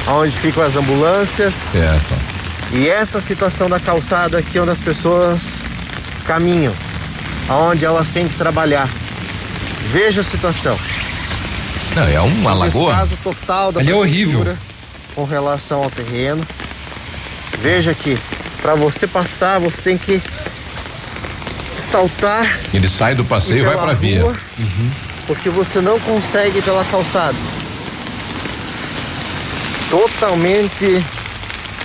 onde ficam as ambulâncias.
Certo.
E essa situação da calçada aqui onde as pessoas caminham, aonde elas têm que trabalhar. Veja a situação.
Não, é uma
Um
lagoa.
descaso total da
Ali é horrível.
Com relação ao terreno. Veja aqui, para você passar, você tem que saltar
Ele sai do passeio e vai
pela
pra via.
rua, Porque você não consegue pela calçada. Totalmente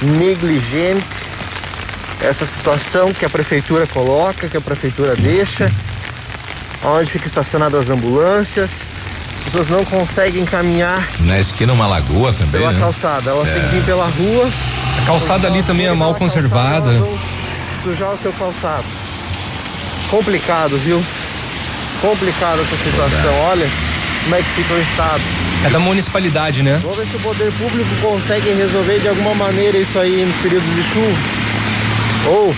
negligente essa situação que a prefeitura coloca, que a prefeitura deixa, onde fica estacionadas as ambulâncias. As pessoas não conseguem caminhar
Na esquina uma lagoa também.
pela
né?
calçada, elas têm
É.
que vir pela rua.
A calçada ali também é mal conservada.
Sujar o seu calçado. Complicado, viu? Complicado essa situação. Olha como é que fica o estado.
É da municipalidade, né?
Vamos ver se o poder público consegue resolver de alguma maneira isso aí nos períodos de chuva. Ou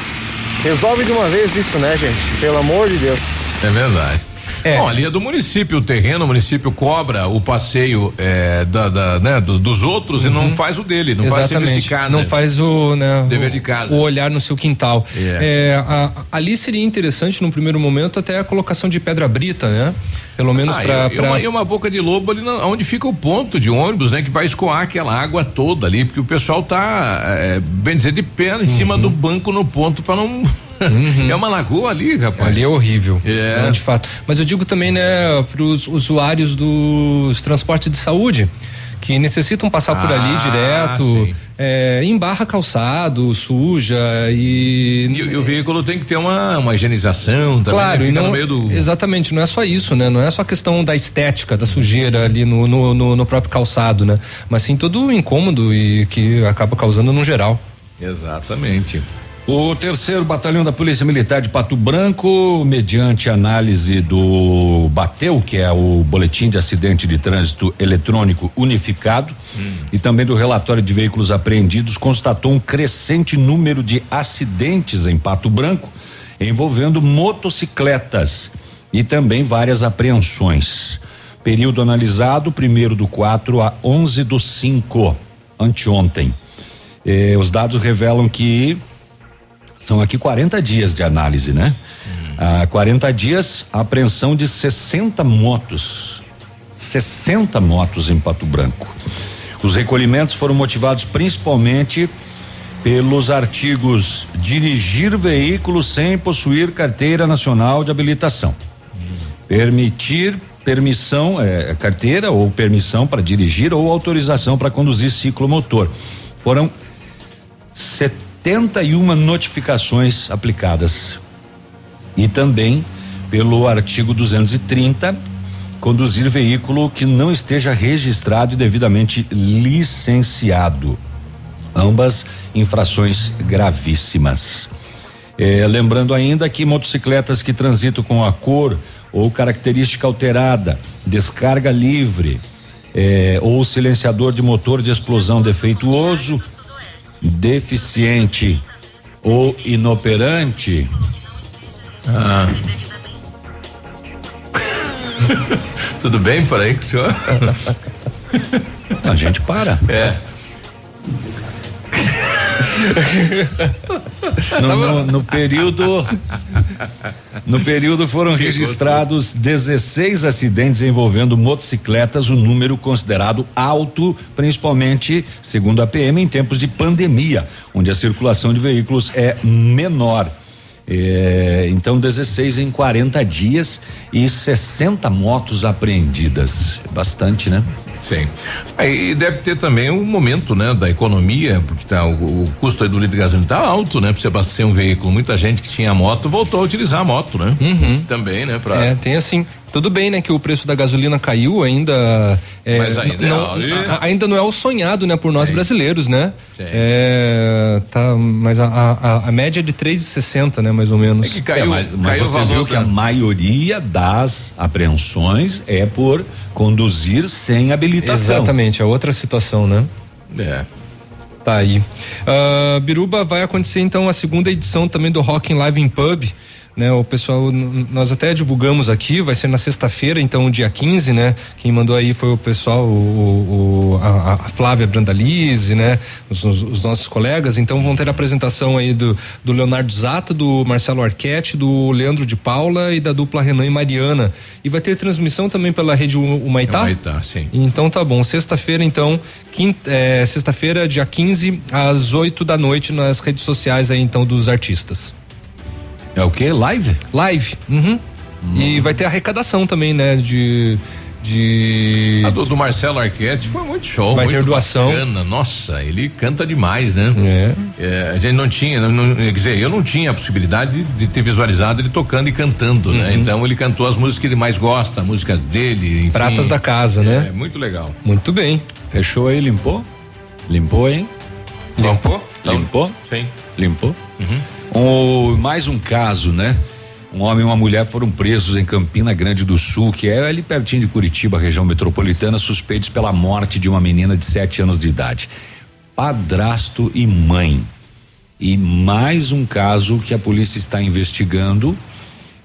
resolve de uma vez isso, né, gente? Pelo amor de Deus.
É verdade. Bom, ali é do município o terreno, o município cobra o passeio é, da, da, né, do- dos outros e não faz o dele, não faz o serviço de
Exatamente.
casa.
Não faz o, né,
Dever de casa.
o olhar no seu quintal.
É.
É, a- ali seria interessante no primeiro momento até a colocação de pedra brita, né? Pelo menos
Ah,
para
e, uma, e uma boca de lobo ali na- onde fica o ponto de ônibus, né? Que vai escoar aquela água toda ali, porque o pessoal tá, é, bem dizer, de pé em cima
Uhum.
do banco no ponto para não. É uma lagoa ali, rapaz.
Ali é horrível.
É.
né, de fato. Mas eu digo também, né, para os usuários dos transportes de saúde que necessitam passar por ali
Ah,
direto, é, embarra calçado, suja e.
E, e o veículo tem que ter uma, uma higienização também.
Claro,
né?
e não,
do.
exatamente, não é só isso, né? Não é só a questão da estética, da sujeira ali no, no, no- no próprio calçado, né? Mas sim todo o incômodo e que acaba causando no geral.
Exatamente.
O terceiro batalhão da Polícia Militar de Pato Branco, mediante análise do Bateu, que é o boletim de acidente de trânsito eletrônico unificado, e também do relatório de veículos apreendidos, constatou um crescente número de acidentes em Pato Branco envolvendo motocicletas e também várias apreensões. Período analisado, primeiro do 4 a 11 do 5, anteontem. Eh, os dados revelam que são aqui 40 dias de análise, né? Há 40 dias, apreensão de 60 motos. 60 motos em Pato Branco. Os recolhimentos foram motivados principalmente pelos artigos dirigir veículo sem possuir carteira nacional de habilitação. Permitir permissão, eh, carteira ou permissão para dirigir ou autorização para conduzir ciclomotor. Foram 71 notificações aplicadas. E também pelo artigo 230, conduzir veículo que não esteja registrado e devidamente licenciado. Ambas infrações gravíssimas. Eh, lembrando ainda que motocicletas que transitam com a cor ou característica alterada, descarga livre, eh, ou silenciador de motor de explosão defeituoso, deficiente ou inoperante.
Ah. Tudo bem por aí com o senhor?
A gente para.
É.
No, no- no período no período foram registrados 16 acidentes envolvendo motocicletas, um número considerado alto, principalmente, segundo a PM, em tempos de pandemia, onde a circulação de veículos é menor. É, então, 16 em 40 dias e 60 motos apreendidas. Bastante, né?
Sim. Aí deve ter também um momento, né, da economia, porque tá, o, o custo do litro de gasolina tá alto, né, pra você abastecer um veículo. Muita gente que tinha moto voltou a utilizar a moto, né? Também, né, pra.
É, tem assim. Tudo bem, né, que o preço da gasolina caiu ainda. É,
Mas ainda
não,
é,
a- ainda não é o sonhado, né, por nós brasileiros, né? É, tá, mas a, a, a média é de 3,60, né, mais ou menos.
É, mas, mas você viu que a maioria das apreensões é por conduzir sem habilitação.
Exatamente, é outra situação, né?
É.
Tá aí. Ah, Biruba vai acontecer então a segunda edição também do Rock in Live in Pub. Né, o pessoal, nós até divulgamos aqui, vai ser na sexta-feira, então dia 15, né? Quem mandou aí foi o pessoal, o, o- a, a Flávia Brandalize, né? Os, os- os nossos colegas, então vão ter a apresentação aí do, do Leonardo Zata, do Marcelo Arquette, do Leandro de Paula e da dupla Renan e Mariana. E vai ter transmissão também pela rede Humaitá?
Humaitá, sim.
Então tá bom. Sexta-feira, então, é, sexta-feira, dia 15, às 8 da noite, nas redes sociais aí, então, dos artistas.
É o que? Live?
Live. Uhum. E vai ter arrecadação também, né? De. de...
A do, do Marcelo Arquette foi muito show.
Vai
muito
ter doação.
Bacana. Nossa, ele canta demais, né? É. a gente não tinha, não- não- quer dizer, eu não tinha a possibilidade de, de ter visualizado ele tocando e cantando, né?
Uhum.
Então ele cantou as músicas que ele mais gosta, músicas dele, enfim.
Pratas da casa, né?
É, muito legal.
Muito bem.
Fechou aí, limpou? Limpou, hein?
Limpou?
Limpou?
Sim.
Limpou? Um, mais um caso, né? Um homem e uma mulher foram presos em Campina Grande do Sul, que é ali pertinho de Curitiba, região metropolitana, suspeitos pela morte de uma menina de sete anos de idade. Padrasto e mãe. E mais um caso que a polícia está investigando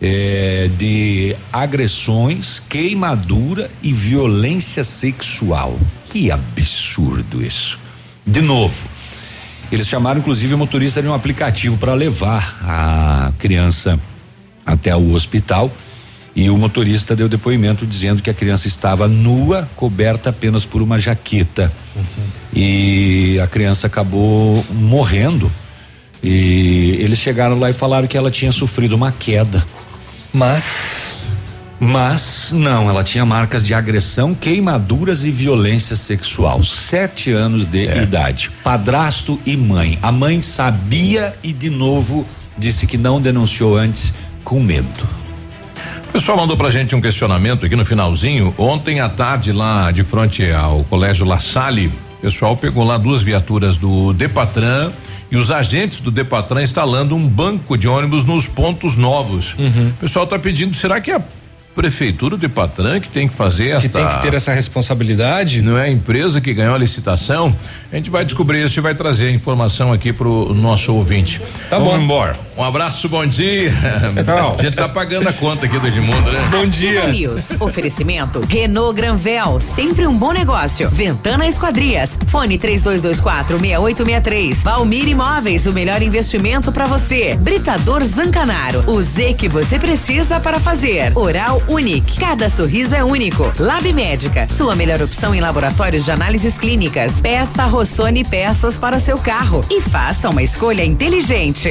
é, de agressões, queimadura e violência sexual. Que absurdo isso. De novo, eles chamaram inclusive o motorista de um aplicativo para levar a criança até o hospital e o motorista deu depoimento dizendo que a criança estava nua, coberta apenas por uma jaqueta. E a criança acabou morrendo. E eles chegaram lá e falaram que ela tinha sofrido uma queda.
Mas.
Mas não, ela tinha marcas de agressão, queimaduras e violência sexual. Sete anos de idade. Padrasto e mãe. A mãe sabia e de novo disse que não denunciou antes com medo.
O pessoal mandou pra gente um questionamento aqui no finalzinho. Ontem à tarde, lá de frente ao Colégio La Salle, o pessoal pegou lá duas viaturas do Depatran e os agentes do Depatran instalando um banco de ônibus nos pontos novos.
Uhum.
O pessoal tá pedindo, será que é a prefeitura do Depatran que tem que fazer essa
Que tem que ter essa responsabilidade?
Não é a empresa que ganhou a licitação? A gente vai descobrir isso e vai trazer a informação aqui pro nosso ouvinte.
Tá
Vamos
bom.
embora. Um abraço, bom dia.
Tchau.
A gente tá pagando a conta aqui do Edmundo, né?
Bom
Ativa News. Oferecimento Renault Granvel, sempre um bom negócio. Ventana Esquadrias. Fone 3224 6863. Valmir Imóveis, o melhor investimento para você. Britador Zancanaro. O Z que você precisa para fazer. Oral Unique. Cada sorriso é único. Lab Médica. Sua melhor opção em laboratórios de análises clínicas. Peça Rossoni peças para o seu carro e faça uma escolha inteligente.